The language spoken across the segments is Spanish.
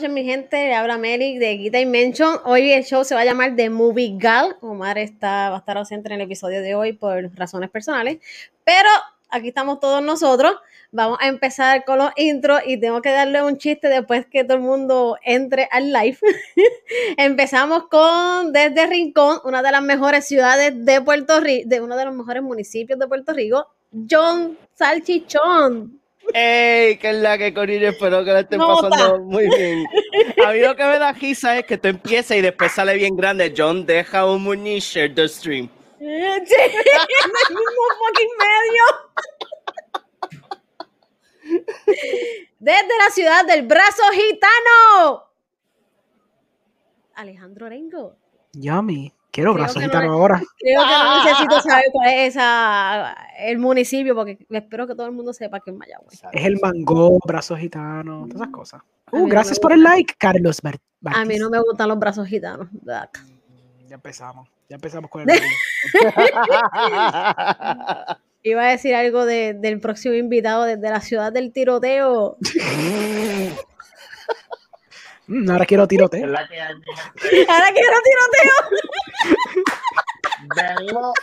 Noches, mi gente. Habla Mary de Guita Mention. Hoy el show se va a llamar The Movie Gal. Omar está, va a estar ausente en el episodio de hoy por razones personales. Pero aquí estamos todos nosotros. Vamos a empezar con los intros y tengo que darle un chiste después que todo el mundo entre al live. Empezamos con desde Rincón, una de las mejores ciudades de Puerto Rico, de uno de los mejores municipios de Puerto Rico, John Salchichón. ¡Ey! ¿Qué es la que Corillo? Espero que la estén pasando muy bien. A mí lo que me da risa es que tú empiezas y después sale bien grande. John deja un Muniz share the stream. Sí, en el mismo fucking medio. Desde la ciudad del brazo gitano. Alejandro Orengo. Yummy. Quiero brazo gitano ahora. Creo que no necesito saber cuál es esa, el municipio, porque espero que todo el mundo sepa que es Mayagüez. Es el mango, brazo gitano, todas esas cosas. Uh, gracias por el like, Carlos Bar A mí no me gustan los brazos gitanos. Ya empezamos, ya empezamos con el Iba a decir algo de, del próximo invitado desde la ciudad del tiroteo. Mm, ahora quiero tiroteo. Ahora quiero tiroteo. Venimos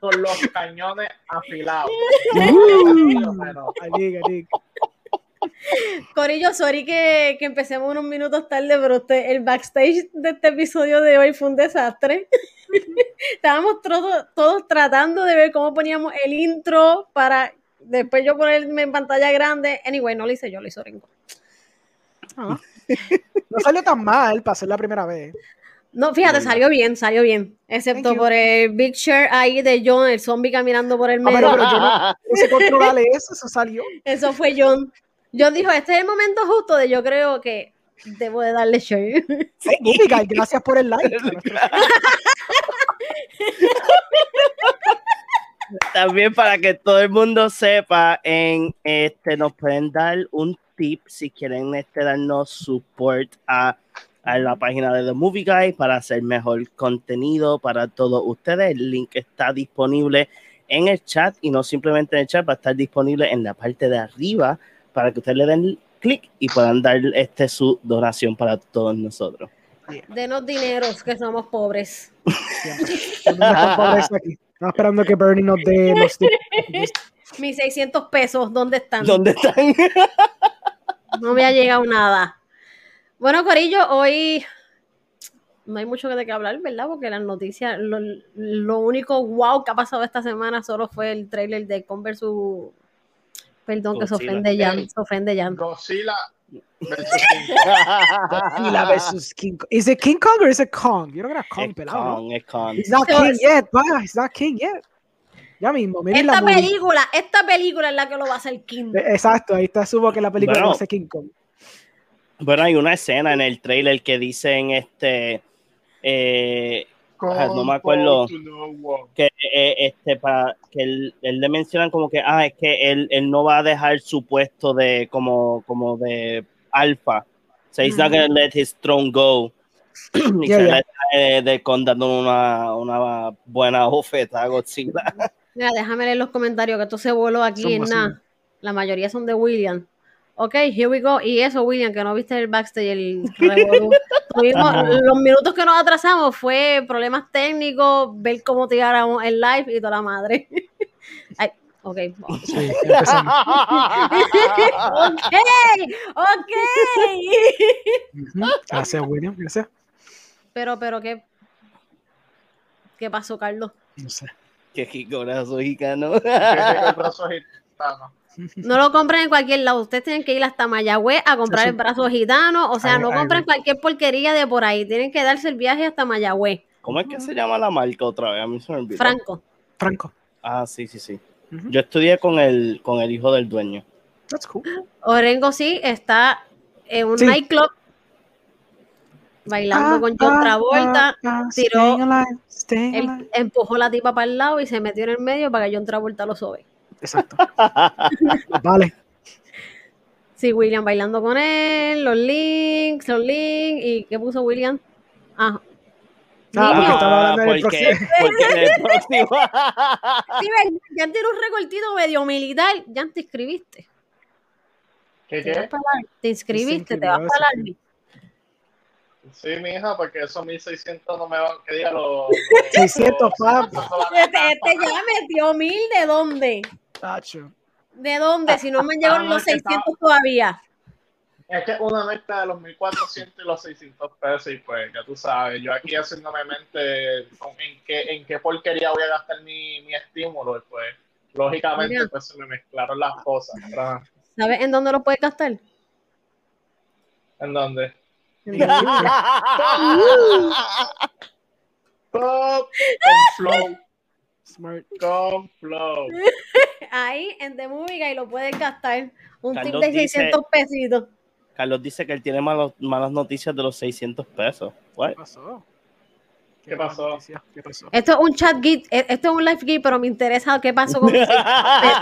con los cañones afilados. Uh, Corillo, sorry que, que, empecemos unos minutos tarde, pero usted, el backstage de este episodio de hoy fue un desastre. Estábamos todos, todos tratando de ver cómo poníamos el intro para después yo ponerme en pantalla grande. Anyway, no lo hice yo, lo hizo Ringo. Ah. No salió tan mal para ser la primera vez. No, fíjate, salió bien, salió bien. Excepto por el Big Share ahí de John, el zombie caminando por el ah, medio. pero, yo no, sé controlarle eso, eso salió. Eso fue John. John dijo, este es el momento justo de yo creo que debo de darle share. Sí, gracias por el like. También para que todo el mundo sepa, en este nos pueden dar un tip si quieren este, darnos support a, a, la página de The Movie Guy para hacer mejor contenido para todos ustedes. El link está disponible en el chat y no simplemente en el chat, va a estar disponible en la parte de arriba para que ustedes le den clic y puedan dar este su donación para todos nosotros. Denos dinero, que somos pobres. Estamos esperando que Bernie nos dé los. Mis 600 pesos, ¿dónde están? ¿Dónde están? no me ha llegado nada. Bueno, Corillo, hoy no hay mucho de qué hablar, ¿verdad? Porque las noticias, lo, lo, único wow que ha pasado esta semana solo fue el trailer de Converse. Perdón, que se ofende Jan. Se ofende Jan. Godzilla Godzilla versus King Kong. Is it King Kong or is it Kong? Yo no creo que Kong, pelado. Kong, es Kong. He's not King yet, pa. He's not King yet. Ya mismo. Esta la película, esta película es la que lo va a hacer King. Exacto, ahí está subo que la película bueno, va a ser King Kong. Bueno, hay una escena en el trailer que dicen este eh, no me acuerdo que eh, este para que él, él, le mencionan como que ah es que él, él, no va a dejar su puesto de como como de alfa so he's not gonna let his throne go y yeah, se yeah. le de Con dando una, una buena bofeta a Godzilla Mira, déjame leer los comentarios que esto se voló aquí son en nada. La mayoría son de William. Ok, here we go. Y eso, William, que no viste el backstage, el Tuvimos, los minutos que nos atrasamos fue problemas técnicos, ver cómo tiráramos el live y toda la madre. Ay, ok. Sí, ok, ok. Gracias, William, gracias. Pero, pero, ¿qué, qué pasó, Carlos? No sé. Qué rico brazo gitano. No lo compren en cualquier lado. Ustedes tienen que ir hasta Mayagüez a comprar el brazo gitano. O sea, no compren cualquier porquería de por ahí. Tienen que darse el viaje hasta Mayagüez. ¿Cómo es que se llama la marca otra vez? A mí se me olvidó. Franco. Franco. Ah, sí, sí, sí. Yo estudié con el, con el hijo del dueño. That's cool. Orengo sí está en un sí. nightclub bailando ah, con John Travolta, ah, ah, tiró, él empujó la tipa para el lado y se metió en el medio para que John Travolta lo sobe. Exacto. vale. Sí, William bailando con él, los links, los links, ¿y qué puso William? Ah. Ah, porque porque, el próximo. sí, ya tiene un recortito medio militar, ya te escribiste. ¿Qué, ¿Te, vas qué? para te inscribiste, te vas para Army. Sí, mi hija, porque esos 1600 no me van, que diga los... 600, pa. Este, este ya metió mil, ¿de dónde? Tacho. ¿De dónde? Si no me llegado Ah, no, los es que 600 todavía. Es que una mezcla de los 1400 y los 600 pesos y pues ya tú sabes, yo aquí haciéndome mente en qué, en qué porquería voy a gastar mi, mi estímulo y pues lógicamente Mira. pues se me mezclaron las cosas. ¿Sabes en dónde lo puedes gastar? ¿En dónde? En dónde- Top con flow, Smart. con flow. Ahí en The Movie Guy lo puedes gastar. Un tip de dice- 600 pesitos. Carlos dice que él tiene malos- malas noticias de los 600 pesos. What? ¿Qué pasó? ¿Qué pasó? noticia? ¿Qué pasó? Esto es un chat git, e- esto es un live git, pero me interesa qué pasó con mis 600 pesos.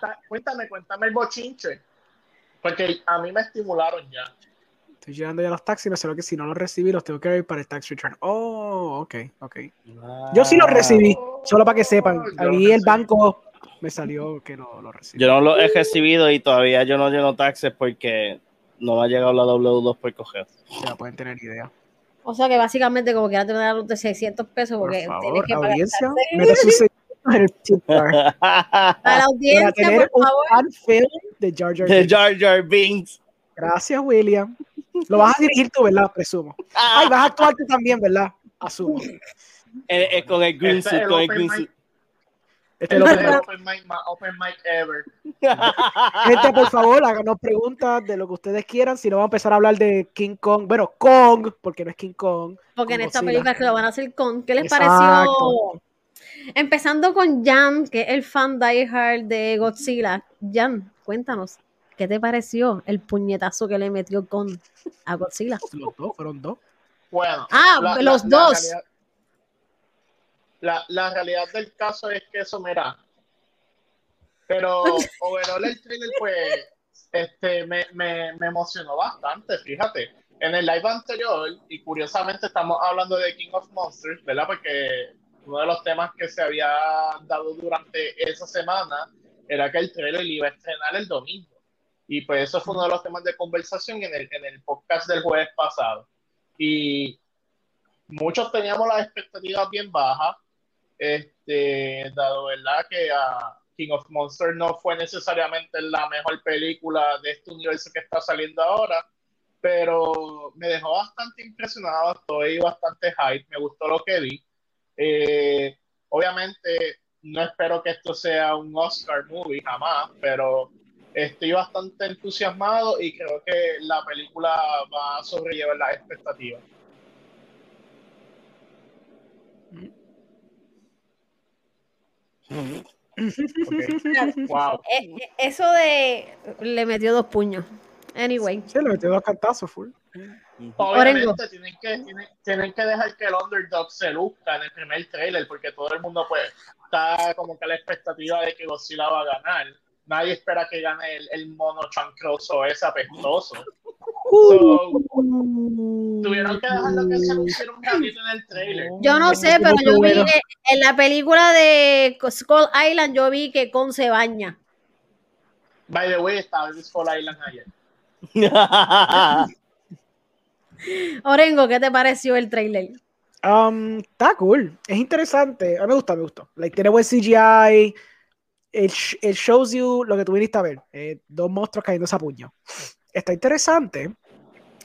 Cuenta- Cuéntame, cuéntame el bochinche. Porque a mí me estimularon ya. Estoy llegando ya a los taxis, me solo que si no los recibí, los tengo que ir para el tax return. Oh, ok, ok. Yo sí los recibí, solo para que sepan. Yo los Ahí el banco me salió que no lo recibí. Yo no lo he recibido y todavía yo no lleno taxes porque no me ha llegado la W2 por coger. Ya pueden tener idea. O sea que básicamente como que ahora te van a dar de 600 pesos Por porque tienes favor, que pagar audiencia, taxes. Para la para audiencia, tener por un favor. fan film de Jar Jar De. Jar Jar Binks. Gracias, William. Lo vas a dirigir tú, ¿verdad? Presumo. Ay, vas a actuar tú también, ¿verdad? Asumo. Eh, con el green Este es suit, el con el open green suit. Este lo es el open mic, más open mic ever. Gente, por favor, háganos preguntas de lo que ustedes quieran. Si no, vamos a empezar a hablar de King Kong. Bueno, Kong, porque no es King Kong. Porque en esta película que lo van a hacer con. ¿Qué les Exacto. pareció? Empezando con Jan, que es el fan diehard de Godzilla. Jan, cuéntanos, ¿qué te pareció el puñetazo que le metió con a Godzilla? Los dos, fueron dos. Bueno. Ah, la- los la- la dos. realidad- La, la realidad del caso es que eso, mira. Pero overall el trailer, pues, este, me, me, me emocionó bastante, fíjate. En el live anterior, y curiosamente estamos hablando de King of Monsters, ¿verdad? Porque uno de los temas que se había dado durante esa semana era que el trailer iba a estrenar el domingo. Y pues eso fue uno de los temas de conversación en el, en el podcast del jueves pasado. Y muchos teníamos las expectativas bien bajas, este, dado verdad que a King of Monsters no fue necesariamente la mejor película de este universo que está saliendo ahora, pero me dejó bastante impresionado, estoy bastante hype, me gustó lo que vi. Eh, obviamente no espero que esto sea un Oscar movie jamás, pero estoy bastante entusiasmado y creo que la película va a sobrellevar las expectativas. Wow. Eh, eh, eso de le metió dos puños. Anyway, Sí, le metió dos cantazos, full. Obviamente tienen que, tienen, tienen que dejar que el underdog se luzca en el primer trailer porque todo el mundo pues está como que a la expectativa de que Godzilla va a ganar. Nadie espera que gane el, el mono chancroso ese apestoso. So, tuvieron que dejarlo que se luciera un ratito en el trailer. yo no sé, pero yo vi que en la película de Skull Island, yo vi que Con se baña. By the way, estaba en Skull Island ayer. Orengo, ¿qué te pareció el trailer? Um, está cool. Es interesante. A mí me gusta, me gustó. Like, tiene buen CGI. Sh- it shows you lo que tú viniste a ver. eh, dos monstruos cayendo a puño. Está interesante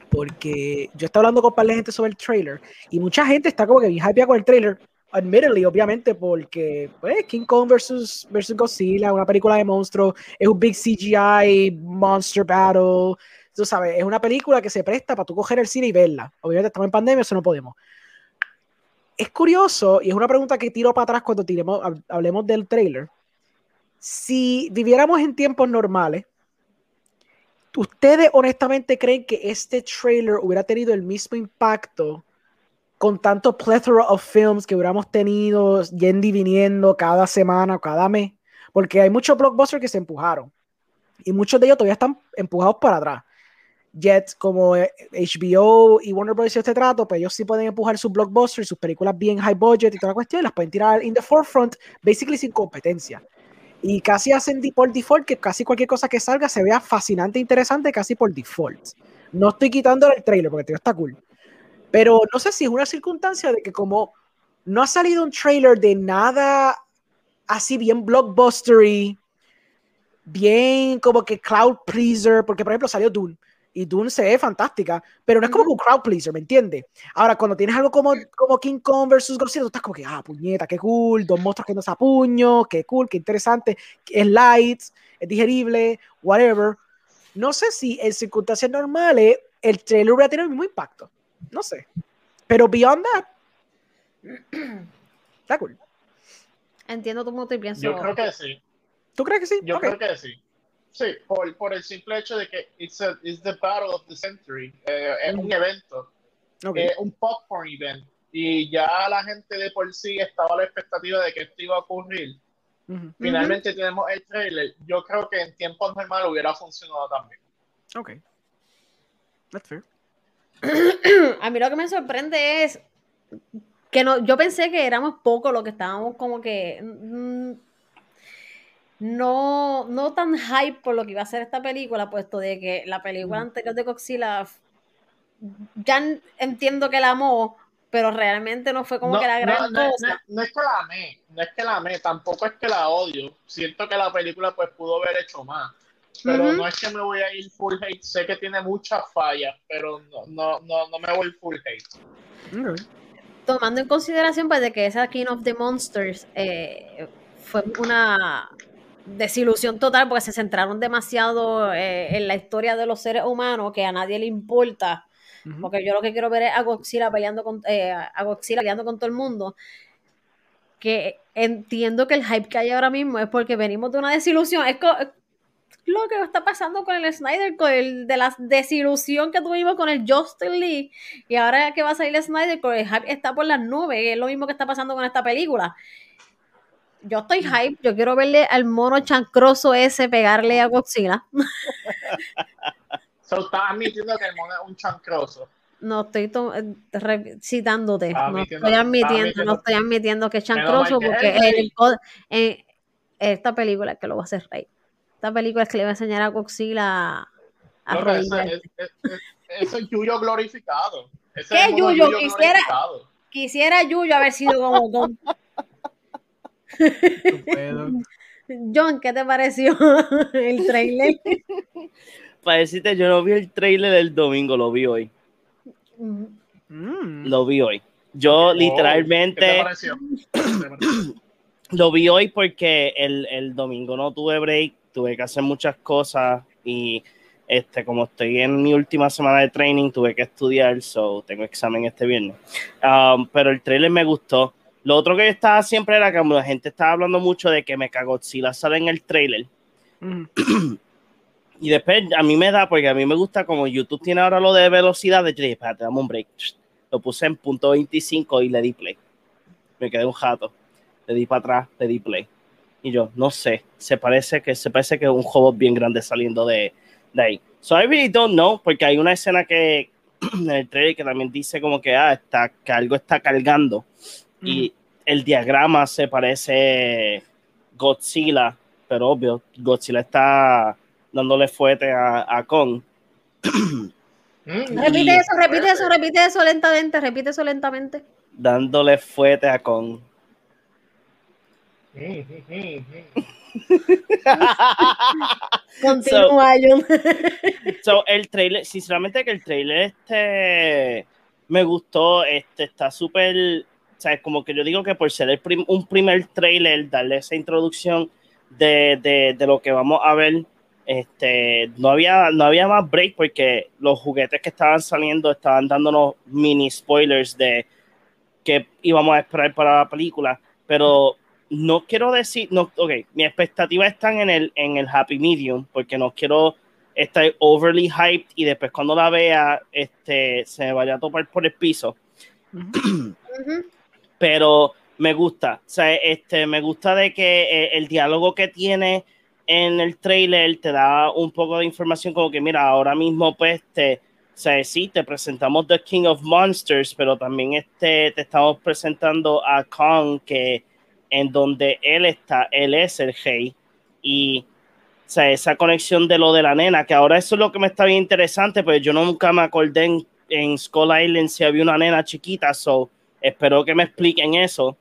porque yo estaba hablando con un par de gente sobre el trailer y mucha gente está como que bien hypeada con el trailer. Admittedly, obviamente, porque pues, King Kong versus, versus Godzilla, una película de monstruos, es un big CGI monster battle. Tú sabes, es una película que se presta para tú coger el cine y verla. Obviamente estamos en pandemia, eso no podemos es curioso y es una pregunta que tiro para atrás cuando tiremos, hab- hablemos del trailer. Si viviéramos en tiempos normales, ¿ustedes honestamente creen que este trailer hubiera tenido el mismo impacto con tanto plethora of films que hubiéramos tenido yendo y viniendo cada semana o cada mes? Porque hay muchos blockbusters que se empujaron y muchos de ellos todavía están empujados para atrás. Yet, como eh, HBO y Warner Bros. este trato, pues ellos sí pueden empujar sus blockbusters, sus películas bien high budget y toda la cuestión, y las pueden tirar in the forefront, basically sin competencia. Y casi hacen por default que casi cualquier cosa que salga se vea fascinante e interesante casi por default. No estoy quitándole el trailer porque el está cool. Pero no sé si es una circunstancia de que como no ha salido un trailer de nada así bien blockbustery, bien como que crowd pleaser, porque por ejemplo salió Dune y Dune se ve fantástica, pero no es como un crowd pleaser, ¿me entiendes? Ahora, cuando tienes algo como, como King Kong versus Godzilla, tú estás como que, ah, puñeta, qué cool, dos monstruos que no se a puño, qué cool, qué interesante, es light, es digerible, whatever. No sé si en circunstancias normales el trailer hubiera tenido el mismo impacto. No sé. Pero beyond that, está cool. Entiendo tu punto y pienso. Yo creo que sí. ¿Tú crees que sí? Yo Ok. creo que sí. Sí, por, por el simple hecho de que it's, a- it's the battle of the century. eh, es un evento, Ok. es un popcorn event. Y ya la gente de por sí estaba a la expectativa de que esto iba a ocurrir. Finalmente tenemos el trailer. Yo creo que en tiempos normales hubiera funcionado también. Ok. That's fair. A mí lo que me sorprende es que no, yo pensé que éramos pocos los que estábamos como que mm, no, no tan hype por lo que iba a ser esta película, puesto de que la película Ujú. anterior de Godzilla f- ya entiendo que la amó, pero realmente no fue como no, que la no, gran no, cosa. no- no es que la amé, no es que la amé, tampoco es que la odio. Siento que la película pues pudo haber hecho más. Pero no es que me voy a ir full hate. Sé que tiene muchas fallas, pero no, no, no, no me voy full hate. Tomando en consideración pues de que esa King of the Monsters eh, fue una desilusión total porque se centraron demasiado eh, en la historia de los seres humanos que a nadie le importa. Porque yo lo que quiero ver es a Godzilla peleando con eh, a Godzilla peleando con todo el mundo que entiendo que el hype que hay ahora mismo es porque venimos de una desilusión. Es lo que está pasando con el Snyder, con el de la desilusión que tuvimos con el Justin Lee, y ahora que va a salir el Snyder, con el hype está por las nubes, es lo mismo que está pasando con esta película. Yo estoy hype, yo quiero verle al mono chancroso ese pegarle a Godzilla. So, estás admitiendo que el mono es un chancroso. No estoy to- eh, citándote, no estoy admitiendo, no estoy admitiendo que es chancroso porque el en esta película es que lo va a hacer rey. Esta película es que le va a enseñar a Godzilla a Loco, eso, arrodillarse. es, es- es- eso es Yuyo glorificado. Ese ¿Qué es Yuyo? Quisiera- glorificado. Quisiera Yuyo haber sido como Gon- No. John, ¿qué te pareció el trailer? Para decirte, yo no vi el trailer del domingo, lo vi hoy. Mm. Lo vi hoy. Yo Oh, ¿Qué te literalmente pareció? ¿Qué te pareció? lo vi hoy porque el, el domingo no tuve break, tuve que hacer muchas cosas y este, como estoy en mi última semana de training, tuve que estudiar, so tengo examen este viernes. Um, pero el trailer me gustó. Lo otro que yo estaba siempre era que la gente estaba hablando mucho de que me cagó si la sale en el trailer. Mm. Y después a mí me da, porque a mí me gusta como YouTube tiene ahora lo de velocidad, yo dije, espérate, dame un break. Lo puse en punto 25 y le di play. Me quedé un jato. Le di para atrás, le di play. Y yo, no sé, se parece que se parece que es un juego bien grande saliendo de, de ahí. So I really don't know, porque hay una escena que en el trailer que también dice como que, ah, está, que algo está cargando. Y el diagrama se parece Godzilla, pero obvio, Godzilla está dándole fuerte a, a Kong. Mm, Repite eso, repite eso, repite eso lentamente, repite eso lentamente. Dándole fuerte a Kong. Continúa, John. So, el trailer, sinceramente que el trailer este me gustó, este está súper, sabes, como que yo digo que por ser el prim- un primer trailer, darle esa introducción de, de, de lo que vamos a ver, este, no había, no había más break porque los juguetes que estaban saliendo estaban dándonos mini spoilers de que íbamos a esperar para la película, pero no quiero decir, no, ok, mis expectativas están en el, en el happy medium, porque no quiero estar overly hyped y después cuando la vea, este, se me vaya a topar por el piso, Ujú. Ujú. Pero me gusta, o sea, este, me gusta de que eh, el diálogo que tiene en el trailer te da un poco de información como que mira, ahora mismo pues te, o sea, sí, te presentamos The King of Monsters, pero también este, te estamos presentando a Kong que en donde él está, él es el rey. Y o sea, esa conexión de lo de la nena, que ahora eso es lo que me está bien interesante, pues yo nunca me acordé en, en Skull Island si había una nena chiquita, so espero que me expliquen eso.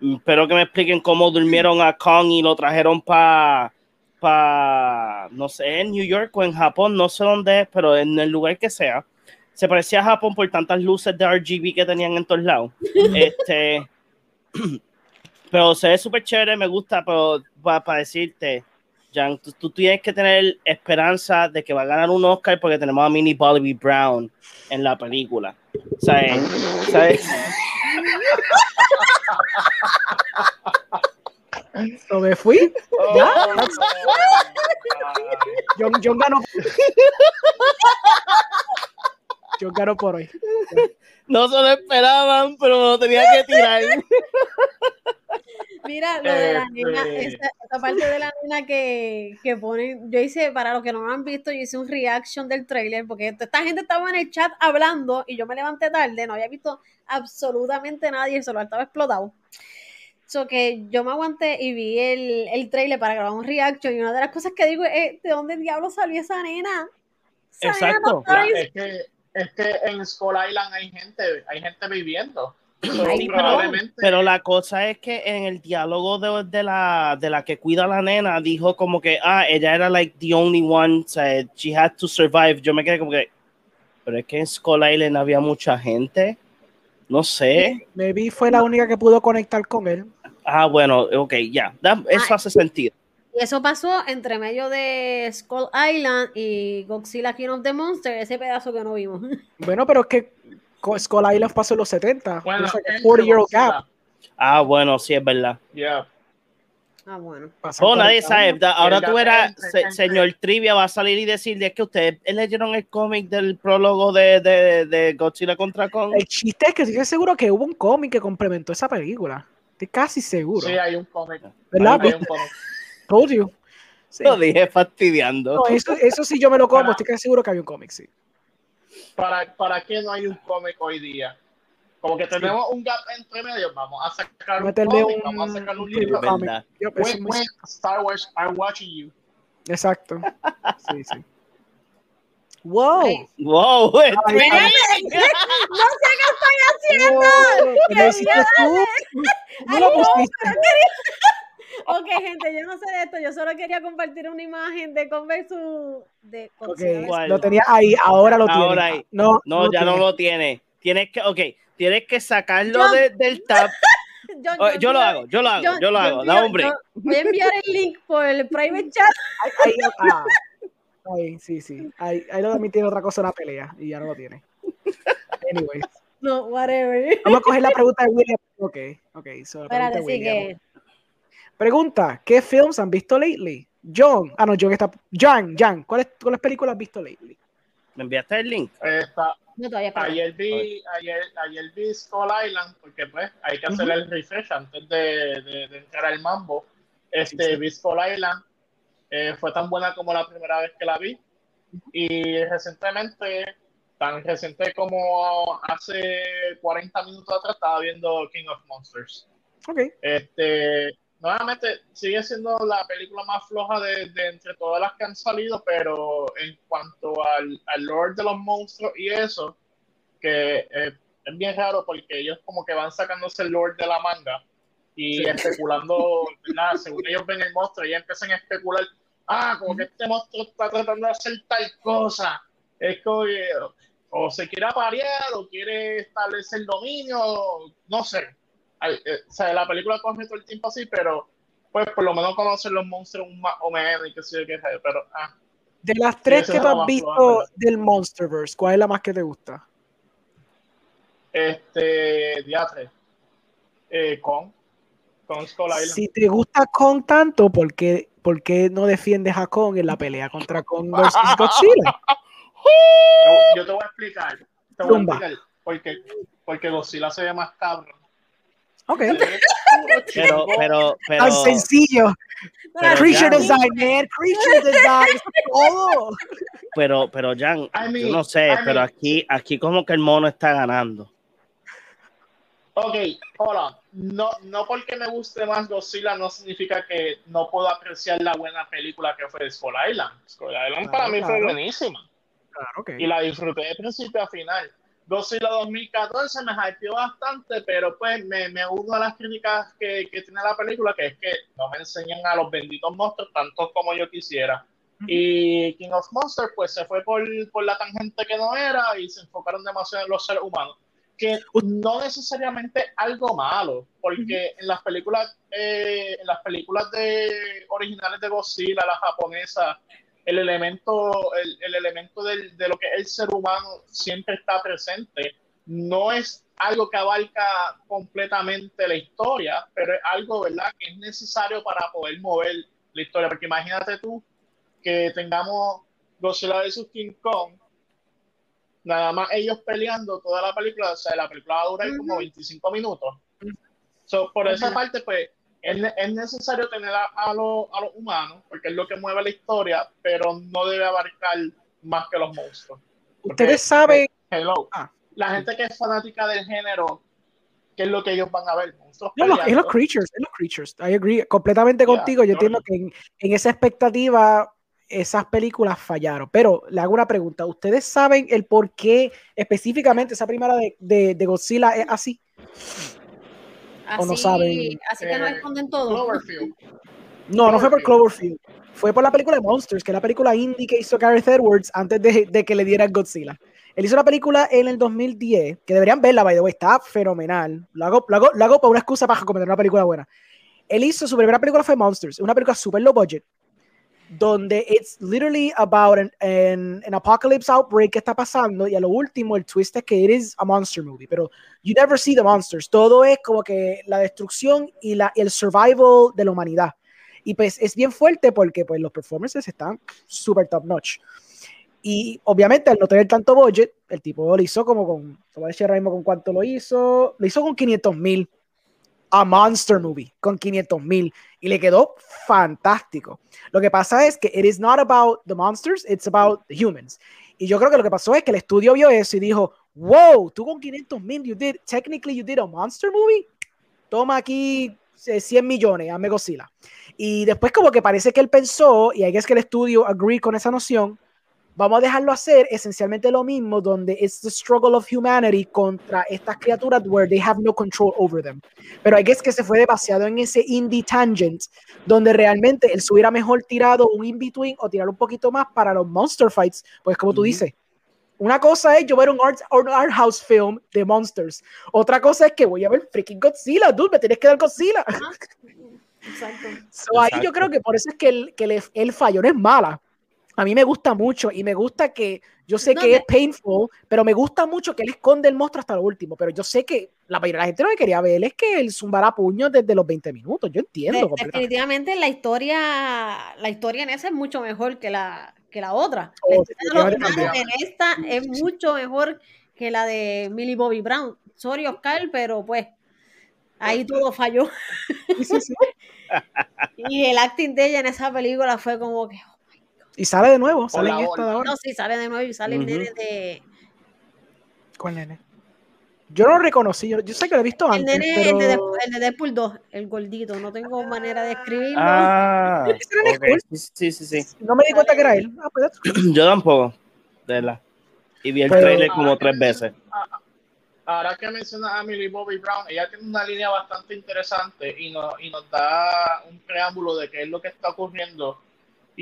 Espero que me expliquen cómo durmieron a Kong y lo trajeron para, pa, no sé, en New York o en Japón, no sé dónde es, pero en el lugar que sea. Se parecía a Japón por tantas luces de RGB que tenían en todos lados. este, pero se ve súper chévere, me gusta, pero para decirte, Jan, tú, tú tienes que tener esperanza de que va a ganar un Oscar porque tenemos a Minnie Bobby Brown en la película. ¿Sabes? ¿Sabes? So, me fui. ¿Ya? Oh, John, John ganó. John ganó por hoy. No se lo esperaban, pero me lo tenía que tirar. Mira, lo de la nena, esta, esta parte de la nena que, que ponen, yo hice, para los que no lo han visto, yo hice un reaction del trailer, porque esta gente estaba en el chat hablando y yo me levanté tarde, no había visto absolutamente nadie, el celular estaba explotado. So que yo me aguanté y vi el, el trailer para grabar un reaction y una de las cosas que digo es, ¿de dónde diablo salió esa nena? Esa nena Exacto. no Es que, es que en Skull Island hay gente, hay gente viviendo. Ay, pero, la cosa es que en el diálogo de, de la, de la que cuida a la nena, dijo como que, ah, ella era like the only one, o sea, she had to survive. Yo me quedé como que, pero es que en Skull Island había mucha gente. No sé. Maybe fue la única que pudo conectar con él. Ah, bueno, ok, ya. da- Eso Ah. hace sentido. Y eso pasó entre medio de Skull Island y Godzilla King of the Monster, ese pedazo que no vimos. Bueno, pero es que Skull Island pasó en los 70. Bueno, It's like a entre 40 year old gap. Ah, bueno, sí, es verdad. Yeah. Ah, bueno. Oh, nadie 40 sabe. Ahora tú eras, se- señor Trivia, va a salir y decirle es que ustedes leyeron el cómic del prólogo de, de, de Godzilla contra Kong. El chiste es que estoy seguro que hubo un cómic que complementó esa película. Estoy casi seguro. Sí, hay un cómic. ¿Verdad? Hay un cómic. Told you. Sí. Lo dije fastidiando. No, eso, eso sí yo me lo como, Para- estoy casi seguro que había un cómic, sí. ¿Para, ¿Para qué no hay un cómic hoy día? Como que tenemos un gap entre medio, vamos a sacar un cómic, un- vamos a sacar un libro. Wait, wait, Star Wars, I'm watching you. Exacto. Sí, sí. Wow. Ay. Wow, Ay, ay. ¡No sé qué estoy haciendo! Wow, ¿Qué ¡Qué lo lo no, pusiste. Ok, gente, yo no sé de esto, yo solo quería compartir una imagen de Converse de Ok, Godzilla. ¿Cuál? lo tenía ahí, ahora lo tiene. Ahora ahí. No, No, ya no lo tiene. Tienes que, ok, tienes que sacarlo de- del tab. Yo, Oh, Yo lo hago, yo lo hago, yo lo hago. Da break. Voy a enviar el link por el private chat. Ahí, ahí, ah. Ahí, sí, sí. Ahí, ahí lo también tiene otra cosa en la pelea y ya no lo tiene. Anyways, No, whatever. vamos a coger la pregunta de William. Ok, ok. So la pregunta Espérate, de sí William. que. Pregunta: ¿Qué films han visto lately? John. Ah, no, John está. Jan, Jan, ¿cuáles, ¿cuáles películas has visto lately? ¿Me enviaste el link? Está- No, todavía ayer vi, ayer, ayer vi Skull Island, porque pues hay que hacer el refresh antes de, de- de entrar al mambo. Este, Sí, sí. vi Skull Island, eh, fue tan buena como la primera vez que la vi. Y recientemente, tan reciente como hace 40 minutos atrás, estaba viendo King of Monsters. Ok. Este, nuevamente, sigue siendo la película más floja de, de entre todas las que han salido, pero en cuanto al, al lore de los monstruos y eso, que eh, es bien raro porque ellos como que van sacándose el lore de la manga y Sí. especulando, ¿verdad? Según ellos ven el monstruo, y empiezan a especular, ah, como que este monstruo está tratando de hacer tal cosa. Es como que o se quiere aparear o quiere establecer dominio, no sé. Eh, o sea, la película coge todo el tiempo así, pero pues por lo menos conocen los monstruos más o menos y qué sé yo qué pero ah, De las tres que tú has visto floja, del Monsterverse, ¿cuál es la más que te gusta? este diatre eh, con con Skull Island. Si te gusta Kong tanto, ¿por qué, por qué no defiendes a Kong en la pelea contra Kong versus Godzilla? Yo, yo te voy a explicar, te voy a explicar porque porque Godzilla se ve más cabrón. Ok. Pero, pero, pero. Tan sencillo. Pero Creature design, man. Creature design. Todo. Pero, pero, Jan, I mean, yo no sé, I pero mean- aquí, aquí como que el mono está ganando. Ok, hola. no, no porque me guste más Godzilla no significa que no puedo apreciar la buena película que fue Skull Island. Skull Island Claro, para mí fue buenísima Claro que. y la disfruté de principio a final. Godzilla 2014 me hypeó bastante, pero pues me, me uno a las críticas que, que tiene la película, que es que no me enseñan a los benditos monstruos tanto como yo quisiera. Y King of Monsters pues se fue por, por la tangente que no era y se enfocaron demasiado en los seres humanos. Que no necesariamente algo malo, porque en las películas, eh, en las películas de originales de Godzilla, la japonesa, el elemento, el, el elemento del- de lo que es el ser humano siempre está presente. No es algo que abarca completamente la historia, pero es algo, ¿verdad?, que es necesario para poder mover la historia. Porque imagínate tú que tengamos Godzilla vs. King Kong, nada más ellos peleando toda la película, o sea, la película va a durar como 25 minutos. So, por esa Ujú. parte, pues, es, es necesario tener a, a los a los humanos, porque es lo que mueve la historia, pero no debe abarcar más que los monstruos. Ustedes saben. Hello. Ah. La gente que es fanática del género, ¿qué es lo que ellos van a ver? Monstruos No, no, es los creatures, es los creatures. I agree completamente contigo. Yo entiendo que en, en esa expectativa esas películas fallaron. Pero le hago una pregunta. ¿Ustedes saben el por qué específicamente esa primera de, de, de Godzilla es así? Así, O no saben. así que no Eh, esconden todo. Cloverfield. No, no fue por Cloverfield. Fue por la película de Monsters, que es la película indie que hizo Gareth Edwards antes de, de que le dieran Godzilla. Él hizo una película en el 2010, que deberían verla, by the way, está fenomenal. Lo hago, lo hago, lo hago por una excusa para comentar una película buena. Él hizo, su primera película fue Monsters, una película super low budget, donde it's literally about an, an, apocalypse outbreak que está pasando, y a lo último el twist es que it is a monster movie, pero you never see the monsters, todo es como que la destrucción y la, el survival de la humanidad. Y pues es bien fuerte porque pues los performances están super top notch. Y obviamente al no tener tanto budget, el tipo lo hizo como con, te voy a decir ahora mismo con cuánto lo hizo, lo hizo con 500 mil. A monster movie, con 500 mil. Y le quedó fantástico. Lo que pasa es que it is not about the monsters, it's about the humans. Y yo creo que lo que pasó es que el estudio vio eso y dijo, wow, tú con 500 mil, you did, technically you did a monster movie. Toma aquí eh, 100 millones, hazme Godzilla. Y después como que parece que él pensó, y ahí es que el estudio agree con esa noción, vamos a dejarlo hacer esencialmente lo mismo, donde it's the struggle of humanity contra estas criaturas where they have no control over them. Pero hay que es que se fue demasiado en ese indie tangent, donde realmente él se hubiera mejor tirado un in-between o tirar un poquito más para los monster fights, pues como tú Ujú. dices, una cosa es yo ver un art, un art house film de monsters, otra cosa es que voy a ver freaking Godzilla, dude, me tienes que dar Godzilla. Exacto. So, ahí yo Exacto. creo que por eso es que el, que le- el fallo no es mala. A mí me gusta mucho y me gusta que yo sé No, que es painful, pero me gusta mucho que él esconde el monstruo hasta lo último. Pero yo sé que la mayoría de la gente lo que quería ver es que él zumbara puños desde los 20 minutos. Yo entiendo De- definitivamente la historia, la historia en esa es mucho mejor que la, que la otra. Oh, La historia de los en esta es mucho mejor que la de Millie Bobby Brown. Sorry, Oscar, pero pues ahí todo falló. Sí, sí, sí. Y el acting de ella en esa película fue como que, Y sale de nuevo, sale en esta de ahora. no, sí, sale de nuevo y sale el nene de... ¿Cuál nene? Yo no lo reconocí, yo, yo sé que lo he visto El antes, nene, pero... el, Deadpool- el de Deadpool 2, el gordito, no tengo manera de escribirlo. Ah, Ese nene es ok. cool. sí, sí, sí. no me di cuenta que era él. Ah, pues. Yo tampoco, de verdad. Y vi el Pero- trailer como que tres veces. menciona- Ahora que mencionas a Millie Bobby Brown, ella tiene una línea bastante interesante y, no- y nos da un preámbulo de qué es lo que está ocurriendo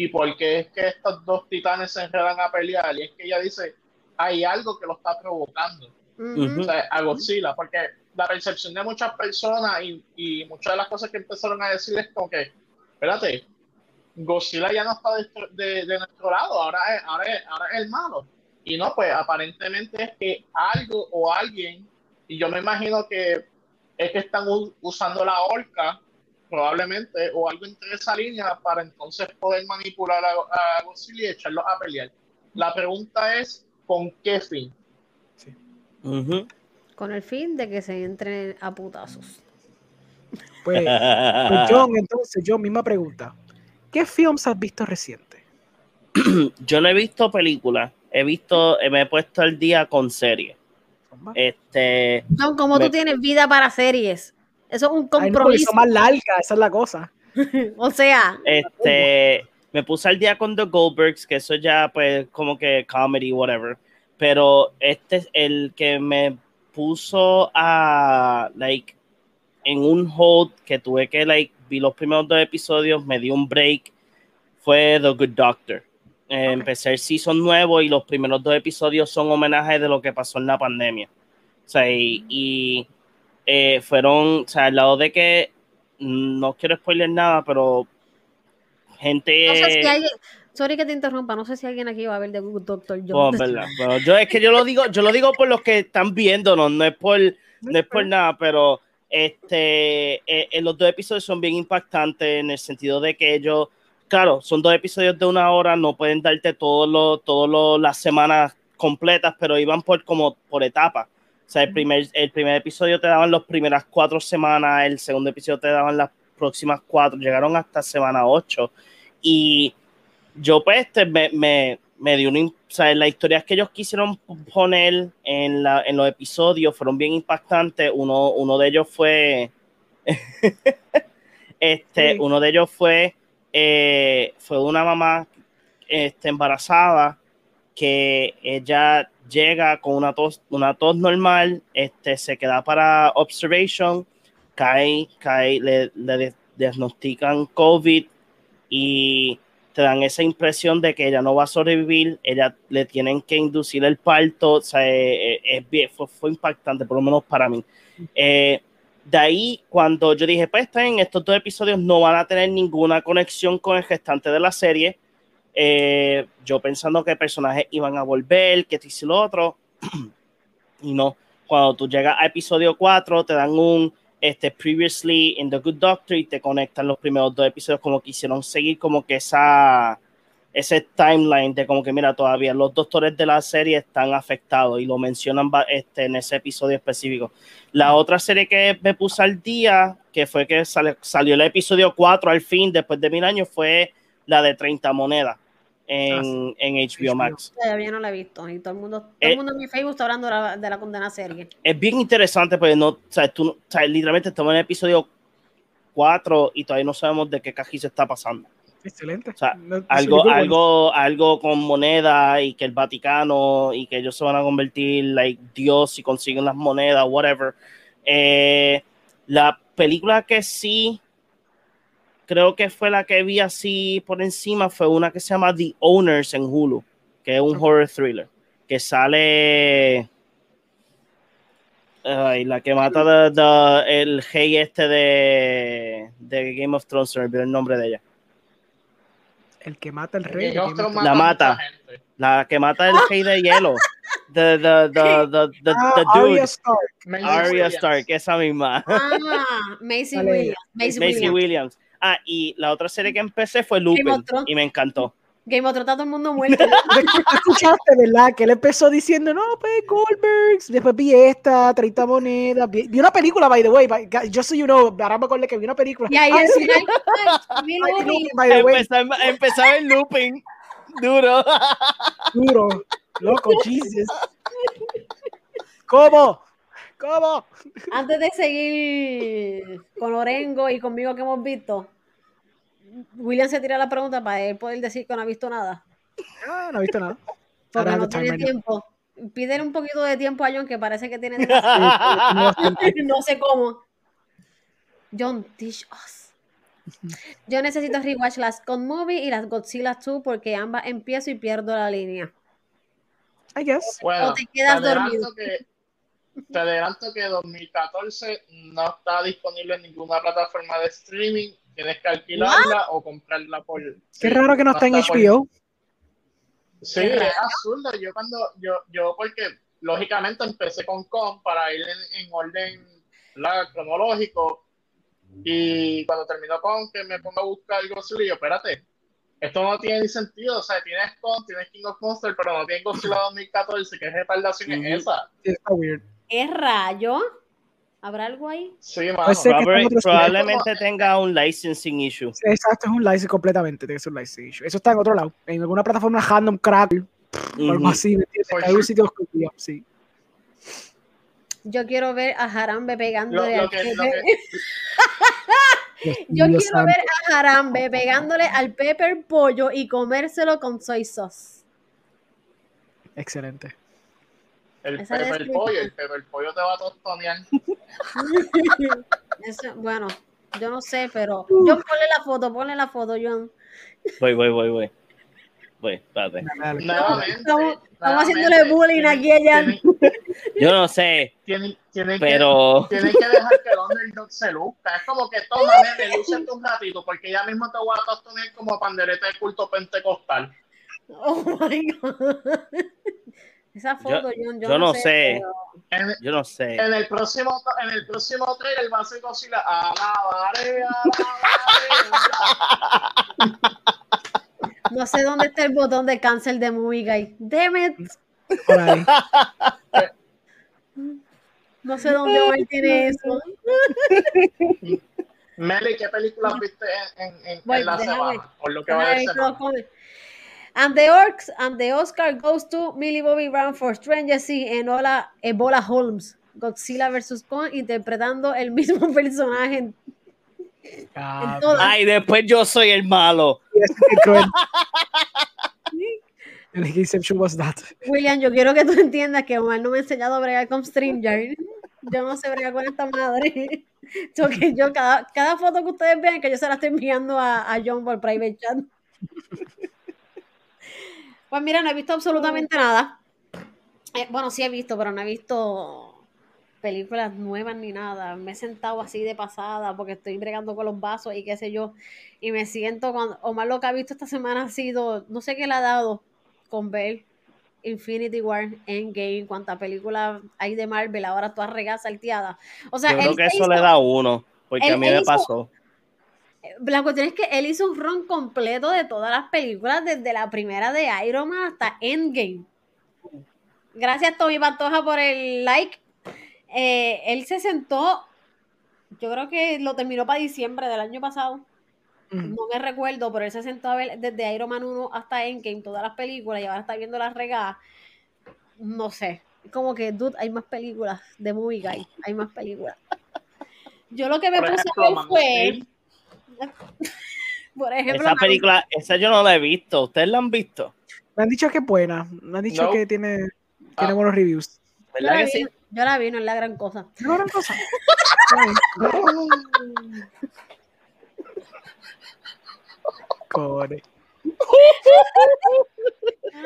y por qué es que estos dos titanes se enredan a pelear. Y es que ella dice, hay algo que lo está provocando. Ujú. o sea, a Godzilla, porque la percepción de muchas personas y, y muchas de las cosas que empezaron a decir es como que, espérate, Godzilla ya no está de, de- de nuestro lado, ahora es, ahora, es, ahora es el malo. Y no, pues aparentemente es que algo o alguien, y yo me imagino que es que están usando la horca, probablemente, o algo entre esa línea para entonces poder manipular a, a Godzilla y echarlo a pelear. La pregunta es, ¿con qué fin? Con el fin de que se entren a putazos. Pues, pues, John, entonces, yo misma pregunta. ¿Qué films has visto reciente? Yo no he visto películas, he visto, me he puesto al día con series. Este, John, como Me- tú tienes vida para series? Eso es un compromiso. más largas, esa es la cosa. o sea, Este, me puse al día con The Goldbergs, que eso ya, pues, como que comedy, whatever. Pero este es el que me puso a, like, en un hold que tuve que, like, vi los primeros dos episodios, me di un break, fue The Good Doctor. Eh, Empecé el season nuevo y los primeros dos episodios son homenajes de lo que pasó en la pandemia. O sea, y, y, eh, fueron, o sea, al lado de que no quiero spoiler nada, pero gente. no sé si alguien, sorry que te interrumpa, no sé si alguien aquí va a ver The Good Doctor. Yo, Bueno, verdad, pero yo es que yo lo digo, yo lo digo por los que están viéndonos, no es por, no es por nada, pero este, eh, eh, los dos episodios son bien impactantes en el sentido de que ellos, claro, son dos episodios de una hora, no pueden darte todos los, todos los, las semanas completas, pero iban por como por etapas. O sea, el primer, el primer episodio te daban las primeras cuatro semanas, el segundo episodio te daban las próximas cuatro, llegaron hasta semana ocho. Y yo pues este, me, me, me dio una... O sea, las historias que ellos quisieron poner en, la, en los episodios fueron bien impactantes. Uno, uno de ellos fue... este, Sí. uno de ellos fue, eh, fue una mamá este, embarazada que ella llega con una tos, una tos normal, este, se queda para observation, cae, cae, le, le diagnostican COVID y te dan esa impresión de que ella no va a sobrevivir, ella le tienen que inducir el parto, o sea, eh, eh, es bien, fue, fue, impactante, por lo menos para mí. Eh, de ahí, cuando yo dije, pues en estos dos episodios no van a tener ninguna conexión con el restante de la serie, eh, yo pensando que personajes iban a volver, que esto y lo otro, y no, cuando tú llegas a episodio 4 te dan un este, previously in The Good Doctor y te conectan los primeros dos episodios como quisieron seguir como que esa ese timeline de como que mira todavía los doctores de la serie están afectados y lo mencionan este, en ese episodio específico. La otra serie que me puse al día, que fue que sale, salió el episodio 4 al fin después de mil años, fue la de 30 monedas en, Ah, en HBO Max. Todavía no la he visto y todo el mundo, todo el Eh, mundo en mi Facebook está hablando de la, de la condena serie. Es bien interesante porque no, o sea, tú, o sea, literalmente estamos en el episodio 4 y todavía no sabemos de qué cajizo está pasando. Excelente. O sea, No- algo, sí, algo, algo con moneda y que el Vaticano y que ellos se van a convertir like Dios si consiguen las monedas, whatever. Eh, la película que sí creo que fue la que vi así por encima fue una que se llama The Owners en Hulu, que es un horror thriller que sale ay, la que mata de, de- el rey este de, de Game of Thrones, se me olvidó el nombre de ella. El que mata rey. El que mata- La mata. La que mata el rey de hielo. The, the, the, the, the, Ah, the dude. Arya Stark. Arya. Stark, esa misma. Ah, Macy. Williams. Macy Williams. Ah, y la otra serie que empecé fue Lupin y me encantó. Game of Thrones todo el mundo muerto. Escuchaste, ¿verdad? Que él empezó diciendo, no, pues Goldbergs. Después vi esta, 30 monedas. Vi, vi una película, by the way. by- Yo soy uno, ahora me acordé que vi una película. y ahí Ah, way, Empezaba, en Lupin. Duro. duro. Loco, Jesus. ¿Cómo? ¿Cómo? Antes de seguir con Orengo y conmigo que hemos visto, William se tira la pregunta para él poder decir que no ha visto nada. Ah, no he visto nada. Porque no tiene tiempo. Pídele un poquito de tiempo a John, que parece que tiene no sé cómo. John, teach us. Yo necesito rewatch las God Movie y las Godzilla 2 porque ambas empiezo y pierdo la línea. I guess. Bueno, O te quedas dormido. Que, te adelanto que 2014 no está disponible en ninguna plataforma de streaming. Tienes que alquilarla o comprarla por. Qué sí, raro que no está en por- HBO. Sí, es absurdo. Yo cuando, yo, yo porque lógicamente empecé con Con para ir en, en orden ¿verdad? cronológico y cuando terminó Con que me pongo a buscar Godzilla, yo, espérate, esto no tiene ni sentido, o sea, tienes Con, tienes King of Monsters, pero no tienes Godzilla 2014, ¿qué retardación Ujú. es esa? Está weird. ¿Es rayo? ¿Habrá algo ahí? Sí, mano. Pues probablemente tenga un licensing issue. Sí, Exacto, es un license completamente. Tiene que ser un license issue. Eso está en otro lado. En alguna plataforma random crack o algo así. Pues Hay un sitio escondido, sí. Yo quiero ver a Jarambe pegándole lo al que, lo Pepe. que, Yo quiero santo. ver a Jarambe pegándole al Pepper pollo y comérselo con soy sauce. Excelente. El es pepper pollo, el pepper pollo te va a tostonear. Eso, bueno, yo no sé, pero John, ponle la foto, ponle la foto, John. Voy, voy, voy, voy. Voy, espérate. Estamos, haciéndole bullying aquí a Jan. Yo no sé, tienen, tienen pero que, tienen que dejar que el underdog se luzca. Es como que toma, nene, lúcete un ratito, porque ya mismo te voy a tostonear como pandereta de culto pentecostal. Oh my god. Esa foto, John, yo, yo no sé. En, yo no sé. en el próximo en el próximo trailer va a ser Godzilla. No sé dónde está el botón de cancel de Movie Guy. Damn it. Por ahí. No sé dónde Omar tiene eso. Meli, ¿qué películas viste en, en, en, Voy, en la déjame. semana? Por lo que va de ver And the, Orcs, and the Oscar goes to Millie Bobby Brown for Stranger Things en Ola, Ebola Holmes. Godzilla vs. Kong interpretando el mismo personaje en, Ah, en todas. Ay, después yo soy el malo. William, yo quiero que tú entiendas que Omar no me ha enseñado a bregar con StreamYard. Yo no sé bregar con esta madre. So que yo, cada, cada foto que ustedes vean, que yo se la estoy enviando a, a John por private chat. Pues mira, no he visto absolutamente nada. Eh, bueno, sí he visto, pero no he visto películas nuevas ni nada. Me he sentado así de pasada porque estoy bregando con los vasos y qué sé yo. Y me siento cuando Omar lo que ha visto esta semana ha sido, no sé qué le ha dado con ver Infinity War, Endgame, cuánta película hay de Marvel, ahora toda regada salteada. O sea, Yo creo que se eso le da uno, porque él- a mí me hizo- pasó. La cuestión es que él hizo un run completo de todas las películas, desde la primera de Iron Man hasta Endgame. Gracias, Tommy Pantoja, por el like. Eh, él se sentó, yo creo que lo terminó para diciembre del año pasado. Mm. No me recuerdo, pero él se sentó a ver desde Iron Man 1 hasta Endgame todas las películas y ahora está viendo las regadas. No sé. Como que, dude, hay más películas de Movie Guy. Hay más películas. Yo lo que me Por puse ejemplo, a ver fue. por ejemplo, Esa película, esa yo no la he visto. ¿Ustedes la han visto? Me han dicho que es buena. Me han dicho No. que tiene, tiene Ah. buenos reviews. yo ¿Verdad la, que vi, sí? yo la vi, no es la gran cosa. No gran cosa. Core.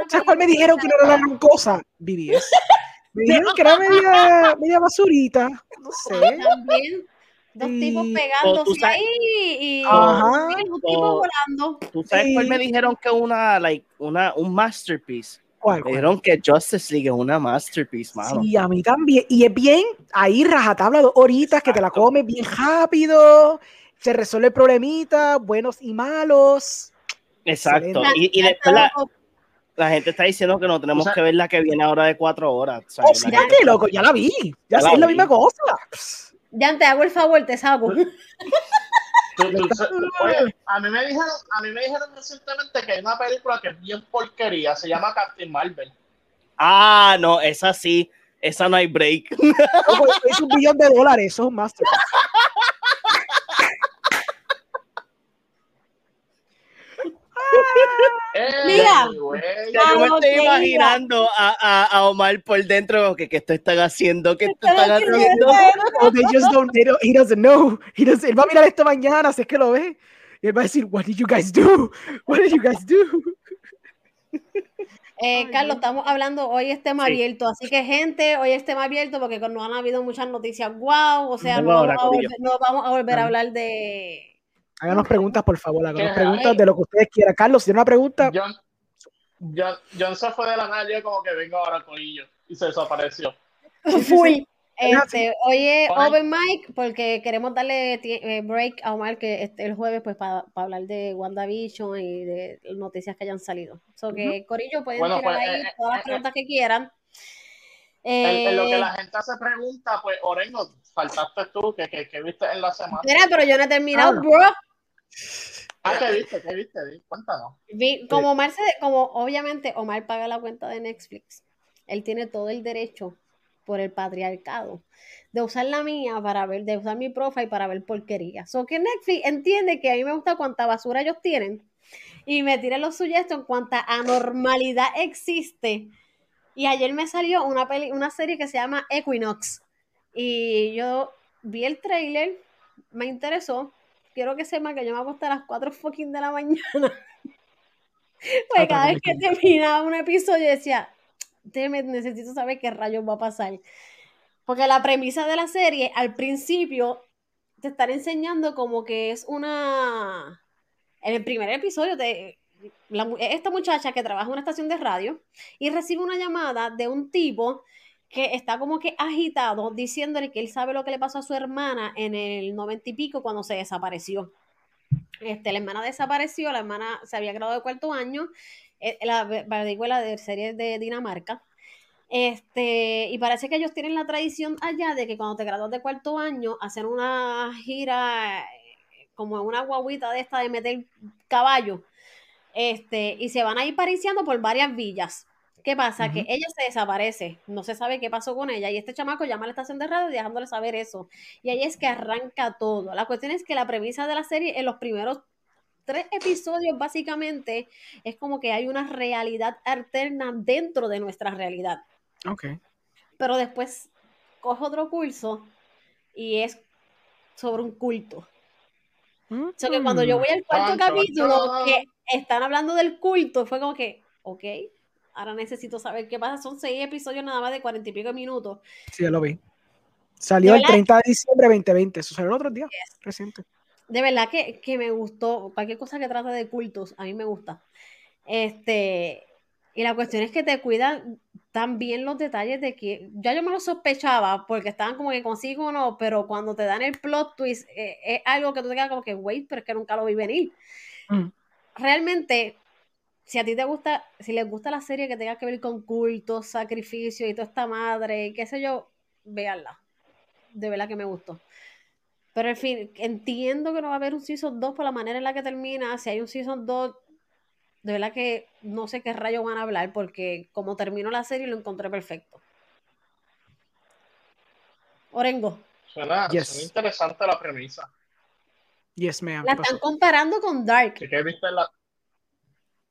¿Sabes cuál me dijeron que no era la gran cosa? BBS. Me dijeron que era media, media basurita. No sé. También, dos tipos O pegándose ahí y Ajá. y un tipo O- volando. ¿Tú sabes cuál Sí. me dijeron que una, like, una, un masterpiece? ¿Cuál, Me cuál? dijeron que Justice League es una masterpiece, mano. Sí, a mí también. Y es bien, ahí rajatabla dos horitas que te la comes bien rápido. Se resuelve el problemita, buenos y malos. Exacto. Y, y después la, la gente está diciendo que no tenemos O sea- que ver la que viene ahora de cuatro horas. Oh. La fíjate, gente- loco, ya la vi. Ya Ya sé, la es la vi. misma cosa. Ya te hago el favor, te saco. Tú- tú- oye, a mí me dijeron, a mí me dijeron recientemente que hay una película que es bien porquería, se llama Captain Marvel. Ah, no, esa sí. Esa no hay break. Es un billón de dólares, eso es un master. Mira. Yo me estoy imaginando a, a, a Omar por dentro que, que esto están haciendo, que esto están haciendo. Oh, they just don't, they don't- he doesn't know. He doesn't, él va a mirar esto mañana, si es que lo ve. Y él va a decir, what did you guys do? What did you guys do? Eh, Carlos, estamos hablando, hoy es tema Sí. abierto, así que gente, hoy es tema abierto porque no han habido muchas noticias wow, o sea, no ahora, vamos, a volver, no vamos a volver a hablar de... Háganos preguntas, por favor. Háganos preguntas de lo que ustedes quieran. Carlos, si tiene una pregunta, John, John, John se fue de la yo como que vengo ahora con ellos y se desapareció. sí, Full. sí. Es Este, Oye. Open Mic porque queremos darle eh, break a Omar que este, el jueves pues para hablar de WandaVision y de noticias que hayan salido. So que Corillo pueden Bueno, tirar pues, ahí eh, eh, todas las eh, preguntas que quieran. En, en lo que Eh, la gente se pregunta, pues Orengo, faltaste tú, que, que, que viste en la semana. Mira, pero yo no he terminado, Ah. bro. Ah, ¿qué viste? ¿Qué viste? Cuéntanos. Vi- como Omar se- como obviamente Omar paga la cuenta de Netflix, él tiene todo el derecho por el patriarcado, de usar la mía para ver, de usar mi profile para ver porquería. So que Netflix entiende que a mí me gusta cuánta basura ellos tienen y me tiren los suyos en cuánta anormalidad existe. Y ayer me salió una, peli, una serie que se llama Equinox. Y yo vi el trailer, me interesó. Quiero que sepa que yo me acosté a las 4 fucking de la mañana. pues cada vez que terminaba un episodio decía, necesito saber qué rayos va a pasar. Porque la premisa de la serie, al principio, te están enseñando como que es una... En el primer episodio, te... esta muchacha que trabaja en una estación de radio y recibe una llamada de un tipo que está como que agitado diciéndole que él sabe lo que le pasó a su hermana en el noventa y pico cuando se desapareció. Este, la hermana desapareció, la hermana se había graduado de cuarto año, eh, la película de series de Dinamarca. Este, y parece que ellos tienen la tradición allá de que cuando te gradúas de cuarto año, hacen una gira eh, como una guaguita de esta de meter caballo. Este, y se van a ir pariciando por varias villas. ¿Qué pasa? Que ella se desaparece, no se sabe qué pasó con ella y este chamaco llama a la estación de radio dejándole saber eso. Y ahí es que arranca todo. La cuestión es que la premisa de la serie en los primeros tres episodios básicamente es como que hay una realidad alterna dentro de nuestra realidad. Ok. Pero después cojo otro curso y es sobre un culto. O sea que cuando yo voy al cuarto capítulo que están hablando del culto, fue como que, ok, Ahora necesito saber qué pasa. Son seis episodios nada más de cuarenta y pico minutos. Sí, ya lo vi. Salió el 30 de diciembre de 2020. Eso salió el otro día, reciente. De verdad que, que, me gustó. Cualquier cosa que trata de cultos, a mí me gusta. Este, y la cuestión es que te cuidan tan bien los detalles de que ya yo me lo sospechaba porque estaban como que consigo o no, pero cuando te dan el plot twist eh, es algo que tú te quedas como que, wait, pero es que nunca lo vi venir. Mm. Realmente si a ti te gusta, si les gusta la serie que tenga que ver con cultos, sacrificios y toda esta madre, qué sé yo, véanla. De verdad que me gustó. Pero en fin, entiendo que no va a haber un Season 2 por la manera en la que termina. Si hay un Season 2, de verdad que no sé qué rayos van a hablar porque como terminó la serie lo encontré perfecto. Orengo. Suena, interesante la premisa. Yes, ma'am. La están comparando con Dark. ¿Qué viste la,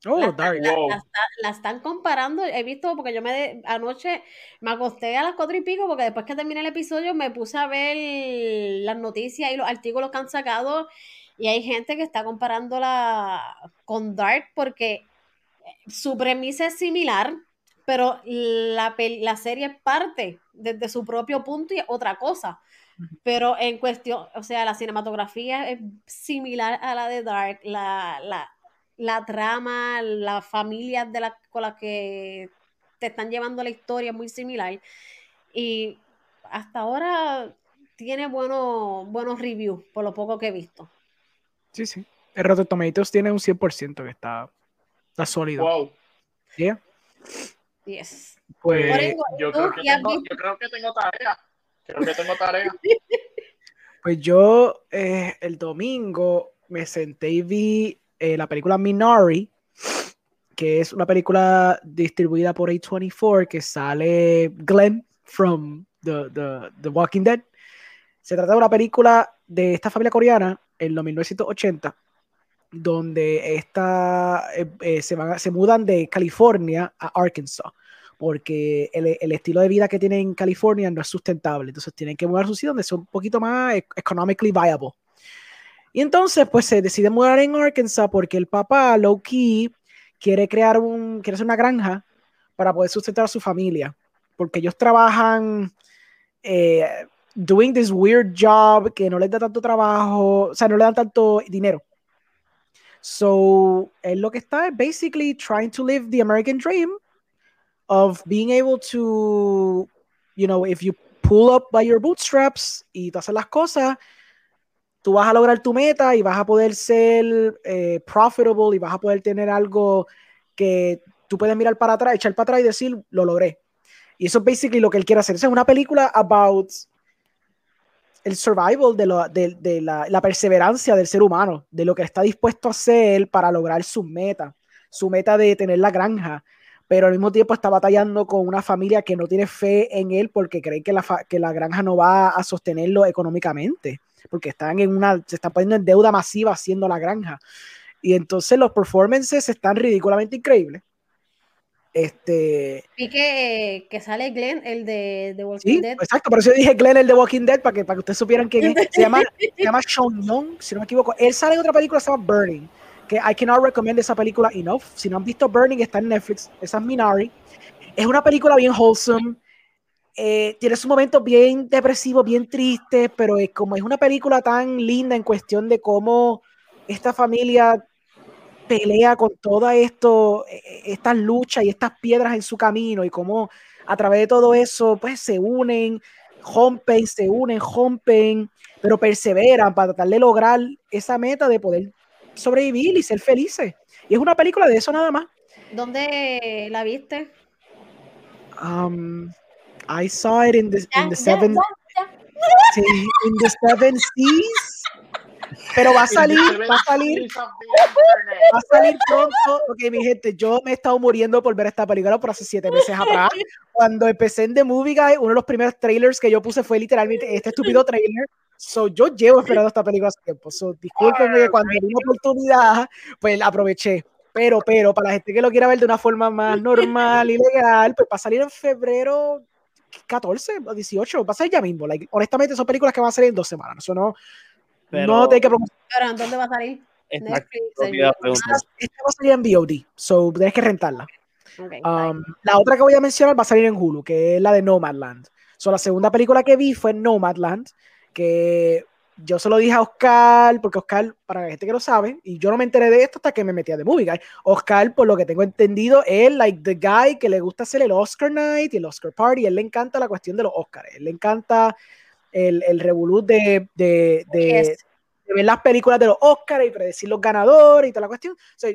Oh, la, están comparando, he visto, porque yo me anoche me acosté a las cuatro y pico, porque después que terminé el episodio me puse a ver las noticias y los artículos que han sacado, y hay gente que está comparándola con Dark, porque su premisa es similar, pero la, la serie es parte desde su propio punto y otra cosa. Pero en cuestión, o sea, la cinematografía es similar a la de Dark, la, la la trama, la familia de la, con las que te están llevando la historia es muy similar. Y hasta ahora tiene buenos, buenos reviews, por lo poco que he visto. Sí, sí. El Rotten Tomatoes tiene un 100% que está, está sólido. Wow. ¿Yeah? Yes. Pues, yo, creo que tengo, yo creo que tengo tarea. Creo que tengo tarea. Pues yo eh, el domingo me senté y vi eh, la película Minari, que es una película distribuida por A24, que sale Glenn from The, The, Walking Dead. Se trata de una película de esta familia coreana en los 1980, donde esta, eh, eh, se, van, se mudan de California a Arkansas, porque el, el, estilo de vida que tienen en California no es sustentable, entonces tienen que mudar su sitio donde sea un poquito más economically viable. Y entonces, pues se decide mudar en Arkansas porque el papá, low key, quiere crear un, quiere hacer una granja para poder sustentar a su familia. Porque ellos trabajan eh, doing this weird job que no les da tanto trabajo, o sea, no le dan tanto dinero. So, él lo que está es basically trying to live the American dream of being able to, you know, if you pull up by your bootstraps y tú haces las cosas, tú vas a lograr tu meta y vas a poder ser eh, profitable y vas a poder tener algo que tú puedes mirar para atrás, echar para atrás y decir, lo logré. Y eso es basically lo que él quiere hacer. es una película about el survival, de, de, la, perseverancia del ser humano, de lo que está dispuesto a hacer para lograr su meta, su meta de tener la granja, pero al mismo tiempo está batallando con una familia que no tiene fe en él porque cree que la, que la granja no va a sostenerlo económicamente, porque están en una, se están poniendo en deuda masiva haciendo la granja. Y entonces los performances están ridículamente increíbles. Este, Vi que, que sale Glenn, el de, de Walking sí, Dead. exacto, por eso yo dije Glenn el de Walking Dead para que, para que ustedes supieran quién es. Se llama, se llama Sean Young, si no me equivoco. Él sale en otra película que se llama Burning, que I cannot recommend esa película enough. Si no han visto Burning, está en Netflix. Esa es Minari. Es una película bien wholesome. Eh, tiene sus momentos bien depresivos, bien tristes, pero es como es una película tan linda en cuestión de cómo esta familia pelea con todas esto, eh, estas luchas y estas piedras en su camino y cómo a través de todo eso pues se unen, rompen, se unen, rompen, pero perseveran para tratar de lograr esa meta de poder sobrevivir y ser felices. Y es una película de eso nada más. ¿Dónde la viste? Um, I saw it in the, in the seven, sí, in the seven seas. Pero va a salir, va a salir, va a salir pronto. Ok, mi gente, yo me he estado muriendo por ver esta película por hace siete meses atrás. Cuando empecé en The Movie Guy, uno de los primeros trailers que yo puse fue literalmente este estúpido trailer. So, yo llevo esperando esta película hace tiempo. So, discúlpenme que cuando vi una oportunidad, pues la aproveché. Pero, pero, para la gente que lo quiera ver de una forma más normal y legal, pues va a salir en febrero 14 o 18. Va a salir ya mismo. Like, honestamente, son películas que van a salir en dos semanas. Eso no, Pero, no te hay que. Pero, ¿dónde va a salir? Netflix. Esta va a salir en VOD. So, tienes que rentarla. Um, la otra que voy a mencionar va a salir en Hulu, que es la de Nomadland. So, la segunda película que vi fue Nomadland, que yo se lo dije a Oscar, porque Oscar, para la gente que lo sabe, y yo no me enteré de esto hasta que me metí a The Movie Guy. Oscar, por lo que tengo entendido, es like the guy que le gusta hacer el Oscar Night y el Oscar Party. Él le encanta la cuestión de los Oscars. Él le encanta el, el revolú de, de. Ver las películas de los Oscars y predecir los ganadores y toda la cuestión. O sea,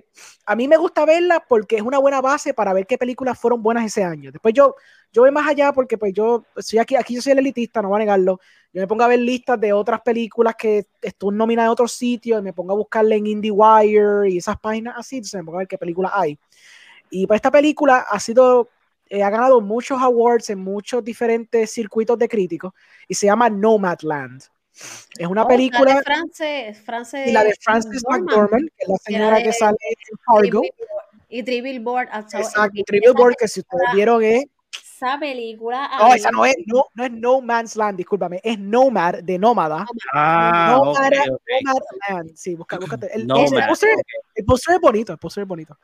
a mí me gusta verlas porque es una buena base para ver qué películas fueron buenas ese año. Después yo, yo voy más allá porque pues yo soy aquí, aquí yo soy el elitista, no voy a negarlo. Yo me pongo a ver listas de otras películas que están nominadas en otros sitios y me pongo a buscarle en IndieWire y esas páginas así, entonces me pongo a ver qué películas hay. Y pues esta película ha sido, eh, ha ganado muchos awards en muchos diferentes circuitos de críticos y se llama Nomadland. Es una Oh, película La de Frances, Frances y la de Frances McDormand. McDormand, que es la señora de- que sale en Fargo. Y Three Billboard Outside Exacto. Trivial Esa Board, que si ustedes vieron es. Esa película. No, esa no es, no, no es No Man's Land, discúlpame, es Nomad de Nómada. Ah, No, ok, para- ok. Nomad Land, sí, busca, búscate. El, Nomad, el, póster, ok. el póster es bonito, el póster es bonito.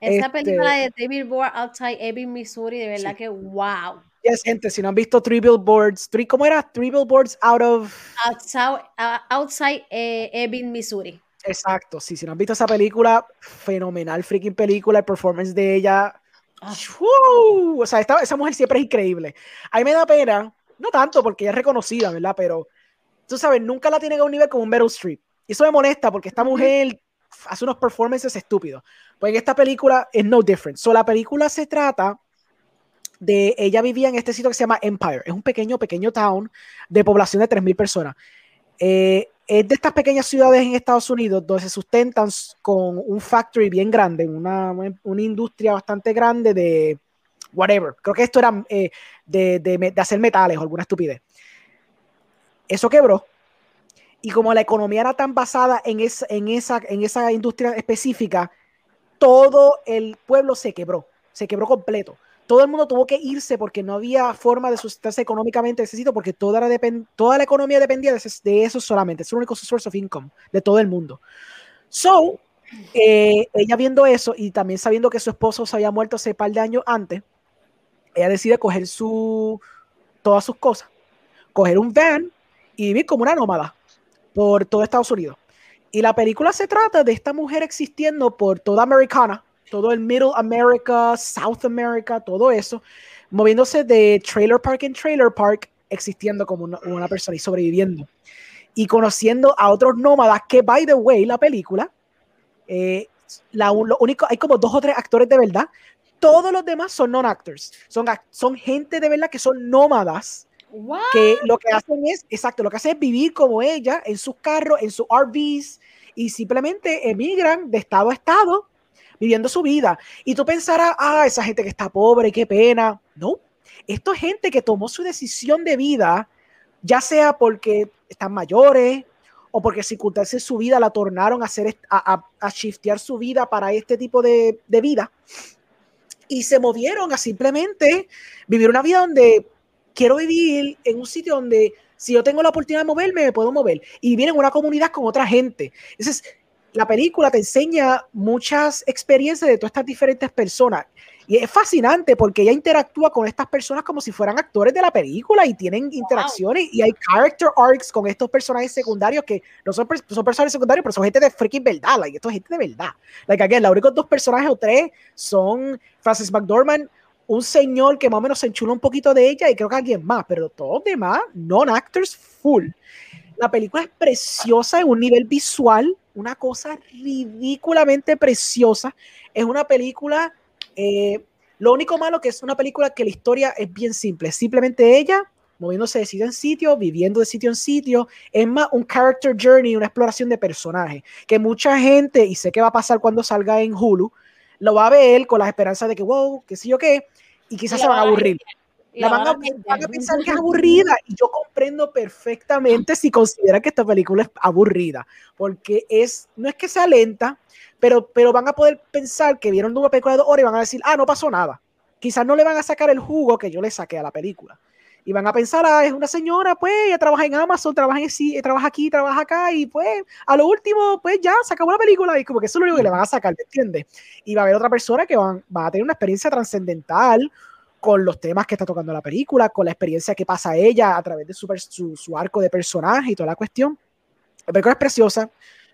Esa este- película de Three Billboard Outside Ebbing, Missouri, de verdad Sí. que wow. Yes, gente, si no han visto Three Billboards, three, ¿cómo era? Three Billboards out of. Outside, ah, outside eh, Ebbing, Missouri. Exacto, sí, si no han visto esa película, fenomenal freaking película, el performance de ella. Ah. ¡Woo! O sea, esta- esa mujer siempre es increíble. A mí me da pena, no tanto porque ella es reconocida, ¿verdad? Pero tú sabes, nunca la tienen a un nivel como un Meryl Streep. Y eso me molesta porque esta mujer hace unos performances estúpidos. Pues en esta película es no different. So, la película se trata de ella vivía en este sitio que se llama Empire. Es un pequeño, pequeño town de población de 3.000 personas. Eh, es de estas pequeñas ciudades en Estados Unidos donde se sustentan con un factory bien grande, una, una industria bastante grande de whatever. Creo que esto era eh, de, de hacer metales o alguna estupidez. Eso quebró. Y como la economía era tan basada en, es- en, esa, en esa industria específica, todo el pueblo se quebró, se quebró completo. Todo el mundo tuvo que irse porque no había forma de sustentarse económicamente ese sitio, porque toda la, economía dependía de, eso solamente. Es el único source of income de todo el mundo. So, eh, ella viendo eso y también sabiendo que su esposo se había muerto hace par de años antes, ella decide coger su, todas sus cosas, coger un van y vivir como una nómada por todo Estados Unidos. Y la película se trata de esta mujer existiendo por toda Americana, todo el Middle America, South America, todo eso, moviéndose de trailer park en trailer park, existiendo como una, una persona y sobreviviendo. Y conociendo a otros nómadas que, by the way, la película, eh, la, lo único, hay como dos o tres actores de verdad. Todos los demás son non-actors. Son, son gente de verdad que son nómadas que lo que hacen es, exacto, lo que hacen es vivir como ella en sus carros, en sus RVs y simplemente emigran de estado a estado viviendo su vida. Y tú pensarás, ah, esa gente que está pobre, qué pena. No, esto es gente que tomó su decisión de vida, ya sea porque están mayores o porque circunstancias de su vida la tornaron a, hacer, a, a, a shiftear su vida para este tipo de, de vida. Y se movieron a simplemente vivir una vida donde quiero vivir en un sitio donde si yo tengo la oportunidad de moverme, me puedo mover. Y vivir en una comunidad con otra gente. Entonces, la película te enseña muchas experiencias de todas estas diferentes personas. Y es fascinante porque ella interactúa con estas personas como si fueran actores de la película y tienen interacciones y hay character arcs con estos personajes secundarios que no son, son personajes secundarios, pero son gente de freaking verdad. Like, esto es gente de verdad. Like, again, los únicos dos personajes o tres son Francis McDormand, un señor que más o menos se enchula un poquito de ella y creo que alguien más, pero todos demás, non-actors full. La película es preciosa en un nivel visual, una cosa ridículamente preciosa. Es una película, eh, lo único malo que es una película que la historia es bien simple, simplemente ella moviéndose de sitio en sitio, viviendo de sitio en sitio, es más un character journey, una exploración de personajes, que mucha gente, y sé que va a pasar cuando salga en Hulu, lo va a ver con la esperanza de que, wow, qué sé yo qué, y quizás se van a aburrir. La van a, van a, pensar que es aburrida y yo comprendo perfectamente si consideran que esta película es aburrida, porque es, no es que sea lenta, pero, pero van a poder pensar que vieron una película de dos horas y van a decir, ah, no pasó nada. Quizás no le van a sacar el jugo que yo le saqué a la película. Y van a pensar, ah, es una señora, pues, ella trabaja en Amazon, trabaja, en, trabaja aquí, trabaja acá, y pues, a lo último, pues ya, se acabó la película, y como que eso es lo único que le van a sacar, ¿me entiendes? Y va a haber otra persona que van, va a tener una experiencia trascendental con los temas que está tocando la película, con la experiencia que pasa ella a través de su, arco de personaje y toda la cuestión. La película es preciosa.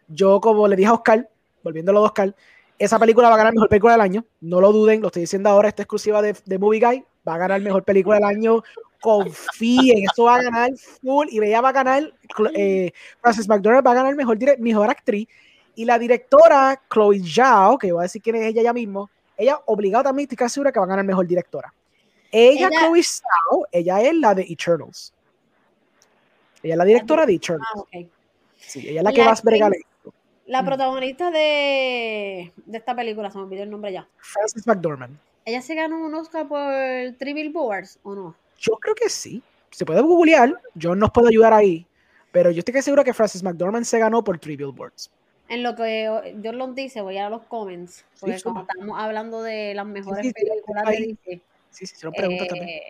Yo, como le dije a Oscar, volviéndolo a Oscar, esa película va a ganar mejor película del año. No lo duden, lo estoy diciendo ahora, esta exclusiva de, de Movie Guy. Va a ganar mejor película del año. Confíen, eso va a ganar full. Y ella va a ganar, eh, Frances McDormand va a ganar mejor, mejor actriz. Y la directora, Chloe Zhao, que voy a decir quién es ella ya mismo, ella obligada también, estoy casi segura que va a ganar mejor directora. Ella, ella, Chloe Zhao, ella es la de Eternals. Ella es la directora de Eternals. Ah, okay. Sí, ella es la que va a bregar La protagonista de, de, esta película, se me olvidó el nombre ya. Frances McDormand. ¿Ella se ganó un Oscar por Three Billboards o no? Yo creo que sí. Se puede googlear, yo nos puedo ayudar ahí. Pero yo estoy seguro que Frances McDormand se ganó por Three Billboards. En lo que yo lo dice, voy a los comments. Porque sí, como estamos hablando de las mejores sí, películas de DC. Sí, sí, se lo pregunto eh, también.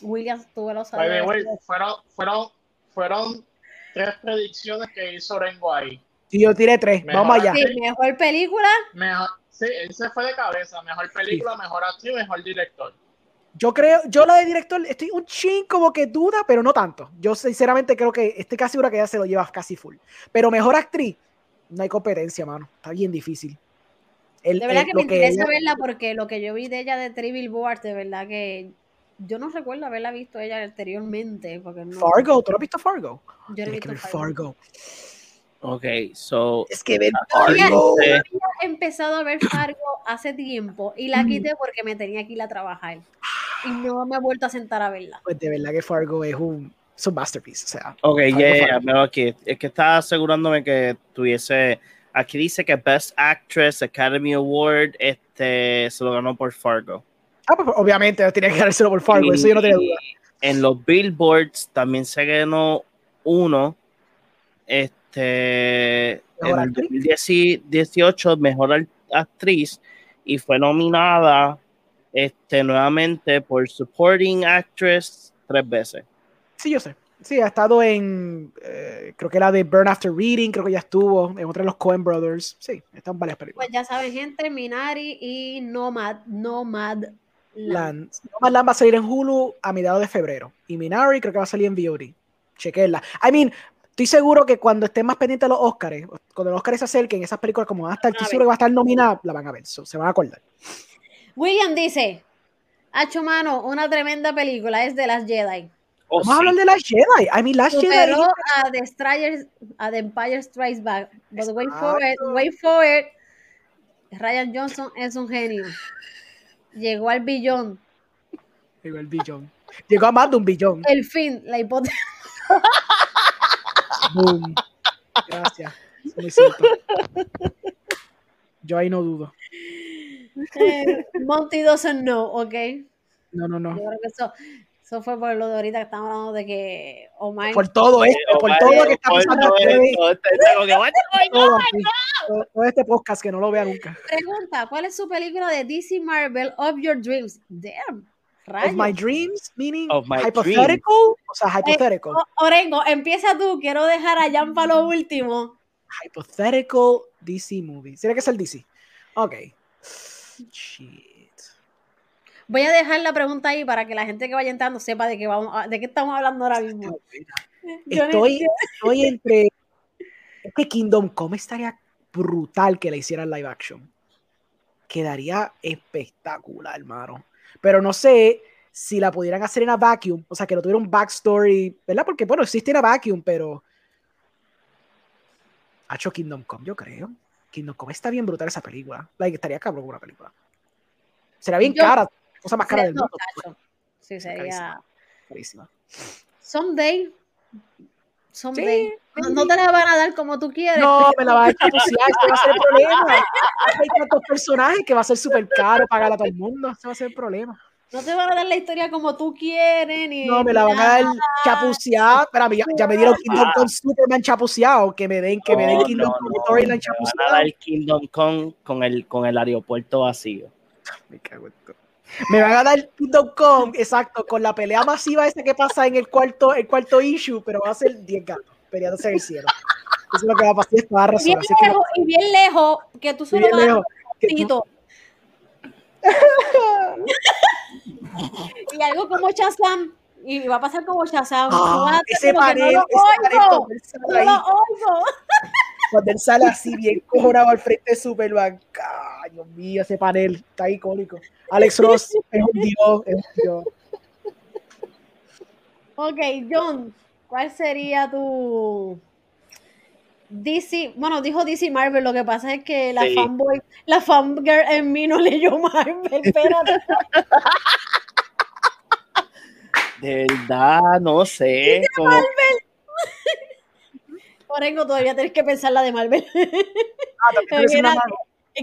Williams, tú lo sabes. Wait, wait, fueron, fueron, fueron tres predicciones que hizo Rengo ahí. Y yo tiré tres. Mejor, Vamos allá. Sí, mejor película. Mejor, sí, él se fue de cabeza. Mejor película, mejor actriz, mejor director. Yo creo, yo la de director estoy un ching como que duda, pero no tanto. Yo sinceramente creo que estoy casi segura que ella se lo lleva casi full. Pero mejor actriz, no hay competencia, mano. Está bien difícil. El, de verdad el, que me interesa que ella... verla porque lo que yo vi de ella de Three Billboards, de verdad que yo no recuerdo haberla visto ella anteriormente. Porque no... Fargo, ¿tú no has visto Fargo? Yo no he visto Fargo. Fargo. Ok, so. Es que ver Fargo. Yo había empezado a ver Fargo hace tiempo y la quité porque me tenía que ir a trabajar. Y no me he vuelto a sentar a verla. Pues de verdad que Fargo es un, es un masterpiece. O sea, ok, ya, yeah, yeah, aquí. Es que estaba asegurándome que tuviese. Aquí dice que Best Actress Academy Award este, se lo ganó por Fargo. Ah, pues obviamente tiene que ganárselo por Fargo, y, eso yo no tengo duda. En los Billboards también se ganó uno. Este. En el 2018, mejor actriz. Y fue nominada este, nuevamente por Supporting Actress tres veces. Sí, yo sé. Sí, ha estado en, eh, creo que la de Burn After Reading, creo que ya estuvo, en otra de los Coen Brothers. Sí, están varias películas. Pues ya saben, gente, Minari y Nomad, Nomad Land. Nomad Land va a salir en Hulu a mediados de febrero. Y Minari creo que va a salir en VOD. Chequenla. I mean, estoy seguro que cuando estén más pendientes de los Oscars, cuando los Oscars se acerquen, esas películas como van a estar, estoy seguro que va a estar nominada, la van a ver, so, se van a acordar. William dice, Hacho mano, una tremenda película, es de las Jedi. Oh, Vamos sí. a hablar de las Jedi. I mean, las Superó Jedi. a The, Strikers, a The Empire Strikes Back. But wait for it, wait for it. Ryan Johnson es un genio. Llegó al billón. Llegó al billón. Llegó a más de un billón. El fin, la hipoteca. Boom. Gracias. Muy cierto. Yo ahí no dudo. Eh, Monty doesn't know, ¿ok? No, no, no. Yo creo que eso, eso fue por lo de ahorita que estamos hablando de que Omar. Por todo esto, por todo lo que está Por pasando todo fuck? todo este podcast que no lo vea nunca. Pregunta: ¿Cuál es su película de DC Marvel of Your Dreams? Damn. Of my dreams, meaning Of my hypothetical, o sea, hypothetical. O- Orengo, empieza tú. Quiero dejar a Jan para lo último. Hypothetical DC movie. Tiene que ser DC. Ok. Shit. Voy a dejar la pregunta ahí para que la gente que vaya entrando sepa de qué, vamos a- de qué estamos hablando ahora mismo. Estoy, estoy entre. Es que Kingdom Come estaría brutal que le hicieran live action. Quedaría espectacular, hermano. Pero no sé si la pudieran hacer en a vacuum, o sea, que no tuviera un backstory, ¿verdad? Porque, bueno, existe en a vacuum, pero. Ha hecho Kingdom Come, yo creo. Kingdom Come está bien brutal esa película. Like, estaría cabrón una película. Será bien Yo- cara, cosa más cara del mundo. cacho. Sí, sería. Carísima. Someday. Someday. No, no te la van a dar como tú quieres. No, me la va a chapucear, ese va a ser el problema. Hay tantos personajes que va a ser súper caro pagar a todo el mundo. Ese va a ser el problema. No te van a dar la historia como tú quieres. Ni No, me la van a dar chapuceada. Espérame, ya, ya me dieron Kingdom Come Superman chapuceado. Que me den, que me den No, Kingdom no, Come no, Storyline me van a chapuceado. dar Kingdom Come con el, con el aeropuerto vacío. Me cago en todo. Me van a dar Come, exacto, con la pelea masiva esa que pasa en el cuarto, el cuarto issue, pero va a ser 10 gatos peleándose en el cielo. Eso es lo que va a pasar. Estaba razón. bien Así que lejos, y bien lejos, que tú solo bien vas a lejos, tú- Tito. y algo como Shazam. Y va a pasar como Shazam. A Ah, ese panel, no lo oigo, no lo oigo. Cuando él sale así bien cojonado al frente de Superman. Ay, Dios mío, ese panel está icónico. Alex Ross es un dios, es un dios. Ok, John, ¿cuál sería tu DC? Bueno, dijo DC Marvel, lo que pasa es que la Sí. fanboy, la fangirl en mí no leyó Marvel, espérate. De verdad, no sé. como- Orengo, todavía tienes que pensar la de Marvel. Ah, una era-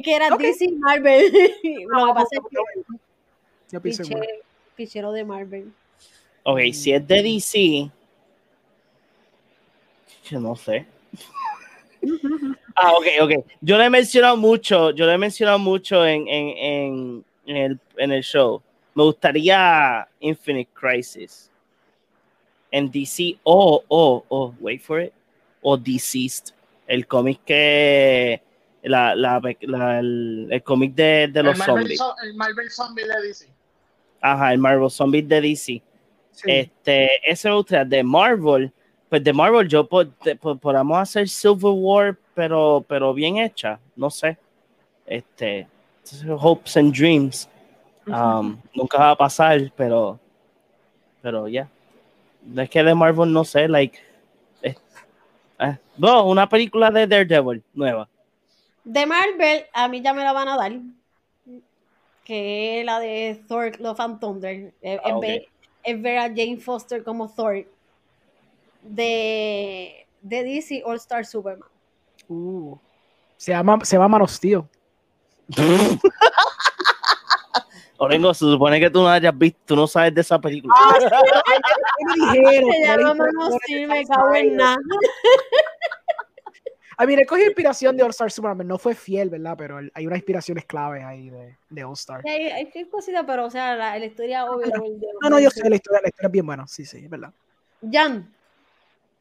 que era. DC Marvel. lo que pasa es que piche- igual. pichero de Marvel. Ok, si es de DC, yo no sé. Ah, ok, ok. Yo le he mencionado mucho, yo le he mencionado mucho en, en, en, en el, en el show. Me gustaría Infinite Crisis en DC o, o, o, wait for it, o Deceased, el cómic que, la, la, la- el, el cómic de, de los zombies. zo- el Marvel Zombie de DC. Ajá, el Marvel Zombies de DC. Sí. Este, ese me gustaría. De Marvel, pues de Marvel yo podamos hacer Civil War, pero, pero bien hecha, no sé. Este, Hopes and Dreams. Um, nunca va a pasar, pero, pero ya. Es que de Marvel no sé, like, eh, no, una película de Daredevil nueva. De Marvel, a mí ya me la van a dar. Que es la de Thor Love and Thunder. Es, Ah, es ver, es ver a Jane Foster como Thor. De, de DC All Star Superman. Uh, se llama, se llama Man of Steel. Orengo, se supone que tú no hayas visto, tú no sabes de esa película. Ah, sí. Se llama era Man of inspiración Steel, de me cago en nada. A mí, él cogió inspiración de All Star Superman. No fue fiel, ¿verdad? Pero hay unas inspiraciones claves ahí de, de All Star. Sí, Hay, hay cositas, pero o sea, la, la historia overall de No, no, yo sé la historia. La historia es bien buena. Sí, sí, es verdad. Jan,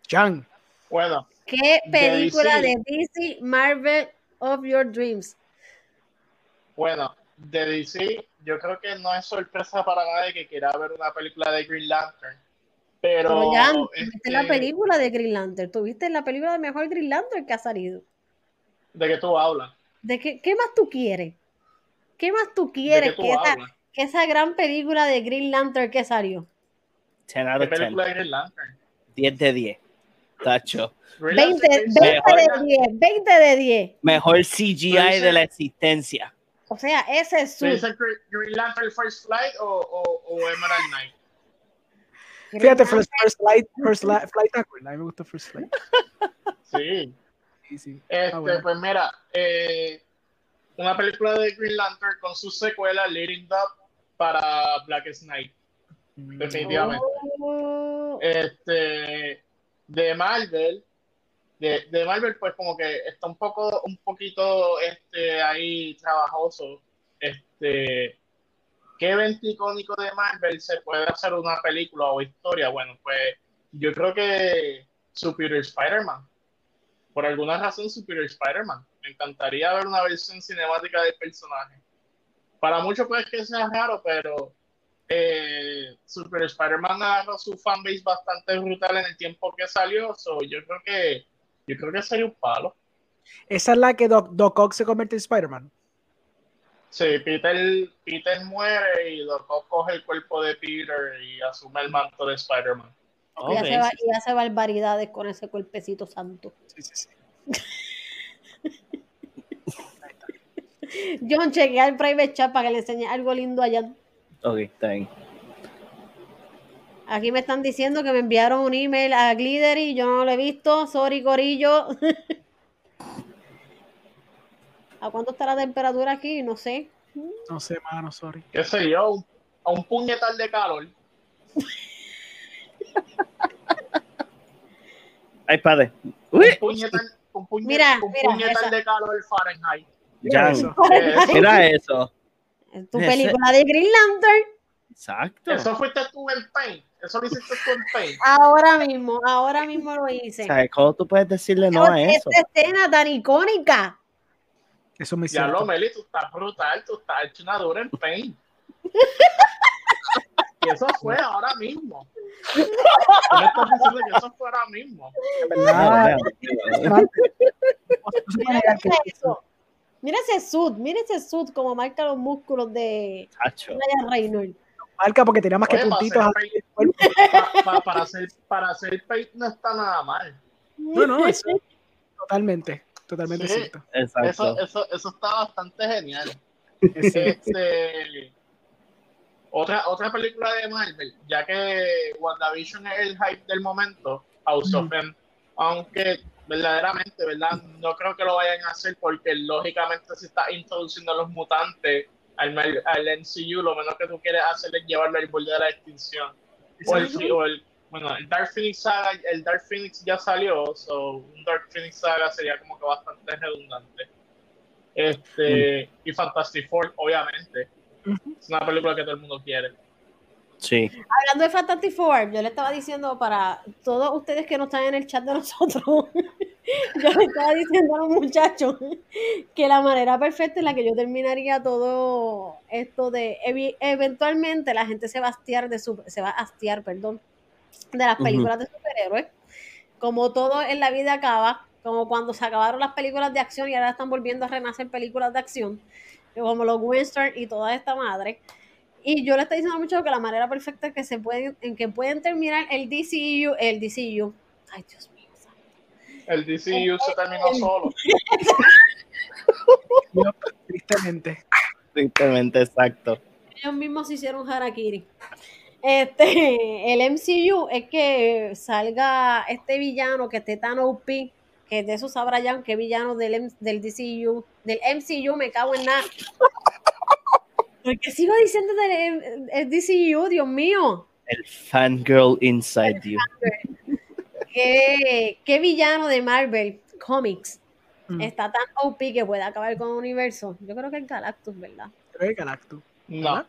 Jan. Bueno, ¿qué De película de DC. DC Marvel of Your Dreams? bueno, de DC, yo creo que no es sorpresa para nadie que quiera ver una película de Green Lantern. Pero, ¿tuviste este, la película de Green Lantern? ¿Tuviste la película de mejor Green Lantern que ha salido? ¿de qué tú hablas? ¿De qué, qué más tú quieres? ¿Qué más tú ¿De quieres qué tú que esa, hablas? que esa gran película de Green Lantern que salió? 10 out ¿Qué of 10. película de Green Lantern? 10 de 10. Tacho. Green 20, Lantern 20 Mejor. de 10, 20 de 10. Mejor CGI de la existencia. O sea, ese es su. ¿Me dicen Green- Lantern First Flight o, o, o Emerald Knight? Fíjate. First, first Flight, First Li- Flight cool. A mí me gusta First Flight. Sí. Sí, sí. Este, Ah, bueno. Pues mira, eh, una película de Green Lantern con su secuela Leading Up para Black Knight, Mm. definitivamente. Oh, Este, de Marvel, de, de Marvel, pues como que está un poco, un poquito este, ahí trabajoso. Este, ¿qué evento icónico de Marvel se puede hacer una película o historia? Bueno, pues yo creo que Superior Spider-Man. Por alguna razón, Superior Spider-Man. Me encantaría ver una versión cinemática del personaje. Para muchos puede que sea raro, pero eh, Super Spider-Man agarró su fanbase bastante brutal en el tiempo que salió. So, yo creo que yo creo que sería un palo. Esa es la que Doc, Doc Ock se convierte en Spider-Man. Sí, Peter, Peter muere y Doc Ock coge el cuerpo de Peter y asume el manto de Spider-Man. y, Ok, hace, ba- y hace barbaridades con ese cuerpecito santo. Sí, sí, sí. John, chequea el private chat para que le enseñe algo lindo allá. Ok, está bien. Aquí me están diciendo que me enviaron un email a Glittery, yo no lo he visto. Sorry, Corillo. ¿A cuánto está la temperatura aquí? No sé. No sé, mano, sorry. ¿Qué sé yo? A un puñetal de calor. Ay, padre. Un puñetal, un puñe- Mira, un mira, puñetal esa. de calor Fahrenheit. Jan, eso. Eso, mira eso. Es tu película de Green Lantern. Exacto. eso fuiste tú en Paint. Eso lo hiciste tú en Paint. Ahora mismo, ahora mismo lo hice. ¿Sabes cómo tú puedes decirle no a eso? Esta escena tan icónica. Eso me Ya lo. Meli, tú estás brutal, tú estás hecho una dura en Paint. Y eso fue ahora mismo. Tú me estás diciendo que eso fue ahora mismo. ¿Verdad? Mira, eso. Ese sud, mira ese sud como marca los músculos de Chacho. Ryan Reynolds. Marca porque tenía más que Oye, para puntitos. hacer para hacer, para hacer Paint no está nada mal. No, no, eso. Totalmente. Totalmente Sí. cierto. Eso, Exacto. eso, eso está bastante genial. Este, otra, otra película de Marvel, ya que WandaVision es el hype del momento, House of M, aunque verdaderamente, ¿verdad? No creo que lo vayan a hacer porque lógicamente se está introduciendo a los mutantes al, al MCU, lo menos que tú quieres hacer es llevarlo al borde de la extinción. O el, o el- bueno, el Dark Phoenix saga, el Dark Phoenix ya salió, so un Dark Phoenix saga sería como que bastante redundante. Este, y Fantastic Four, obviamente. Es una película que todo el mundo quiere. Sí. Hablando de Fantastic Four, yo le estaba diciendo para todos ustedes que no están en el chat de nosotros, yo le estaba diciendo a los muchachos que la manera perfecta en la que yo terminaría todo esto de eventualmente la gente se va a hastiar de su, se va a hastiar, perdón, de las películas de superhéroes. Como todo en la vida acaba, como cuando se acabaron las películas de acción y ahora están volviendo a renacer películas de acción, como los western y toda esta madre. Y yo le estoy diciendo mucho que la manera perfecta que se pueden, en que pueden terminar el DCU, el DCU. Ay, Dios mío. El DCU se terminó solo. Tristemente. Tristemente, exacto. Ellos mismos se hicieron harakiri. Este, el MCU es que salga este villano que esté tan OP, que de eso sabrá ya qué villano del, M- del DCU, del MCU, me cago en nada. ¿Por qué sigo diciendo del el DCU, Dios mío? El fangirl inside you. ¿Qué, qué villano de Marvel Comics Mm. está tan OP que puede acabar con el universo? Yo creo que es Galactus, ¿verdad? Creo que Galactus. No,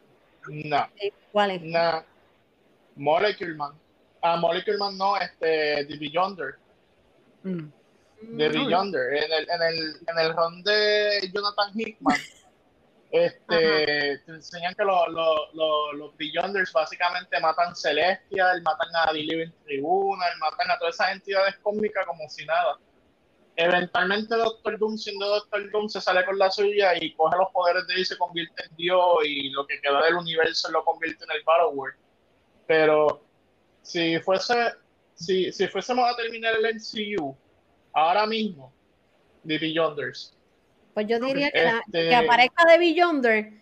no, Eh, ¿Cuál es? no. Molecule Man. Ah, Molecule Man no, este, The Beyonder. Mm. The Mm, Beyonder. En el, en el, en el run de Jonathan Hickman, este, te enseñan que lo- lo- lo- los Beyonders básicamente matan Celestial, matan a The Living Tribunal, matan a todas esas entidades cósmicas como si nada. Eventualmente Doctor Doom, siendo Doctor Doom, se sale con la suya y coge los poderes de él y se convierte en Dios y lo que queda del universo lo convierte en el Battleworld. Pero si fuese, si, si fuésemos a terminar el MCU ahora mismo, The Beyonders. Pues yo diría que, la- Este- que aparezca de Beyonder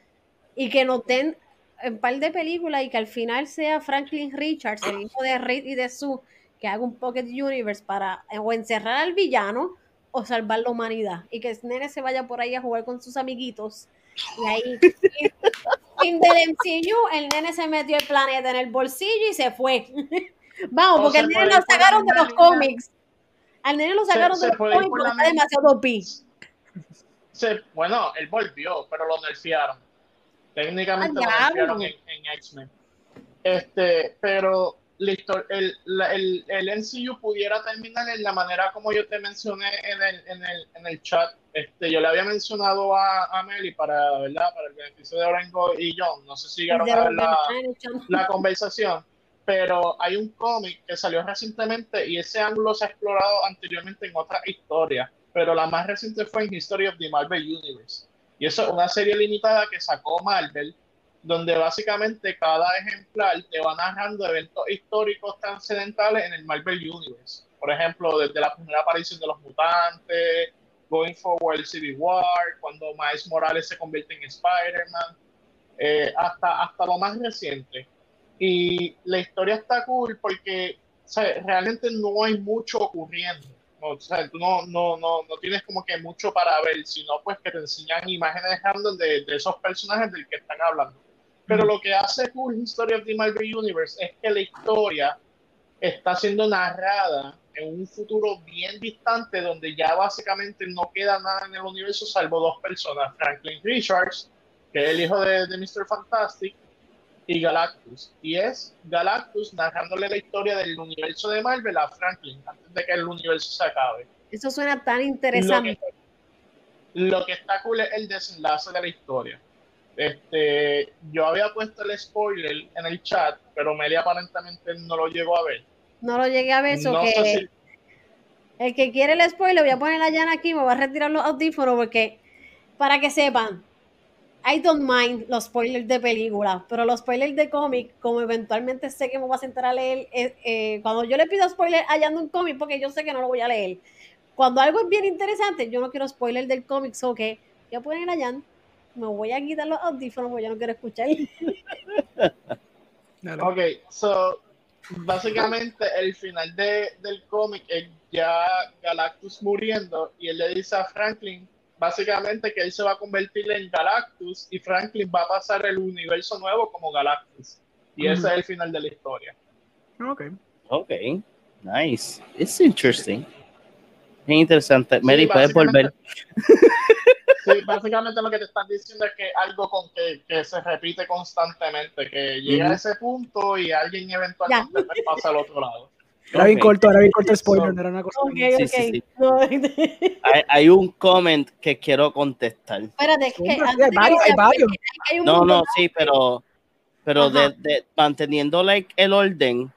y que nos den un par de películas y que al final sea Franklin Richards, el hijo de Reed y de Sue, que haga un Pocket Universe para o encerrar al villano o salvar la humanidad. Y que el nene se vaya por ahí a jugar con sus amiguitos. Y ahí, fin del MCU, el nene se metió el planeta en el bolsillo y se fue. Vamos, O porque el nene lo sacaron de los cómics. Al nene lo sacaron se de los cómics por porque está demasiado OP. Se- bueno, él volvió, pero lo nerfearon. Técnicamente Ah, lo diablo. nerfearon en, en X-Men. Este, pero la histo- el, el, el MCU pudiera terminar en la manera como yo te mencioné en el, en el, en el chat. Este, yo le había mencionado a, a Meli para, ¿verdad? para el beneficio de Orengo y John. No sé si llegaron a ver la, la conversación, pero hay un cómic que salió recientemente y ese ángulo se ha explorado anteriormente en otras historias, pero la más reciente fue en History of the Marvel Universe. Y eso es una serie limitada que sacó Marvel, donde básicamente cada ejemplar te va narrando eventos históricos trascendentales en el Marvel Universe. Por ejemplo, desde la primera aparición de los mutantes, Going Forward Civil War, cuando Miles Morales se convierte en Spider-Man, eh, hasta, hasta lo más reciente. Y la historia está cool porque realmente no hay mucho ocurriendo. O sea, tú no, no, no, no tienes como que mucho para ver, sino pues que te enseñan imágenes random de, de esos personajes del que están hablando. Pero lo que hace cool History of the Marvel Universe es que la historia está siendo narrada en un futuro bien distante donde ya básicamente no queda nada en el universo salvo dos personas, Franklin Richards, que es el hijo de, de Mr. Fantastic, y Galactus. Y es Galactus narrándole la historia del universo de Marvel a Franklin antes de que el universo se acabe. Eso suena tan Lo interesante. que, lo que está cool es el desenlace de la historia. Este, yo había puesto el spoiler en el chat, pero Meli aparentemente no lo llegó a ver. No lo llegué a ver, eso No que sé si- el que quiere el spoiler, voy a poner la llana aquí, me voy a retirar los audífonos porque, para que sepan, I don't mind los spoilers de películas, pero los spoilers de cómic, como eventualmente sé que me voy a sentar a leer, eh, eh, cuando yo le pido spoiler hallando un cómic, porque yo sé que no lo voy a leer. Cuando algo es bien interesante, yo no quiero spoiler del cómic, so que voy a poner a Jan, me voy a quitar los audífonos porque yo no quiero escuchar. Ok, so básicamente el final de, del cómic es ya Galactus muriendo y él le dice a Franklin básicamente que él se va a convertir en Galactus y Franklin va a pasar el universo nuevo como Galactus. Y ese es el final de la historia. Ok. Ok, nice. It's interesting. Es interesante. Mary, puedes volver. Sí, básicamente lo que te están diciendo es que algo con que, que se repite constantemente, que llega a ese punto y alguien eventualmente pues, pasa al otro lado. Era bien corto, era bien corto el spoiler, no era una cosa. ok, bien- ok. Sí, sí, sí. Hay, hay un comment que quiero contestar. espérate, es que hay que varios, hay varios. No, no, sí, pero, pero de, de- manteniendo like, el orden,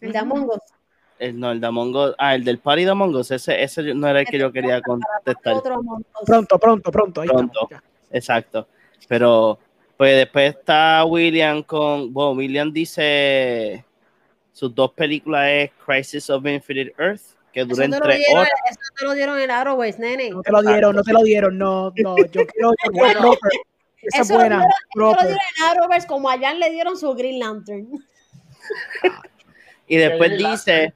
El de Among Us. el, no, el de Among Us, ah, el del party de Among Us, ese, ese no era el que yo quería contestar. Pronto, pronto, pronto. Ahí Pronto. estamos. Exacto. Pero, pues después está William con, bueno, William dice, sus dos películas es Crisis of Infinite Earth, que Eso duran te, lo tres dieron, horas. eso te lo dieron en Arrowverse, nene. No te lo dieron, no te lo dieron, no, no. Yo quiero, yo quiero Bueno. proper. Esa es Eso lo buena. dieron- Eso lo Proper. dieron en Arrowverse como a Jan le dieron su Green Lantern. Y después dice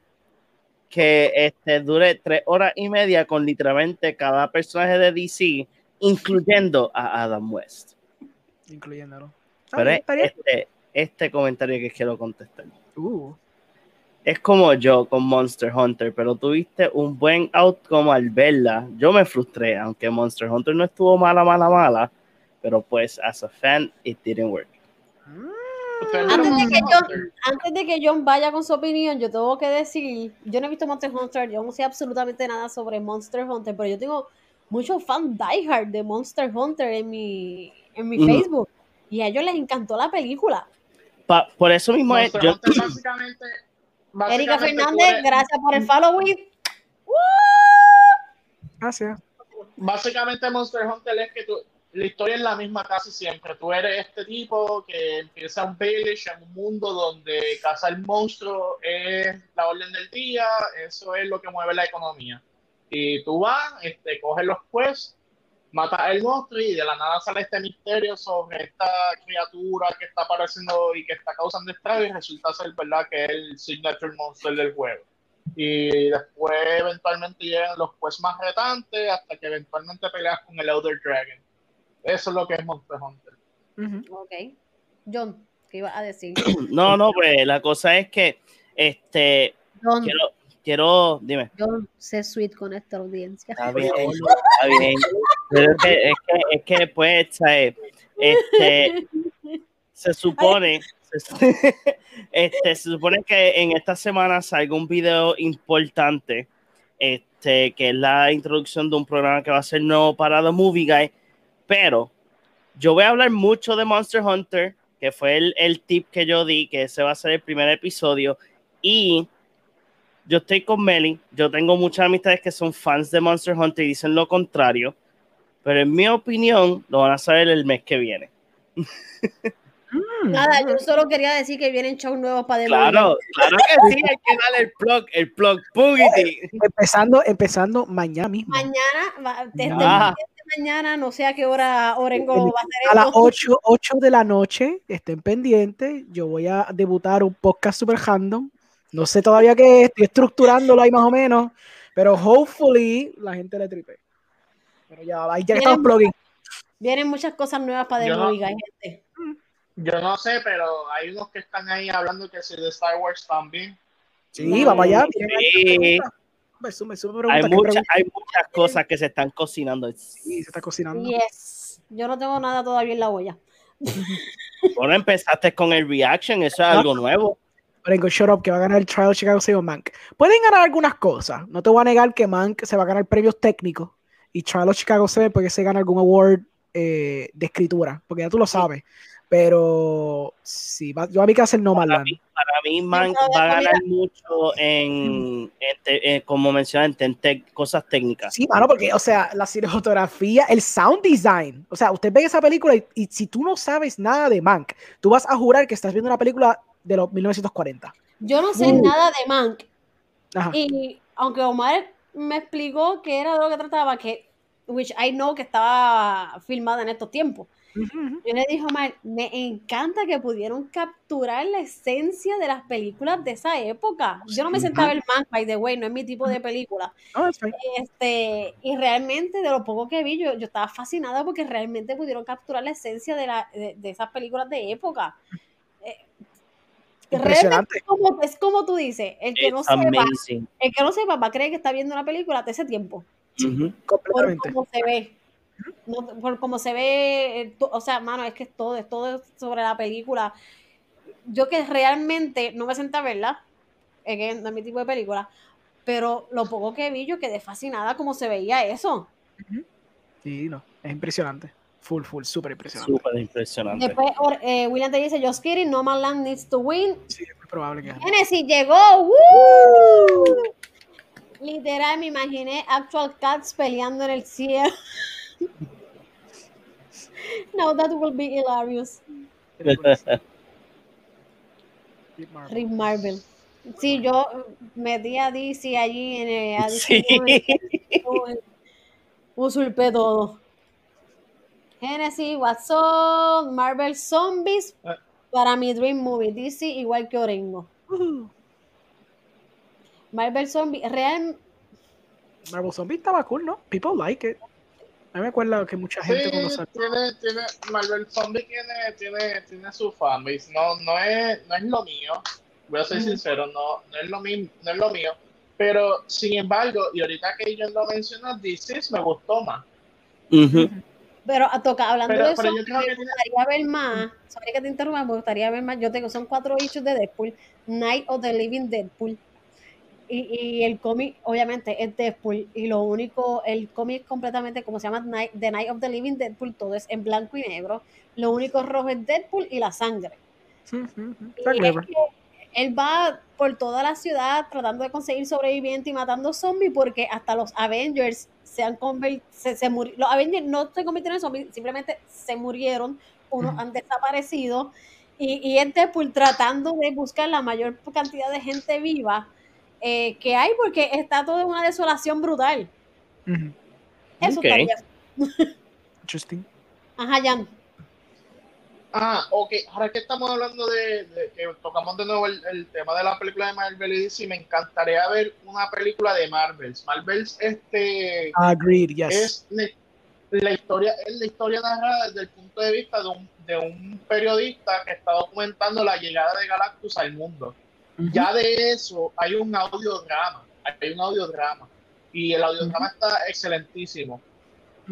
que este dure tres horas y media con literalmente cada personaje de DC, incluyendo a Adam West. Incluyéndolo. Pero es este, este comentario que quiero contestar. Uh, Es como yo con Monster Hunter, pero tuviste un buen outcome al verla. Yo me frustré, aunque Monster Hunter no estuvo mala, mala, mala, pero pues as a fan, it didn't work. Antes de que? Antes de John vaya con su opinión, yo tengo que decir, yo no he visto Monster Hunter, yo no sé absolutamente nada sobre Monster Hunter, pero yo tengo muchos fan diehard de Monster Hunter en mi, en mi. Facebook. Y a ellos les encantó la película. Pa- por eso mismo es, Monster yo, Hunter básicamente, Erika Fernández, eres- gracias por el following. gracias. Básicamente Monster Hunter es que tú, la historia es la misma casi siempre. Tú eres este tipo que empieza un village en un mundo donde cazar monstruos es la orden del día, eso es lo que mueve la economía. Y tú vas, este, coges los quests, matas al monstruo y de la nada sale este misterio sobre esta criatura que está apareciendo y que está causando estragos y resulta ser verdad que es el signature monster del juego. Y después eventualmente llegan los pues más retantes hasta que eventualmente peleas con el Elder Dragon. Eso es lo que es Monster Hunter. Ujú. Ok. John, ¿qué iba a decir? No, no, pues la cosa es que este John, quiero, quiero, dime. John, sé sweet con esta audiencia. Está bien, está bien. Pero es que, es que, es que pues, ¿sabes? este, se supone, se, este, se supone que en esta semana salga un video importante, este, que es la introducción de un programa que va a ser nuevo para The Movie Guy, pero yo voy a hablar mucho de Monster Hunter, que fue el, el tip que yo di, que ese va a ser el primer episodio, y yo estoy con Meli, yo tengo muchas amistades que son fans de Monster Hunter y dicen lo contrario, pero en mi opinión lo van a saber el mes que viene. Mm. Nada, yo solo quería decir que vienen shows nuevos para The Claro, claro que sí, hay que darle el plug, el plug Pugity. Empezando, empezando mañana mismo. Mañana, desde Ah. mañana, no sé a qué hora Orengo va a hacer A las esto. 8, 8 de la noche, estén pendientes. Yo voy a debutar un podcast super random. No sé todavía qué es, estoy estructurándolo ahí más o menos. Pero hopefully la gente le tripe. Pero ya, ahí ya que estamos plugging. Vienen muchas cosas nuevas para The Yo no- gente. Yo no sé, pero hay unos que están ahí hablando que si de Star Wars también. Sí, vamos allá. Sí. Sube, sube, sube pregunta, Hay, ¿qué mucha- hay muchas cosas que se están cocinando. Sí, se está cocinando. Yes. Yo no tengo nada todavía en la olla. Bueno, empezaste con el reaction, eso es algo nuevo. Orengo, shut up, que va a ganar el Trial Chicago 6 Mank. Pueden ganar algunas cosas. No te voy a negar que Mank se va a ganar premios técnicos y Trial of Chicago 7 porque se gana algún award eh, de escritura, porque ya tú lo sabes. Pero sí, va, yo a mi casa el No Man Para mí, para mí Mank va a ganar mucho en, en te- en- como mencionaste, en tec- cosas técnicas. Sí, mano, porque, o sea, la cinematografía, el sound design. O sea, usted ve esa película y, y si tú no sabes nada de Mank, tú vas a jurar que estás viendo una película de los 1940. Yo no sé Uh. nada de Mank. Ajá. Y aunque Omar me explicó que era de lo que trataba, que, which I know que estaba filmada en estos tiempos. Yo le dije, Omar, me encanta que pudieron capturar la esencia de las películas de esa época. Yo no me sentaba el Mank, by the way, no es mi tipo de película. Este, y realmente, de lo poco que vi, yo, yo estaba fascinada porque realmente pudieron capturar la esencia de, la, de, de esas películas de época. Impresionante. realmente Es como, es como tú dices, el que no It's sepa, amazing. el que no sepa va a creer que está viendo una película de ese tiempo, por Completamente. cómo se ve. No, por cómo se ve, o sea, mano, es que es todo, es todo sobre la película. Yo que realmente no me senté a verla, es que no es mi tipo de película, pero lo poco que vi, yo quedé fascinada cómo se veía eso. Sí, no, es impresionante. Full, full, súper impresionante. Súper impresionante. Después eh, William te dice, just kidding, No Man Land needs to win. Sí, es muy probable que gane. Genesis llegó, ¡woo! Literal, me imaginé Actual Cats peleando en el cielo. Now that will be hilarious. Rick Marvel. Rick Marvel. Sí, yo metí a DC allí en el. a DC Sí. Usurpé todo. Genesis, What's Up, Marvel Zombies. Ah. Para mi Dream Movie, DC igual que Orengo. Marvel Zombies, real, Marvel Zombie estaba cool, ¿no? People like it. A mí me acuerdo que mucha Sí, gente cuando salió. tiene, tiene, Marvel Zombie tiene, tiene, tiene su fanbase. No, no, es, no es lo mío. Voy a ser sincero, no, no, es lo mismo, no es lo mío. Pero, sin embargo, y ahorita que yo lo menciono, DC me gustó más. Ujú. Pero a toca, hablando Pero, de eso, pero yo creo me que gustaría ver más. Sorry que te interrumpa, me gustaría ver más. Yo tengo, son cuatro issues de Deadpool. Night of the Living Deadpool. Y, y el cómic, obviamente, es Deadpool. Y lo único, el cómic completamente, como se llama Night, The Night of the Living Deadpool, todo es en blanco y negro. Lo único rojo es Deadpool y la sangre. Y es clever. que él va por toda la ciudad tratando de conseguir sobrevivientes y matando zombies porque hasta los Avengers se han convertido, se, se los Avengers no se convirtieron en zombies, simplemente se murieron, unos han desaparecido y, y es Deadpool tratando de buscar la mayor cantidad de gente viva eh, que hay porque está todo en una desolación brutal. Eso Ok. estaría. Interesting. Ajá, Jan. Ah, ok. Ahora que estamos hablando de, de que tocamos de nuevo el, el tema de la película de Marvel y DC, me encantaría ver una película de Marvels. Marvels este Agreed, yes. es la, historia es la historia narrada desde el punto de vista de un, de un periodista que está documentando la llegada de Galactus al mundo. Ya de eso hay un audiodrama, hay un audiodrama y el audiodrama está excelentísimo.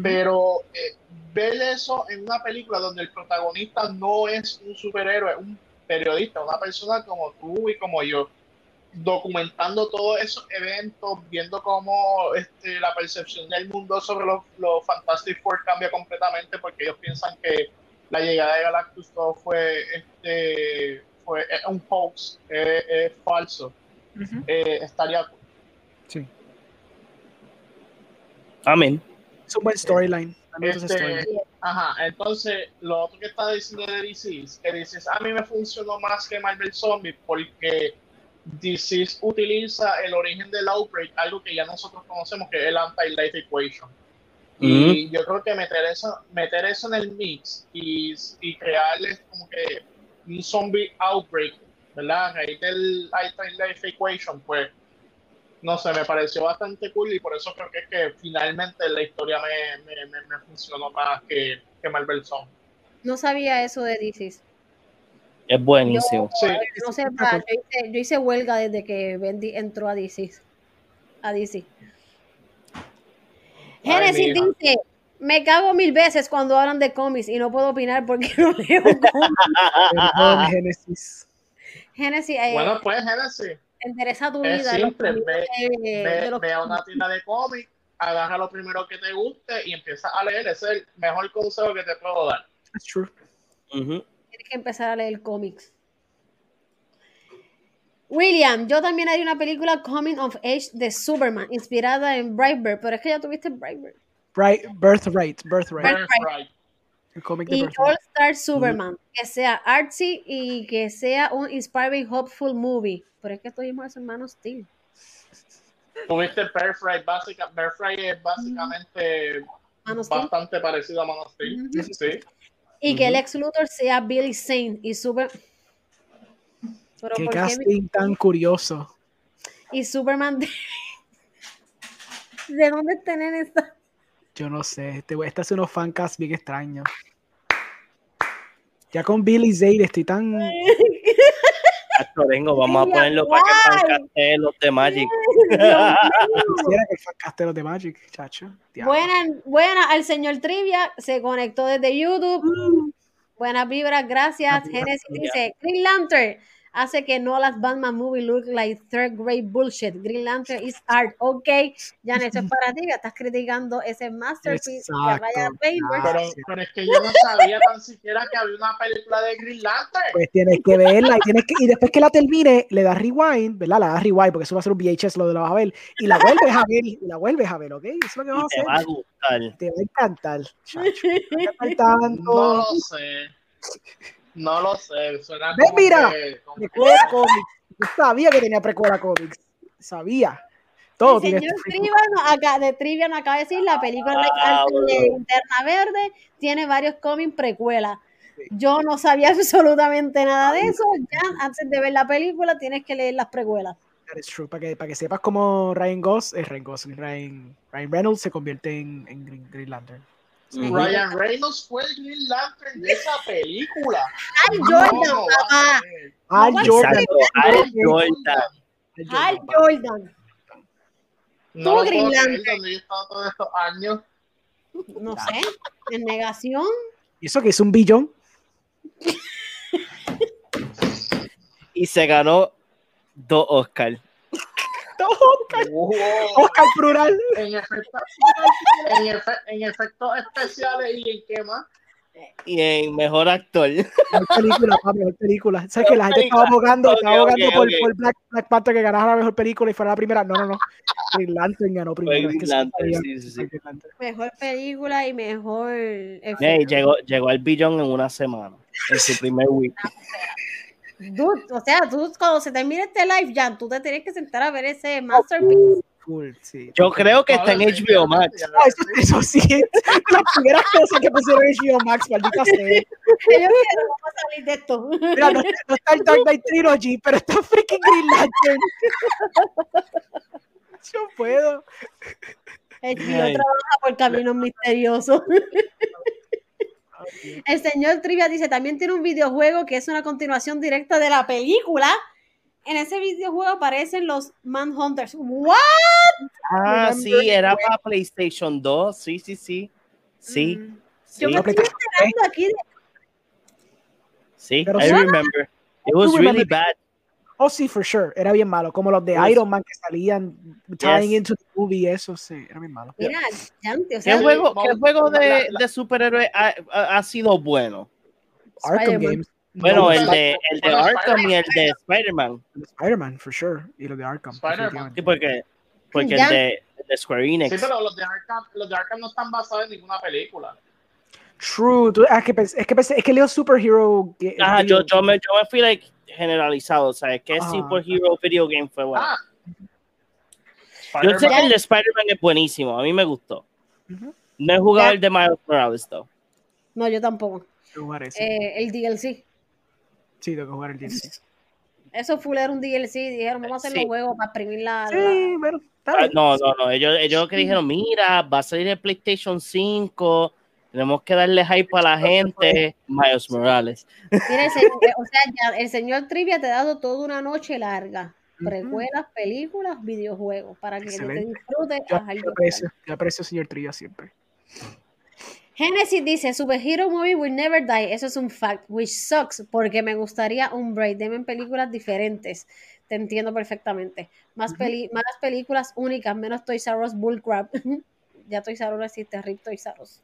Pero eh, ver eso en una película donde el protagonista no es un superhéroe, es un periodista, una persona como tú y como yo, documentando todos esos eventos, viendo cómo este, la percepción del mundo sobre los, los Fantastic Four cambia completamente porque ellos piensan que la llegada de Galactus todo fue, este, fue es un hoax, es, es falso. Ujú. Eh, estaría Sí. Amén. Es un buen storyline. Este, ajá, entonces lo otro que está diciendo de DC es que dices, a mí me funcionó más que Marvel Zombie porque DC utiliza el origen del outbreak, algo que ya nosotros conocemos que es el anti-life equation. Y yo creo que meter eso, meter eso en el mix y, y crearles como que un zombie outbreak, ¿verdad? A raíz del anti-life equation, pues no sé, me pareció bastante cool y por eso creo que es que finalmente la historia me, me, me, me funcionó más que, que Marvel Zombie. No sabía eso de DC. Es buenísimo. Sí. No sé, pa, yo, hice, yo hice huelga desde que Bendy entró a DC. A DC. Génesis mija. dice, me cago mil veces cuando hablan de cómics y no puedo opinar porque no leo cómics. Perdón, Génesis. Génesis, eh, Bueno, pues Genesis, interesa tu es vida. simple, ve- de- ve, de los ve a una tienda de cómics, agarra lo primero que te guste y empieza a leer. Ese es el mejor consejo que te puedo dar. That's true. Tienes que empezar a leer cómics. William, yo también haría una película Coming of Age de Superman, inspirada en Brightburn, pero es que ya tuviste Brightburn. Bright, birthright, birthright. Birthright. Birthright. El cómic de Y. All Star Superman, que sea artsy y que sea un inspiring, hopeful movie. Pero es que tuvimos eso en Man of Steel. Tuviste Birthright, básica, Birthright es básicamente Man bastante parecido a Man of Steel. Sí. Y que el ex Luthor sea Billy Zane y Super. Pero Qué ¿por qué casting tan curioso. Y Superman de... ¿De dónde nene está? Yo no sé. Este, este hace unos fancast bien extraños. Ya con Billy Zane estoy tan. Actorengo, vamos a ponerlo para que fancaste los de Magic. Quisiera que el fancast de los de Magic, chacho. Diablo. Buena, buena, al señor Trivia se conectó desde YouTube. Buenas vibras, gracias. Buenas Genesis dice: Green Lantern hace que no las Batman movie look like third grade bullshit. Green Lantern is art. Ok, Jan, eso es para ti, que estás criticando ese masterpiece de Exacto. Ryan Reynolds. Pero, pero es que yo no sabía tan siquiera que había una película de Green Lantern. Pues tienes que verla y, tienes que, y después que la termine, le das rewind, ¿verdad? La das rewind porque eso va a ser un VHS, lo de la vas a ver. Y la vuelves a ver, y la vuelves a ver, ¿ok? Eso es lo que vamos te a va a hacer. gustar. Te va a encantar, chacho. Te va a encantar tanto. No lo sé. No lo sé. Suena Ven, como mira. que- como que- Precuela Comics. Yo sabía que tenía precuela Comics. Sabía. Todo El señor este Trivia no- acá, de Trivia nos acaba de decir la película de Ah, de Linterna Verde tiene varios cómics precuelas. Yo no sabía absolutamente nada de eso. Ya antes de ver la película tienes que leer las precuelas. That is true. Para que, para que sepas cómo Ryan Gosling, eh, Ryan Gosling, Ryan, Ryan Reynolds se convierte en, en Green, Green Lantern. Ryan Reynolds fue el Green Lantern de esa película. ¡Ay, No, Jordan, papá! Al Jordan. Al Jordan. Al ¡Ay, Jordan. No Green Lantern. yo he estado todos estos años. No sé, en negación. ¿Y eso que es un billón? Y se ganó dos Oscars. Wow. Oscar plural. En, efecto, en, efe- en efectos especiales y en qué más. Y en mejor actor. Mejor película, papi, mejor película. ¿Sabes que la gente película. estaba abogando, Ok, estaba abogando ok, por, ok. por Black, Black Panther que ganara la mejor película y fuera la primera? No, no, no. Green Lantern ganó primero. es Green que Lantern, sí, sí, sí. Mejor película y mejor efecto. Ey, llegó, llegó al billón en una semana. En su primer week. Dude, o sea, tú cuando se termine este live, Jan, tú te tienes que sentar a ver ese masterpiece. cool, sí. Yo creo que está en HBO Max. Ah, eso, eso sí, las primeras cosas que pusieron en HBO Max, maldita sea. Ellos quieren vamos a salir de esto. Mira, no, no está el Dark Knight Trilogy, pero está freaking Green Lantern. Yo puedo. HBO Ay. trabaja por caminos misteriosos. El señor Trivia dice, también tiene un videojuego que es una continuación directa de la película. En ese videojuego aparecen los Manhunters. ¿What? Ah, sí, era para PlayStation 2. Sí, sí, sí. Sí, Mm. sí, Yo me estoy enterando aquí de sí. Pero I sí. remember. It was really bad. Oh, sí, for sure. Era bien malo. Como los de Yes. Iron Man que salían tying Yes. into the movie, eso sí, era bien malo. Mira, o ¿Qué sea, juego, vamos- qué juego de, la- la- de superhéroe ha, ha- sido bueno? Arkham. Games. Bueno, No, el de, el de Arkham y el de Spider-Man. Spider-Man, for sure. Y los de Arkham. Spider-Man. Sí, porque, porque el, de, el de Square Enix. Sí, pero los de, Arkham, los de Arkham no están basados en ninguna película. True. Ah, es, que pensé, es que pensé- es que leo superhero. Ajá, video- yo, yo, me, yo me fui like, generalizado, o sea, que Ajá. Superhero Video Game fue bueno. Ah. yo sé que el de Spider-Man es buenísimo, a mí me gustó. No he jugado el de Miles Morales, though. no, yo tampoco. Eh, el DLC. Sí, tengo que jugar el DLC. Eso full era un DLC. Dijeron, vamos a hacer Sí. los juegos para exprimir la. Sí, Ah, no, no, no, ellos, ellos lo que dijeron, mira, va a salir el PlayStation 5, tenemos que darle hype a la gente, Miles Morales. Mira, el señor- o sea, ya el señor Trivia te ha dado toda una noche larga. Precuelas, películas, videojuegos, para que te Excelente. disfrutes. Yo, aprecio, yo aprecio al señor Trilla siempre. Genesis dice, Superhero Movie Will Never Die. Eso es un fact, which sucks, porque me gustaría un break. Deme películas diferentes. Te entiendo perfectamente. Más peli malas películas únicas, menos Toys R Us Bullcrap. ya Toys R Us existe, RIP Toys R Us.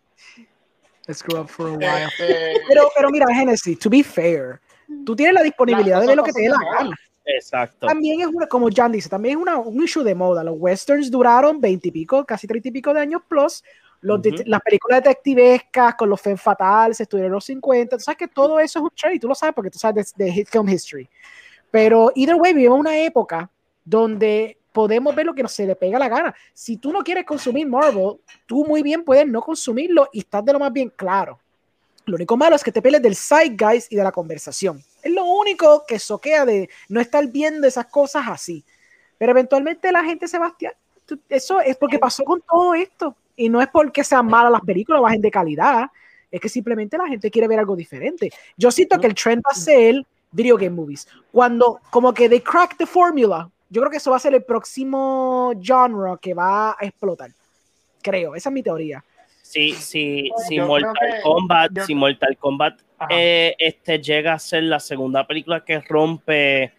Let's grow up for a while. Este, Pero, pero mira, Genesis, to be fair, tú tienes la disponibilidad de ver lo que te dé la gana. Exacto. También es una, como Jan dice, también es una, un issue de moda. Los westerns duraron 20 y pico, casi 30 y pico de años plus. Los de- Ujú. las películas detectivescas con los femme fatales estuvieron en los 50. Tú sabes que todo eso es un trend y tú lo sabes porque tú sabes de, de hit film history. Pero, either way, vivimos una época donde podemos ver lo que se le pega la gana. Si tú no quieres consumir Marvel, tú muy bien puedes no consumirlo y estás de lo más bien claro. Lo único malo es que te pelees del zeitgeist y de la conversación. Es lo único que soquea de no estar viendo esas cosas así. Pero eventualmente la gente se va a hastiar. Tú- Eso es porque pasó con todo esto. Y no es porque sean malas las películas o bajen de calidad. Es que simplemente la gente quiere ver algo diferente. Yo siento que el trend va a ser video game movies. Cuando como que they crack the formula, yo creo que eso va a ser el próximo genre que va a explotar. Creo, esa es mi teoría. Si, si, si Yo Mortal que- Kombat, yo- si Mortal Kombat Ajá. eh, este, llega a ser la segunda película que rompe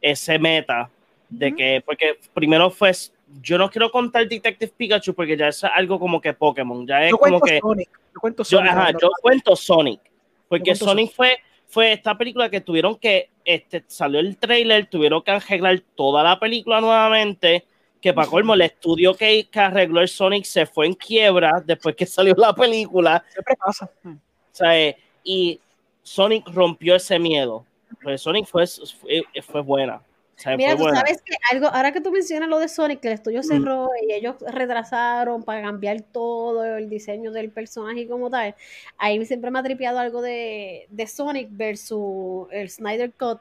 ese meta de que, porque primero fue, yo no quiero contar Detective Pikachu porque ya es algo como que Pokémon, ya es Yo como que Sonic. Yo cuento yo, Sonic. ajá, no- yo cuento Sonic, porque cuento Sonic fue, fue esta película que tuvieron que, este, salió el trailer, tuvieron que arreglar toda la película nuevamente, que para colmo el estudio que, que arregló el Sonic se fue en quiebra después que salió la película, Siempre pasa. O sea, eh, y Sonic rompió ese miedo, pues Sonic fue, fue, fue buena. O sea, Mira, tú buena. sabes que algo, ahora que tú mencionas lo de Sonic, que el estudio Mm. cerró y ellos retrasaron para cambiar todo el diseño del personaje y como tal, ahí siempre me ha tripeado algo de, de Sonic versus el Snyder Cut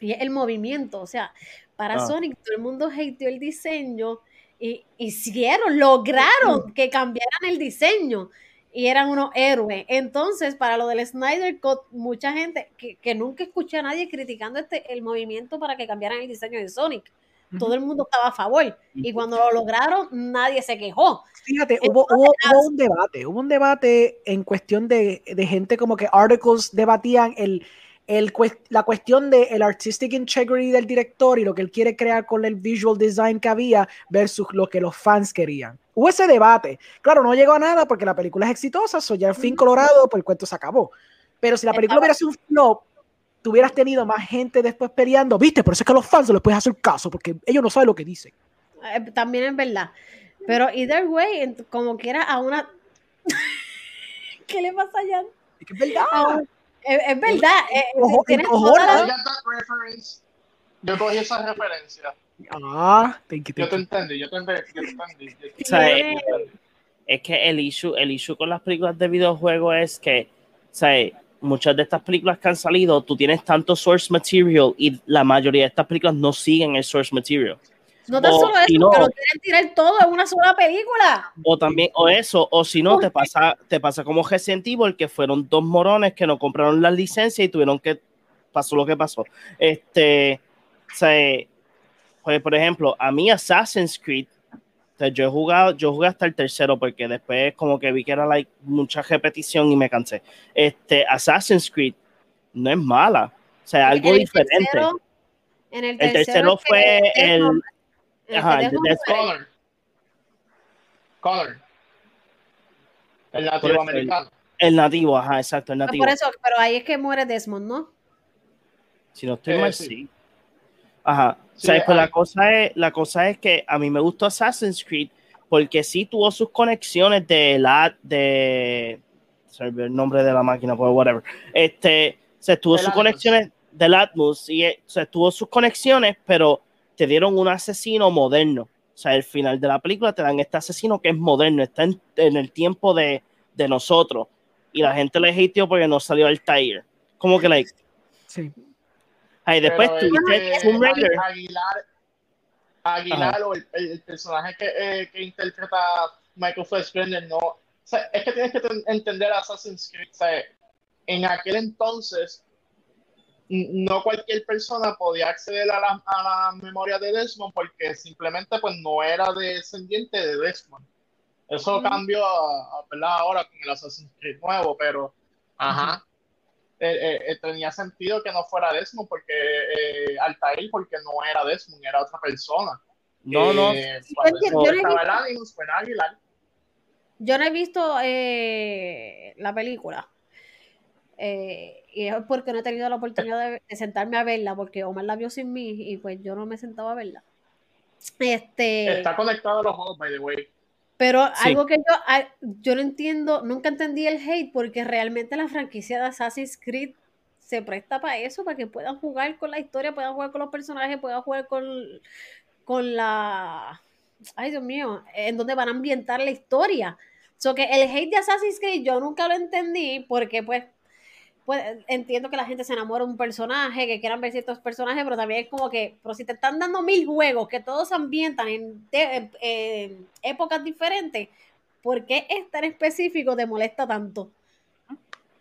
y es el movimiento, o sea, para Ah. Sonic todo el mundo hateó el diseño y hicieron, lograron que cambiaran el diseño y eran unos héroes. Entonces, para lo del Snyder Cut, mucha gente que, que nunca escuché a nadie criticando este el movimiento para que cambiaran el diseño de Sonic. Todo el mundo estaba a favor. Y cuando lo lograron, nadie se quejó. Fíjate, hubo, hubo, hubo un debate, hubo un debate en cuestión de, de gente como que articles debatían el, el, la cuestión de el artistic integrity del director y lo que él quiere crear con el visual design que había versus lo que los fans querían. Hubo ese debate. Claro, no llegó a nada porque la película es exitosa, so ya el fin colorado, pues el cuento se acabó. Pero si la película hubiera sido un flop, tú hubieras tenido más gente después peleando, viste, por eso es que a los fans no les puedes hacer caso, porque ellos no saben lo que dicen. Eh, También es verdad. Pero either way, en- como quiera a una... ¿Qué le pasa allá? Es que es verdad. Es, es verdad. eh, Ojo, tienes ojo, toda. Yo cogí esa referencia. Ah, thank you, Yo thank te you. entendí, yo te entendí, yo te entendí. yo te O sea, Tiene- eh, es que el issue, el issue con las películas de videojuegos es que, sea, muchas de estas películas que han salido, tú tienes tanto source material y la mayoría de estas películas no siguen el source material. No tan O solo si eso, no- lo quieren tirar todo en una sola película. O también, o eso, o si no, te pasa, te pasa como Resident Evil, que fueron dos morones que no compraron las licencias y tuvieron que, pasó lo que pasó. Este, o sea, pues, por ejemplo, a mí Assassin's Creed, o sea, yo he jugado, yo jugué hasta el tercero porque después como que vi que era like, mucha repetición y me cansé. Este, Assassin's Creed no es mala, o sea, algo En el diferente. tercero- en el El tercero, tercero es que fue el, ajá, el Death nativo americano. el nativo, ajá, exacto, el Ah, nativo. Por eso, pero ahí es que muere Desmond, ¿no? Si no estoy Eh, mal, sí. sí. Ajá. Sí, o sea, pues hay- la cosa es, la cosa es que a mí me gustó Assassin's Creed porque sí tuvo sus conexiones de la de se el nombre de la máquina, pues whatever. Este, o sea, tuvo sus Atmos. conexiones del Atmos y eh, o sea, tuvo sus conexiones, pero te dieron un asesino moderno. O sea, al final de la película te dan este asesino que es moderno, está en, en el tiempo de, de nosotros. Y la gente le hateó porque no salió el Tiger. Como que, like, Sí. ay, después Tomb Raider. Agui- Aguilar, Aguilar o el, el personaje que, eh, que interpreta Michael Fassbender, no. O sea, es que tienes que ten- entender Assassin's Creed. O sea, en aquel entonces, no cualquier persona podía acceder a la, a la memoria de Desmond porque simplemente pues no era descendiente de Desmond. Eso cambió a, a- ¿verdad? ahora con el Assassin's Creed nuevo, pero ajá. Eh, eh, eh, tenía sentido que no fuera Desmond porque eh, Altair porque no era Desmond, era otra persona. No, no. Yo no Animus. Yo no he visto eh, la película. Eh, y es porque no he tenido la oportunidad de, de sentarme a verla, porque Omar la vio sin mí y pues yo no me sentaba a verla. Este, Está conectado a los juegos, by the way. pero Sí. algo que yo, a- yo no entiendo, nunca entendí el hate, porque realmente la franquicia de Assassin's Creed se presta para eso, para que puedan jugar con la historia, puedan jugar con los personajes, puedan jugar con, con la... Ay, Dios mío, en donde van a ambientar la historia. So que el hate de Assassin's Creed yo nunca lo entendí porque pues, pues entiendo que la gente se enamora de un personaje, que quieran ver ciertos personajes, pero también es como que, pero si te están dando mil juegos que todos se ambientan en, épocas diferentes, ¿por qué este en específico te molesta tanto?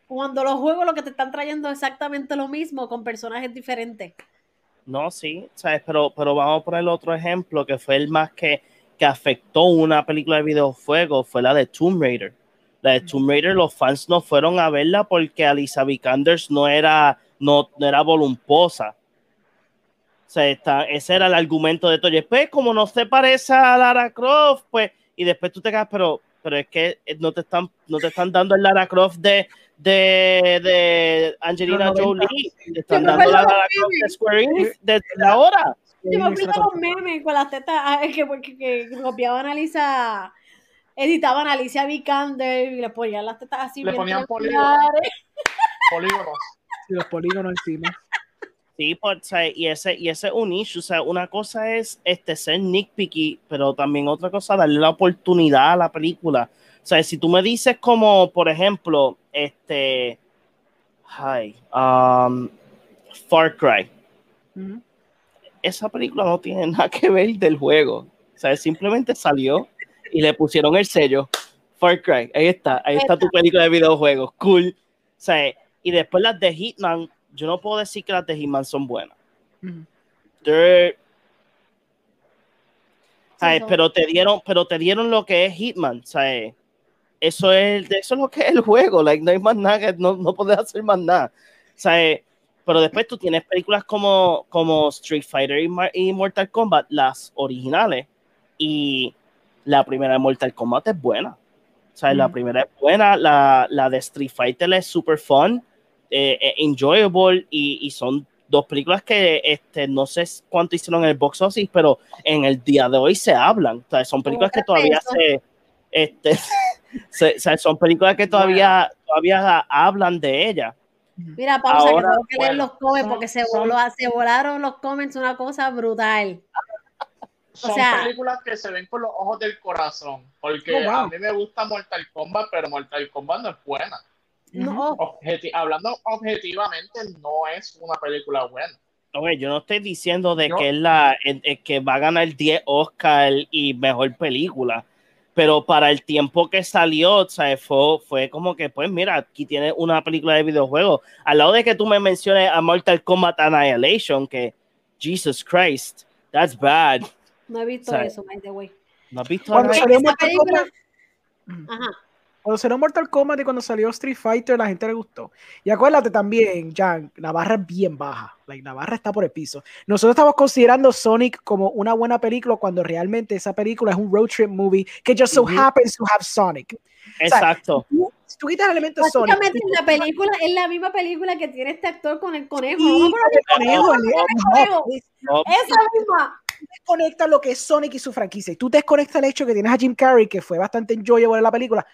Cuando los juegos lo que te están trayendo es exactamente lo mismo con personajes diferentes. No, sí, ¿sabes? Pero, pero vamos a poner otro ejemplo que fue el más que, que afectó una película de videojuegos, fue la de Tomb Raider. La de Tomb Raider, los fans no fueron a verla porque Alicia Vikander no era, no, no era volumposa. O sea, está- ese era el argumento de todo. Y después, como no se parece a Lara Croft, pues, y después tú te quedas, pero, pero es que no te están, no te están dando el Lara Croft de, de, de Angelina Los 90, Jolie, te están dando la Lara Croft de Square Enix de la hora. Yo me acuerdo los memes con las tetas ah, que, que, que copiaban a Lisa, editaban a Alicia Vikander y le ponían las tetas así. Le ponían triangulares. Polígonos. Y los polígonos encima. Sí, pues, o sea, y ese, y ese es un issue. O sea, una cosa es este, ser nitpicky, pero también otra cosa darle la oportunidad a la película. O sea, si tú me dices como, por ejemplo, este, hi, um, Far Cry, esa película no tiene nada que ver del juego. O sea, simplemente salió y le pusieron el sello. Far Cry, ahí está, ahí está tu película de videojuegos, cool. O sea, y después las de Hitman, yo no puedo decir que las de Hitman son buenas. Ujú. They're- ¿sabes? Pero te dieron, pero te dieron lo que es Hitman, ¿sabes? Eso es, eso es lo que es el juego, like, no hay más nada, no, no puedes hacer más nada, ¿sabes? Pero después tú tienes películas como, como Street Fighter y, y Mortal Kombat, las originales, y la primera de Mortal Kombat es buena. ¿sabes? La Mm. primera es buena, la, la de Street Fighter es super fun, eh, eh, enjoyable, y, y son dos películas que este, no sé cuánto hicieron en el box office, pero en el día de hoy se hablan. O sea, son películas que todavía se, este, se- o sea, son películas que todavía, todavía hablan de ella. Mira, pausa, Ahora, que tengo que leer bueno, los comments porque se, voló, se volaron los comments, una cosa brutal. Son sea- películas que se ven con los ojos del corazón. Porque Oh, wow. a mí me gusta Mortal Kombat, pero Mortal Kombat no es buena. No, Objeti- hablando objetivamente, no es una película buena. Oye, yo no estoy diciendo de que es la es- es que va a ganar 10 Oscar y mejor película, pero para el tiempo que salió, o sea, fue, fue como que, pues mira, aquí tiene una película de videojuego. Al lado de que tú me menciones a Mortal Kombat Annihilation, que Jesus Christ, that's bad. No he visto ¿Sabes? eso, by the way. ¿No has visto Cuando salió Mortal Kombat, Ajá. cuando salió Mortal Kombat y cuando salió Street Fighter, la gente le gustó. Y acuérdate también, Jan, la barra es bien baja. Like, la barra está por el piso. Nosotros estamos considerando Sonic como una buena película cuando realmente esa película es un road trip movie que just so happens to have Sonic. Exacto. Tú- Si tú quitas el elemento Sonic, Básicamente la película es la misma película que tiene este actor con el conejo. el conejo, el- conejo. Esa misma. Desconecta lo que es Sonic y su franquicia. Y tú desconectas el hecho que tienes a Jim Carrey, que fue bastante enjoyable en la película.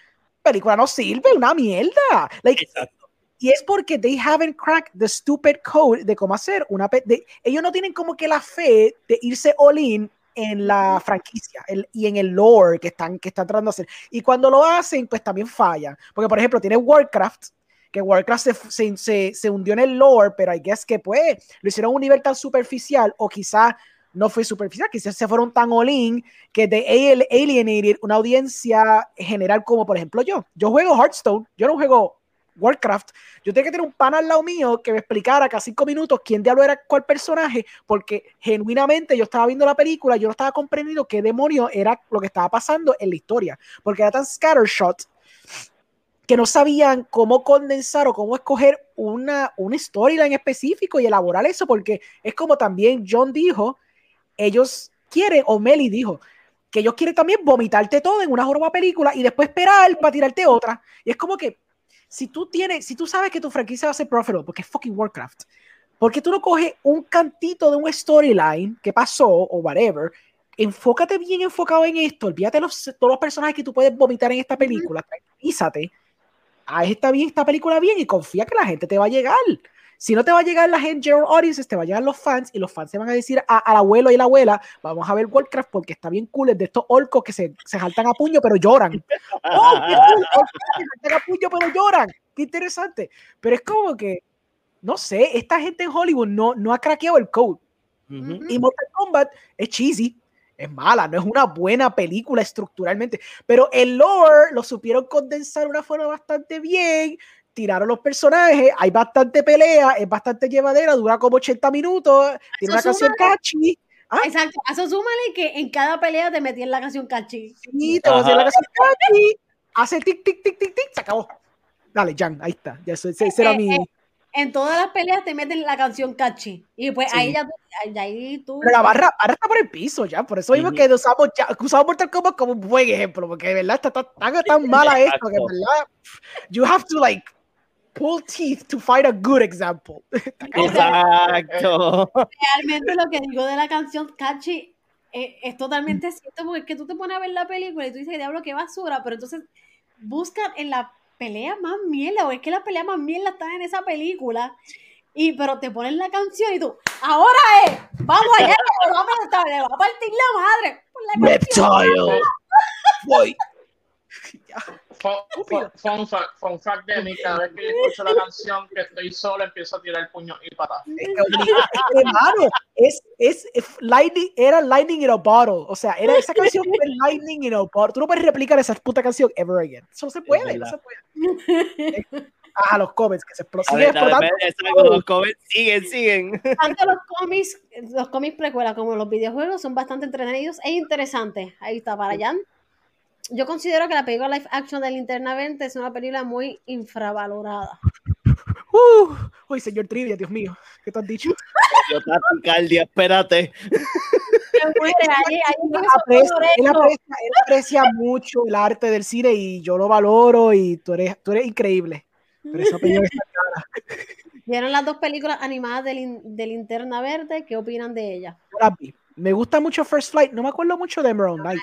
película no sirve, una mierda. Like, exacto. y es porque they haven't cracked the stupid code de cómo hacer una de- ellos no tienen como que la fe de irse all in en la franquicia el- y en el lore que están, que están tratando de hacer. Y cuando lo hacen, pues también fallan. Porque, por ejemplo, tiene Warcraft, que Warcraft se, se, se- se hundió en el lore, pero I guess que pues lo hicieron a un nivel tan superficial o quizás no fue superficial, quizás se fueron tan all in que de al- alienated una audiencia general como por ejemplo yo. Yo juego Hearthstone, yo no juego Warcraft. Yo tenía que tener un pan al lado mío que me explicara cada cinco minutos quién diablo era cuál personaje, porque genuinamente yo estaba viendo la película, yo no estaba comprendiendo qué demonio era lo que estaba pasando en la historia, porque era tan scattershot que no sabían cómo condensar o cómo escoger una, una storyline específico y elaborar eso, porque es como también John dijo, ellos quieren, o Meli dijo, que ellos quieren también vomitarte todo en una joroba película y después esperar para tirarte otra. Y es como que, si tú tienes, si tú sabes que tu franquicia va a ser profitable, porque es fucking Warcraft, ¿por qué tú no coges un cantito de un storyline que pasó o whatever? Enfócate bien enfocado en esto, olvídate los, todos los personajes que tú puedes vomitar en esta película, tranquilízate, haz esta, bien, esta película bien y confía que la gente te va a llegar. Si no te va a llegar la gente, general audiences, te va a llegar los fans y los fans se van a decir a- al abuelo y la abuela, vamos a ver Warcraft porque está bien cool, es de estos orcos que se, se saltan a puño pero lloran. ¡Oh, qué cool! Orcos que se saltan a puño pero lloran. Qué interesante. Pero es como que, no sé, esta gente en Hollywood no, no ha craqueado el code. Ujú. Y Mortal Kombat es cheesy, es mala, no es una buena película estructuralmente, pero el lore lo supieron condensar de una forma bastante bien, tiraron los personajes, hay bastante pelea, es bastante llevadera, dura como 80 minutos, tiene una canción catchy, ah, Exacto. A eso súmale que en cada pelea te metí en la canción catchy. sí, te voy a hacer la canción catchy, hace tic, tic, tic, tic, tic, se acabó. Dale, Jan, ahí está, ya ese, ese era Eh, mi... eh, En todas las peleas te meten la canción catchy. Y pues Sí. ahí ya tú, ahí- ahí tú. Pero la barra, barra está por el piso ya, por eso mismo que usamos, ya, usamos Mortal Kombat como un buen ejemplo, porque de verdad está tan, tan, tan mala esto que de verdad you have to like pull teeth to find a good example. Exacto. Realmente lo que digo de la canción catchy eh, es totalmente cierto, porque es que tú te pones a ver la película y tú dices, diablo, qué basura, pero entonces buscan en la pelea más mierda, o es que la pelea más mierda está en esa película. Y, pero te ponen la canción y tú, ahora es, vamos allá, le va a aplastar, le va a partir la madre. por la canción". Reptile. Voy. Fun, fun- fun fact, fun fact de mí, cada vez que escucho la canción que estoy solo, empiezo a tirar puño y que, hermano, es, es, es lightning, era lightning in a bottle. O sea, era esa canción fue lightning in a bottle. Tú no puedes replicar esa puta canción ever again. Eso no se puede, no se puede. Ah, los comments que se explo- A siguen ver, dale, explotando. ve, exacto, los comments siguen, siguen. Tanto los cómics, los cómics precuela como los videojuegos son bastante entretenidos e interesantes. Ahí está, para allá. Yo considero que la película live action de Linterna 20 es una película muy infravalorada. Uh, uy, señor Trivia, Dios mío, ¿qué te has dicho? Yo taquicardia, espérate. Él aprecia, mucho el arte del cine y yo lo valoro y tú eres, tú eres increíble. Pero esa opinión está ¿Vieron las dos películas animadas de, Lin- de Linterna Verde? ¿Qué opinan de ellas? clara. Me gusta mucho First Flight, no me acuerdo mucho de Emerald Knight.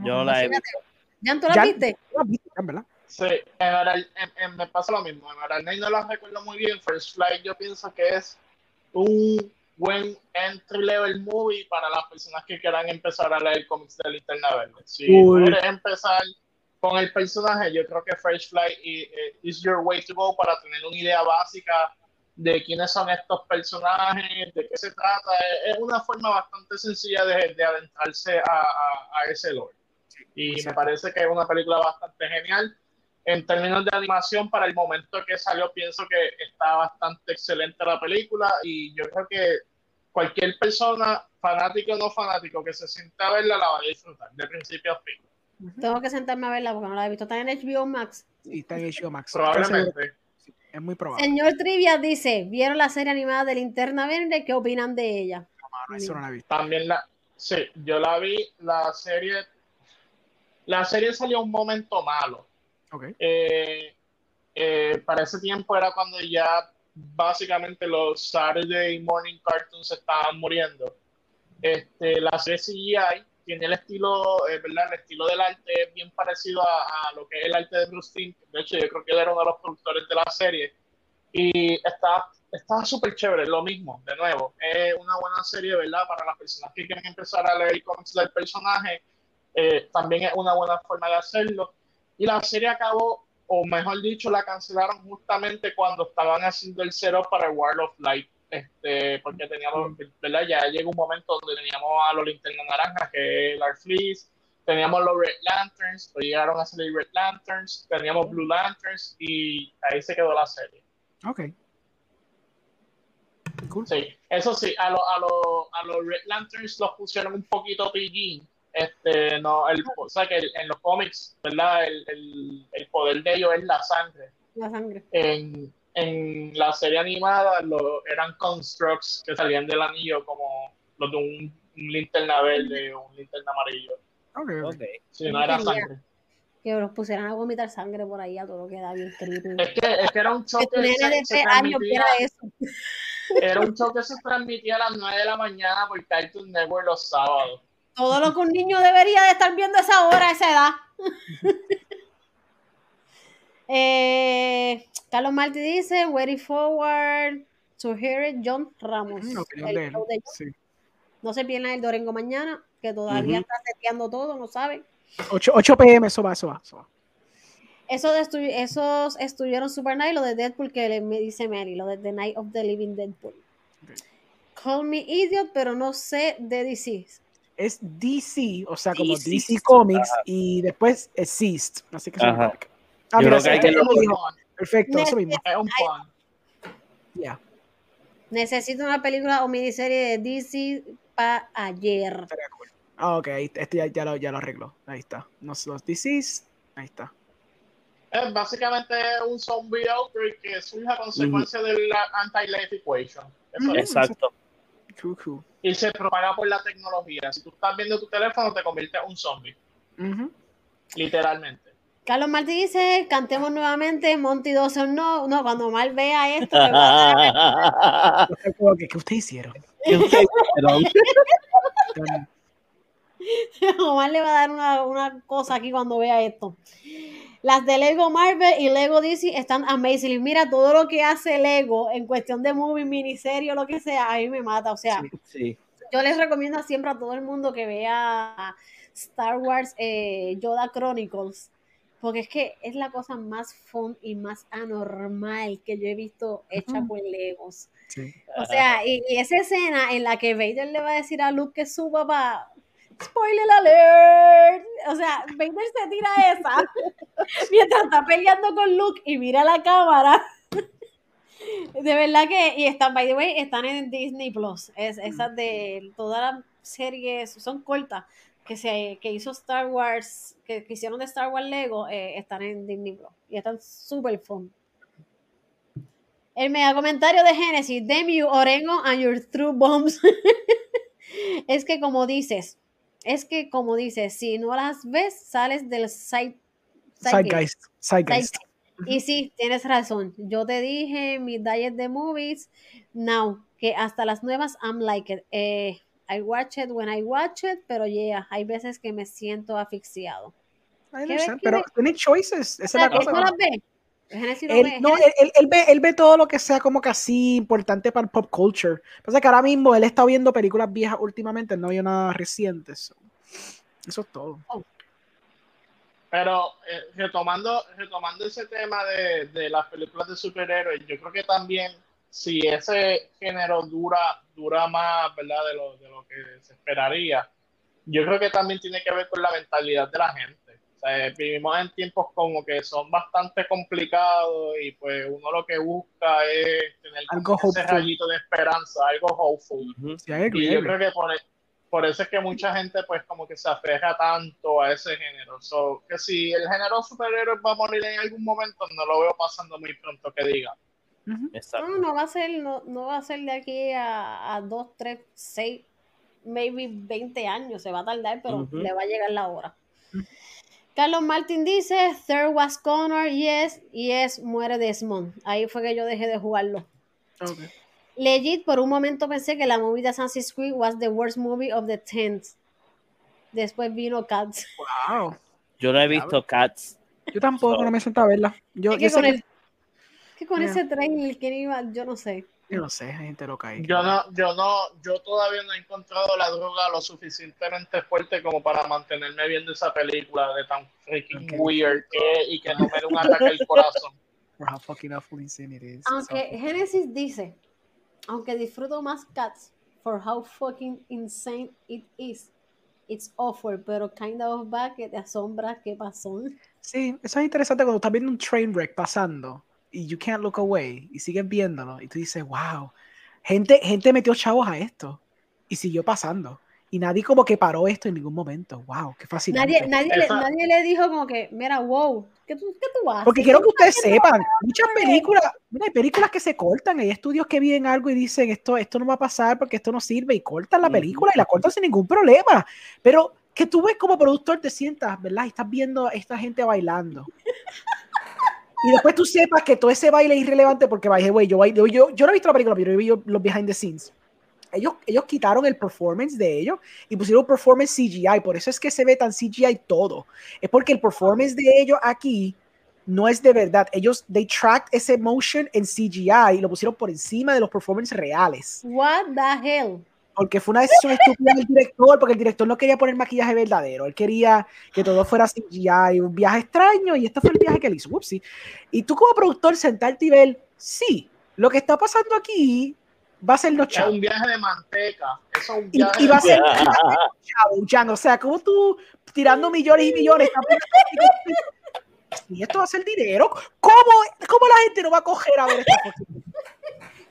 No Yo no la he visto. ¿Ya tú las Ya- viste? No la viste, en verdad. Sí, en en- en- me pasa lo mismo. En Knight no las recuerdo muy bien. First Flight yo pienso que es un buen entry level movie para las personas que quieran empezar a leer cómics de Linterna Verde. Si Cool. quieres empezar con el personaje, yo creo que Fly i- eh, is your way to go para tener una idea básica de quiénes son estos personajes, de qué se trata. Es, es una forma bastante sencilla de, de adentrarse a, a- a ese lore. Y me parece que es una película bastante genial. En términos de animación, para el momento que salió, pienso que está bastante excelente la película y yo creo que cualquier persona, fanático o no fanático, que se sienta a verla, la va a disfrutar de principio a fin. Tengo que sentarme a verla porque no la he visto. Está en HBO Max. Y está en HBO Max. Probablemente. Es muy probable. Señor Trivia dice, ¿vieron la serie animada de Linterna Verde? ¿Qué opinan de ella? Mano, eso no la he visto. También la, sí, yo la vi, la serie, la serie salió un momento malo. Ok. Eh, eh, para ese tiempo era cuando ya básicamente los Saturday Morning Cartoons estaban muriendo. Este, la serie CGI tiene el estilo, eh, ¿verdad? El estilo del arte es bien parecido a, a lo que es el arte de Bruce Timm. De hecho, yo creo que él era uno de los productores de la serie. Y está, está súper chévere, lo mismo, de nuevo. Es una buena serie, ¿verdad? Para las personas que quieren empezar a leer cómics del personaje. Eh, también es una buena forma de hacerlo. Y la serie acabó, o mejor dicho, la cancelaron justamente cuando estaban haciendo el cero para el World of Light. Este, porque teníamos, ¿verdad? Ya llegó un momento donde teníamos a los linternas naranjas, que es el Fleece, teníamos los Red Lanterns, o llegaron a salir Red Lanterns, teníamos Blue Lanterns, y ahí se quedó la serie. Ok. Cool. Sí, eso sí, a, lo- a, lo- a los Red Lanterns los pusieron un poquito PG. Este, no, el, o sea que el- en los cómics, ¿verdad? El, el- el poder de ellos es la sangre. La sangre. En, en la serie animada lo, eran constructs que salían del anillo como los de un, un linterna verde o un linterna amarillo. Ok, ok. Ok. Si no era sangre. Que los pusieran a vomitar sangre por ahí a todo lo que da bien creepy. Es que, es que era un Que choque tu nene se- de se tres años transmitía- viera eso. era un show que se transmitía a las 9 de la mañana por Cartoon Network los sábados. Todo lo que un niño debería de estar viendo a esa hora, a esa edad. eh, Carlos Martí dice, waiting forward to hear it, John Ramos. El de John. Sí. No se pierdan el Dorengo mañana, que todavía está seteando todo, no sabe. 8, 8 pm, eso va, eso va. Eso va. Eso de estu- esos estuvieron super nice, lo de Deadpool que le, me dice Mary, lo de The Night of the Living Deadpool. Call me idiot, pero no sé de DC. Es DC, o sea, como DC. DC Comics y después Exist. Así que son Ah, Yo mira, creo que hay lo Perfecto, eso mismo. es un pun. Ya, Necesito una película o miniserie de DC para ayer. Ah, ok, este ya, ya lo, ya lo arregló. Ahí está. Los, los DCs, ahí está. Es básicamente un zombie outbreak que surge a consecuencia de la anti-life equation. Exacto. Y se propaga por la tecnología. Si tú estás viendo tu teléfono, te convierte en un zombie. Literalmente. Carlos Martí dice, cantemos nuevamente Monty Dawson. No, no, cuando Omar vea esto, me va a que, ¿Qué ustedes hicieron? ¿Qué ustedes hicieron? Omar le va a dar una, una cosa aquí cuando vea esto. Las de Lego Marvel y Lego DC están amazing. Y Mira, todo lo que hace Lego en cuestión de movie, miniserie lo que sea, a mí me mata. O sea, Sí. yo les recomiendo siempre a todo el mundo que vea Star Wars eh, Yoda Chronicles. Porque es que es la cosa más fun y más anormal que yo he visto hecha Ujú. por Legos. sí. O sea, y, y esa escena en la que Vader le va a decir a Luke que es su papá, spoiler alert. O sea, Vader se tira esa mientras está peleando con Luke y mira la cámara. De verdad que, y están, by the way, están en Disney Plus. Es, esas de todas las series son cortas que se que hizo Star Wars, que, que hicieron de Star Wars Lego, eh, están en Disney Plus. Y están súper fun. El mega comentario de Genesis, Damn you, Orengo and your true bombs. es que como dices, es que como dices, si no las ves, sales del side. Zeitgeist. Zeitgeist. Y sí, tienes razón. Yo te dije en mi diet de movies, now, que hasta las nuevas, I'm like it. Eh, I watch it when I watch it, pero yeah, hay veces que me siento asfixiado. I ¿Qué understand, ves? ¿Qué Pero tiene choices. Esa es la ¿Tú no cosa. las ves? Genesis no Él, ve- no, Genesis- él, él- él ve, él ve todo lo que sea como que así importante para el pop culture. Pasa que ahora mismo él está viendo películas viejas últimamente, no vio nada reciente. so. Eso es todo. Pero eh, retomando, retomando ese tema de, de las películas de superhéroes, yo creo que también si ese género dura, dura más, ¿verdad? De lo, de lo que se esperaría, yo creo que también tiene que ver con la mentalidad de la gente. Sea, vivimos en tiempos como que son bastante complicados y pues uno lo que busca es tener como Algo ese rayito de esperanza, algo hopeful. Sí, Y yo creo que por, por eso es que mucha gente pues como que se aferra tanto a ese género. So, que si el género superhéroes va a morir en algún momento, no lo veo pasando muy pronto que diga. No, no va a ser, no, no va a ser de aquí a, a 2, 3, 6, maybe 20 años. Se va a tardar, pero le va a llegar la hora. Carlos Martín dice, Third was Connor, yes, yes, muere Desmond. Ahí fue que yo dejé de jugarlo. Legit, por un momento pensé que la movie de Assassin's Creed was the worst movie of the 10th. Después vino Cats. Wow. Yo no he visto Cats. Yo tampoco So- no me siento a verla. Yo, Es yo que sé con, que- el, que con Yeah. ese trailer que iba, yo no sé. Yo no sé, hay gente loca ahí. Yo no, yo no, yo todavía no he encontrado la droga lo suficientemente fuerte como para mantenerme viendo esa película de tan freaking Ok. weird que, y que no me dé un ataque al corazón. For how fucking awful insane it is. Aunque Genesis dice, aunque disfruto más Cats for how fucking insane it is, it's awful, pero kind of bad que te asombra qué pasó. Sí, eso es interesante cuando estás viendo un train wreck pasando y you can't look away y sigues viéndolo y tú dices, wow, gente, gente metió chavos a esto y siguió pasando y nadie como que paró esto en ningún momento. Wow, qué fascinante. Nadie, nadie, le, nadie le dijo como que, mira, wow, ¿qué tú, qué tú haces? Porque quiero que ustedes sepan, muchas películas, mira, hay películas que se cortan, hay estudios que viven algo y dicen esto, esto no va a pasar porque esto no sirve y cortan la película y la cortan sin ningún problema. Pero que tú ves como productor te sientas, ¿verdad? Y estás viendo a esta gente bailando. Y después tú sepas que todo ese baile es irrelevante porque, by way, yo, yo, yo, yo no he visto la película, pero yo vi los behind the scenes. Ellos, ellos quitaron el performance de ellos y pusieron performance CGI, por eso es que se ve tan CGI todo. Es porque el performance de ellos aquí no es de verdad. Ellos, they tracked ese motion en CGI y lo pusieron por encima de los performances reales. What the hell? Porque fue una decisión estúpida del director, porque el director no quería poner maquillaje verdadero. Él quería que todo fuera CGI, un viaje extraño, y este fue el viaje que él hizo. Whoopsie. Y tú como productor sentarte y ver, sí, lo que está pasando aquí va a ser los Es chavos. un viaje de manteca. Eso es un Y, viaje y va a ser chavo, Jan. O sea, como tú tirando millones y millones. Y esto va a ser dinero. ¿Cómo, ¿Cómo la gente no va a coger a ver esta cosa?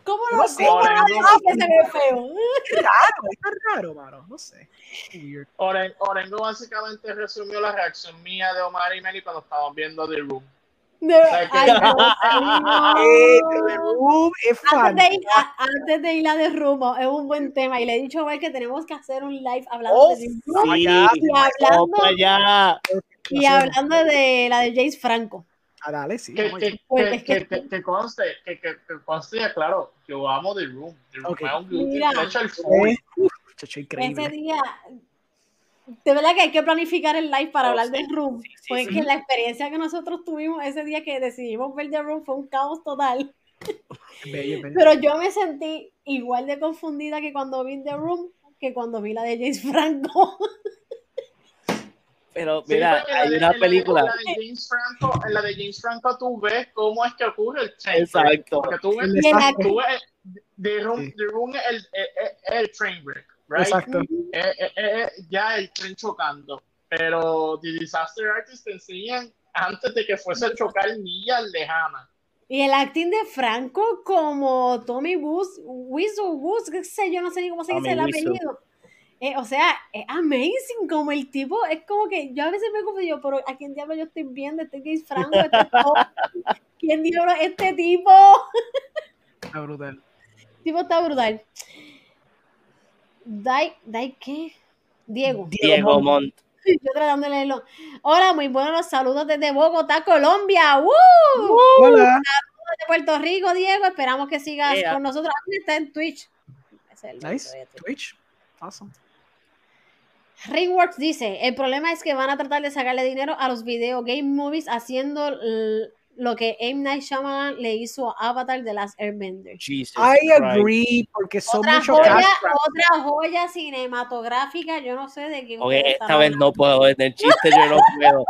¿Cómo No lo sé, cómo ahora lo no. dices que se ve feo? Es raro, es raro, mano. No sé. Weird. Oren- Orengo básicamente resumió la reacción mía de Omar y Meli cuando estábamos viendo The Room. De- sea, que- Ay, Eh, The. Room es. Antes de, ir a, antes de ir a The Room, es un buen tema. Y le he dicho a él que tenemos que hacer un live hablando Oh, de The Room Sí, y hablando, allá. y hablando de la de James Franco. Ah, dale, sí. Que, Pues que, que- que, que- que conste, que, que, que conste, claro, yo amo The Room. The Room Ok. es un guilty Mira. chacho, Ese día, de verdad que hay que planificar el live para Oh, hablar sí, de Room. sí, sí, porque sí. que la experiencia que nosotros tuvimos ese día que decidimos ver The Room fue un caos total. Bello, bello. Pero yo me sentí igual de confundida que cuando vi The Room que cuando vi la de James Franco. Pero mira, porque en la hay de- una en película. En la, de James Franco, en la de James Franco tú ves cómo es que ocurre el train. Exacto. Porque tú ves, El tú ves The Room. The Room el, es el train wreck, right? Exacto. Eh, eh, eh, ya el tren chocando. Pero The Disaster Artist te enseñan antes de que fuese a chocar millas lejanas. Y el acting de Franco como Tommy Woos, Wiseau Woos, qué sé yo, no sé ni cómo se dice el apellido. Eh, o sea, es amazing como el tipo, es como que yo a veces me confundo, yo, pero ¿a quién diablo yo estoy viendo? Este James Franco, este ¿quién diablo es este tipo? Está brutal. El tipo está brutal. Dai, Dai, ¿qué? Diego. Diego Montt. Yo tratando de leerlo. Hola, muy buenos los saludos desde Bogotá, Colombia. ¡Woo! Hola. de Puerto Rico, Diego. Esperamos que sigas Yeah. con nosotros. Ah, Está en Twitch. Ese es el Nice. Twitch. Awesome. Ringworks dice, el problema es que van a tratar de sacarle dinero a los video game movies haciendo lo que M. Night Shyamalan le hizo a Avatar de las Airbender. Jesus I agree, porque son Otra muchos joya, cash otra joya cinematográfica, yo no sé de qué. Esta vez no hablando. puedo, en el chiste yo no puedo.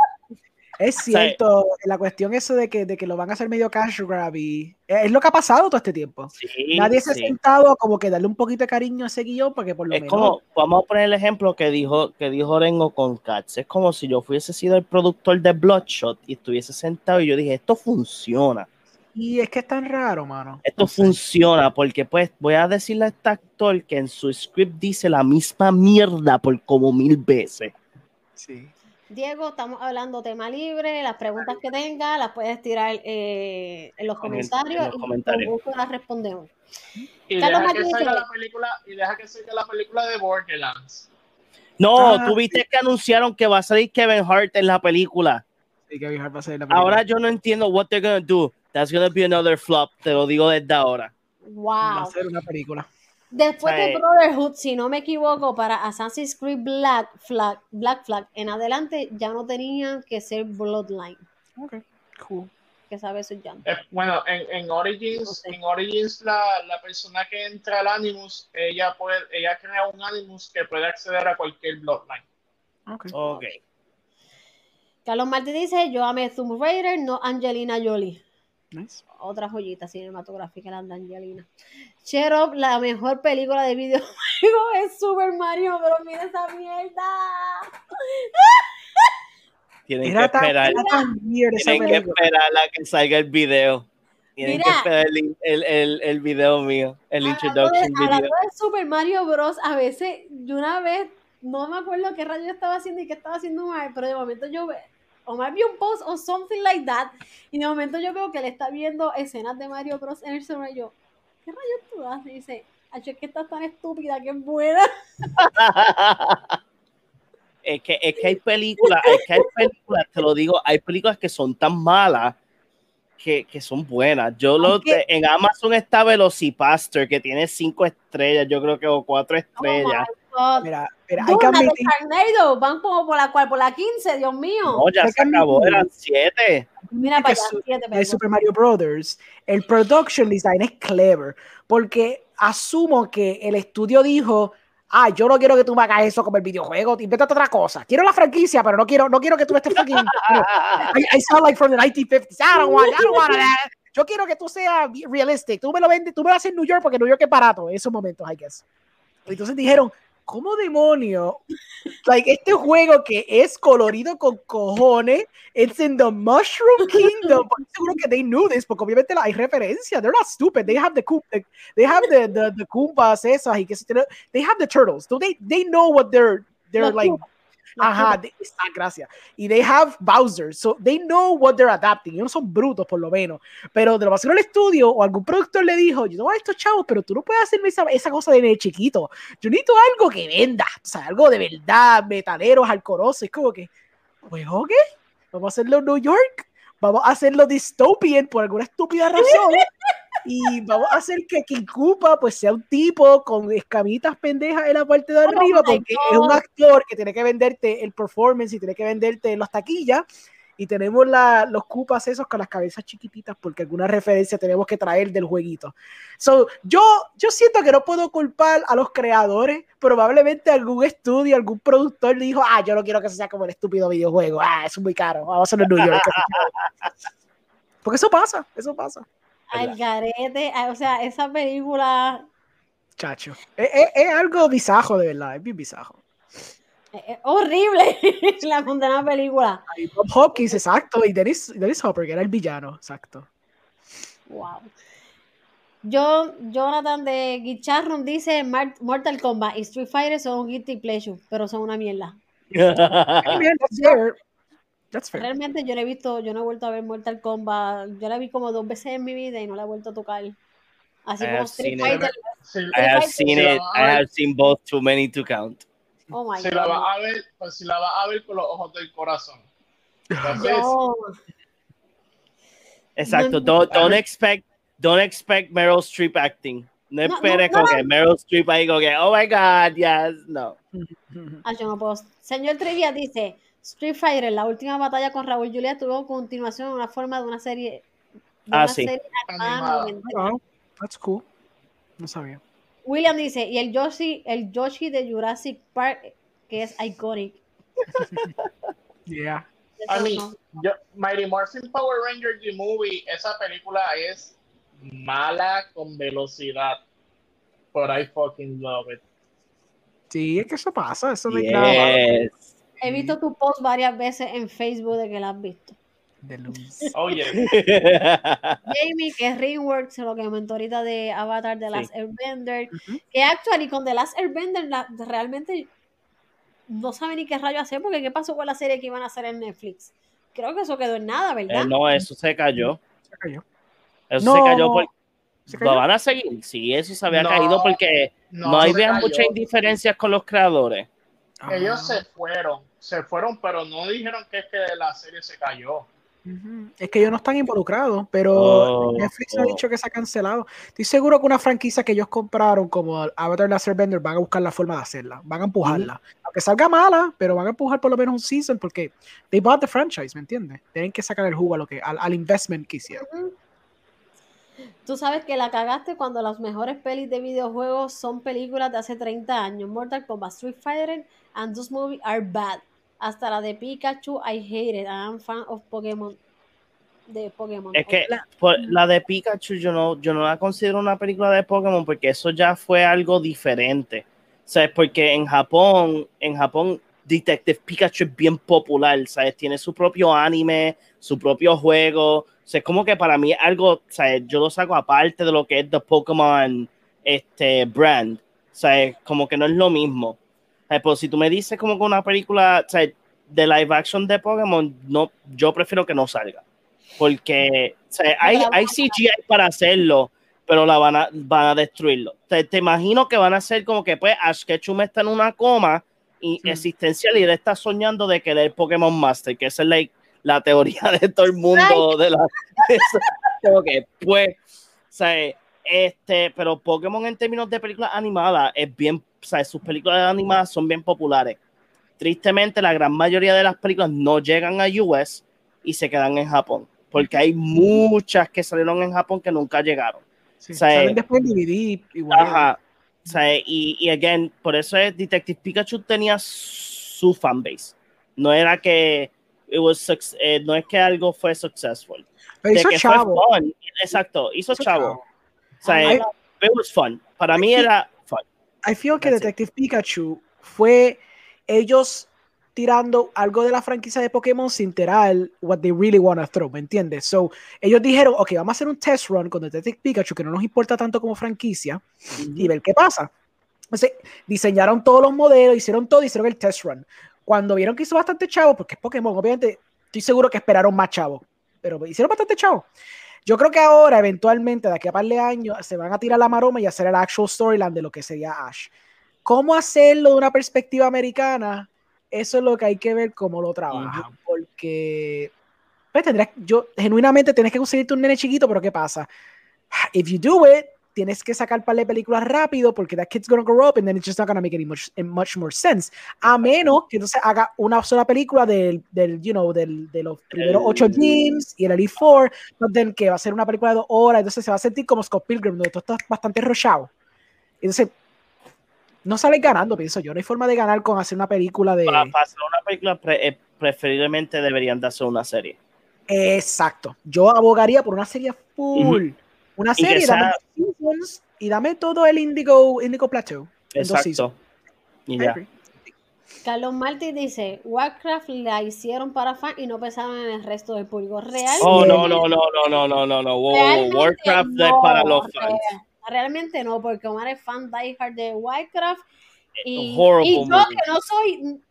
Es cierto, la cuestión eso de que, de que lo van a hacer medio cash grab y es lo que ha pasado todo este tiempo. Sí, Nadie se sí. ha sentado como que darle un poquito de cariño a ese guion para que por lo Es menos como, vamos a poner el ejemplo que dijo, que dijo Rengo con Cats. Es como si yo fuese sido el productor de Bloodshot y estuviese sentado y yo dije, esto funciona. y es que es tan raro, mano. Esto funciona porque pues voy a decirle a este actor que en su script dice la misma mierda por como mil veces. Sí. Diego, estamos hablando tema libre, las preguntas que tengas las puedes tirar eh, en los Coment- comentarios en los y con gusto las respondemos. Y Carlos deja que la película, y deja que salga la película de Borderlands. No, Ah, tú viste que anunciaron que va a salir Kevin Hart en la película. Sí, que Hart va a ser la película. Ahora yo no entiendo what they're gonna do. That's gonna be another flop. Te lo digo desde ahora. va a Wow. ser una película. Después O sea, de Brotherhood, si no me equivoco, para Assassin's Creed Black Flag, Black Flag en adelante ya no tenían que ser Bloodline. Ok, cool. Que sabe eso ya. Eh, bueno, en, en Origins, No sé. en Origins la, la persona que entra al Animus, ella puede, ella crea un Animus que puede acceder a cualquier Bloodline. Ok. Ok. Carlos Martí dice, yo amé Tomb Raider, no Angelina Jolie. Nice. Otra joyita cinematográfica, la de Angelina. Cherub, la mejor película de videojuego es Super Mario, pero mira esa mierda. Tienen Era que esperar. era tan Tienen que esperar a que salga el video. Tienen Mira. que esperar el, el, el, el video mío, el Hablando de, introduction video. hablando de Super Mario Bros, a veces, yo una vez, no me acuerdo qué rayo estaba haciendo y qué estaba haciendo Omar, pero de momento yo ve, Omar vio un post o something like that, y de momento yo veo que él está viendo escenas de Mario Bros en el celular y yo, ¿qué rayos tú haces? Y dice, "Acho, es que estás tan estúpida que es buena. es, que, es que hay películas, es que hay películas, te lo digo, hay películas que son tan malas que, que son buenas. Yo lo, en Amazon está Velocipaster, que tiene cinco estrellas, yo creo que o cuatro estrellas. Oh God. Mira, mira, hay que admitir, Sharknado, van como por la cual, por la 15, Dios mío. no, ya se acabó, eran siete. Mira que para allá, su- siete de pesos. Super Mario Brothers, el production design es clever, porque asumo que el estudio dijo, ah, yo no quiero que tú me hagas eso como el videojuego, invéntate otra cosa. Quiero la franquicia, pero no quiero, no quiero que tú estés fucking. I, I sound like from the 1950s. I don't want, I don't want that. Yo quiero que tú seas realistic. Tú me lo vendes, tú me lo haces en New York porque New York es barato en esos momentos, I guess. Entonces dijeron, ¿cómo demonio? Like, este juego que es colorido con cojones, it's in the Mushroom Kingdom. Seguro que they knew this, porque obviamente la- hay referencia. They're not stupid. They have the they have the the, the Koopas esas y que they have the turtles. So they they know what they're they're Los like. Koopas, Ajá, está, gracias. Y they have Bowser, so they know what they're adapting. Ellos no son brutos, por lo menos. Pero de lo más seguro el estudio o algún productor le dijo: Yo no a estos chavos, pero tú no puedes hacerme esa, esa cosa de nene chiquito. Yo necesito algo que venda, o sea, algo de verdad, metaleros, alcorosos. Es como que, pues, ok, vamos a hacerlo en New York, vamos a hacerlo dystopian por alguna estúpida razón. Y vamos a hacer que King Koopa pues sea un tipo con escamitas pendejas en la parte de arriba porque es un actor que tiene que venderte el performance y tiene que venderte las taquillas y tenemos la, los Koopas esos con las cabezas chiquititas porque alguna referencia tenemos que traer del jueguito. So, yo, yo siento que no puedo culpar a los creadores, probablemente algún estudio, algún productor le dijo, ah, yo no quiero que sea como el estúpido videojuego, ah, eso es muy caro, vamos a hacerlo en New York. porque eso pasa, eso pasa. Al garete, o sea, esa película Chacho. Es, es- es algo bisajo, de verdad. Es bien bisajo. es horrible, la condena película. Y Bob Hopkins, exacto. Y Dennis, Dennis Hopper, que era el villano, exacto. Wow. Yo, Jonathan de Guicharron dice Mortal Kombat y Street Fighter son un guilty pleasure, pero son una mierda. Man, that's fair. Realmente yo no he visto, yo no he vuelto a ver Mortal Kombat. Yo la vi como dos veces en mi vida y no la he vuelto a tocar. Así I como have Street seen it. Fighter. I have seen la it. I have seen both too many to count. Oh my si la god. vas a ver, pues si la vas a ver con los ojos del corazón. Yo- Exacto. No, Don't, don't expect, don't expect Meryl Streep acting. No No, esperes no, no. con que Meryl Streep ahí con que, oh my God, yes, no. Ah, yo no puedo. Señor Trivia dice, Street Fighter, la última batalla con Raúl Julia tuvo continuación en una forma de una serie. De Ah, una sí. serie animada. Oh, that's cool. No sabía. William dice, y el Yoshi, el Yoshi de Jurassic Park, que es iconic. Yeah. Mí, no. yo, Mighty Morphin Power Ranger The Movie, esa película es mala con velocidad. But I fucking love it. Sí, es que eso pasa. Eso malo. Yes. He visto tu post varias veces en Facebook de que la has visto. De luz. Oye, Jamie, que es Ringworks, lo que comentó ahorita de Avatar de Last Airbender, Ujú. que actually con The Last Airbender la- realmente no sabe ni qué rayo hacer porque qué pasó con la serie que iban a hacer en Netflix. Creo que eso quedó en nada, ¿verdad? Eh, no, eso se cayó. Se cayó. Eso No, se cayó porque ¿Se lo van a seguir. Sí, eso se había No, caído porque no, vean cayó. muchas indiferencias con los creadores. Ellos Ah. se fueron, se fueron, pero no dijeron que es que la serie se cayó. Es que ellos no están involucrados, pero Oh, Netflix ha oh. dicho que se ha cancelado. Estoy seguro que una franquicia que ellos compraron, como Avatar Last Airbender, van a buscar la forma de hacerla, van a empujarla. Aunque salga mala, pero van a empujar por lo menos un season porque they bought the franchise, ¿me entiendes? Tienen que sacar el jugo a lo que, al, al investment que hicieron. Tú sabes que la cagaste cuando las mejores pelis de videojuegos son películas de hace 30 años. Mortal Kombat, Street Fighter, and those movies are bad. Hasta la de Pikachu, I hate it. I'm fan of Pokémon. De Pokémon. Es que La- por- la de Pikachu yo no, yo no la considero una película de Pokémon porque eso ya fue algo diferente. ¿Sabes? Porque en Japón, en Japón, Detective Pikachu es bien popular, ¿sabes? Tiene su propio anime, su propio juego. O sea, es como que para mí algo, ¿sabes? Yo lo saco aparte de lo que es The Pokémon este, brand. ¿Sabes? Como que no es lo mismo. Pero si tú me dices como que una película, ¿sabes? De live action de Pokémon, no, yo prefiero que no salga porque o sea, hay, la hay CGI para hacerlo, pero la van a, van a destruirlo. Te, te imagino que van a hacer como que pues Ash Ketchum está en una coma y Sí. existencial y él está soñando de que él es el Pokémon Master, que esa es like, la teoría de todo el mundo de la como que pues o sea, este, pero Pokémon en términos de películas animadas es bien, o sea, sus películas animadas son bien populares. Tristemente, la gran mayoría de las películas no llegan a US y se quedan en Japón, porque hay muchas que salieron en Japón que nunca llegaron. Sí, O sea, salen después DVD igual. Ajá. O sea, y, y again, por eso es Detective Pikachu tenía su fanbase. No era que it was eh, no es que algo fue successful. Pero hizo que chavo. fue fun. Exacto, hizo, hizo chavo. chavo. O sea, Ay, it was fun. Para mí Aquí- era. I feel que That's it. Detective Pikachu fue ellos tirando algo de la franquicia de Pokémon sin tirar what they really want to throw, ¿me entiendes? So, ellos dijeron, ok, vamos a hacer un test run con Detective Pikachu que no nos importa tanto como franquicia y ver qué pasa. Entonces, diseñaron todos los modelos, hicieron todo, hicieron el test run. Cuando vieron que hizo bastante chavo, porque es Pokémon, obviamente, estoy seguro que esperaron más chavo, pero hicieron bastante chavo. Yo creo que ahora, eventualmente, de aquí a par de años, se van a tirar la maroma y hacer el actual storyline de lo que sería Ash. ¿Cómo hacerlo de una perspectiva americana? Eso es lo que hay que ver cómo lo trabajan. Porque, pues, tendrías, yo, genuinamente, tienes que conseguirte un nene chiquito, pero ¿qué pasa? If you do it, tienes que sacar par de películas rápido porque that kid's gonna grow up and then it's just not gonna make any much, much more sense. A menos que entonces haga una sola película del, del you know, del, de los primeros El- ocho games y el Elite Four, but then que va a ser una película de dos horas, entonces se va a sentir como Scott Pilgrim, donde todo está bastante rochado. Entonces, no sales ganando, pienso yo. No hay forma de ganar con hacer una película de. Para, hacer una película, pre- eh, preferiblemente deberían de hacer una serie. Exacto. Yo abogaría por una serie full. Una Y que serie, dame sea- dos seasons y dame todo el Indigo, Indigo Plateau. Exacto. Y ya. Carlos Martí dice, Warcraft la hicieron para fan y no pensaron en el resto del público. Real. Oh, no, no, no, no, no, no, no, no. Wow, Warcraft es no, para los fans. real- Realmente no, porque Omar es fan diehard de Warcraft y, y yo movie. que no soy,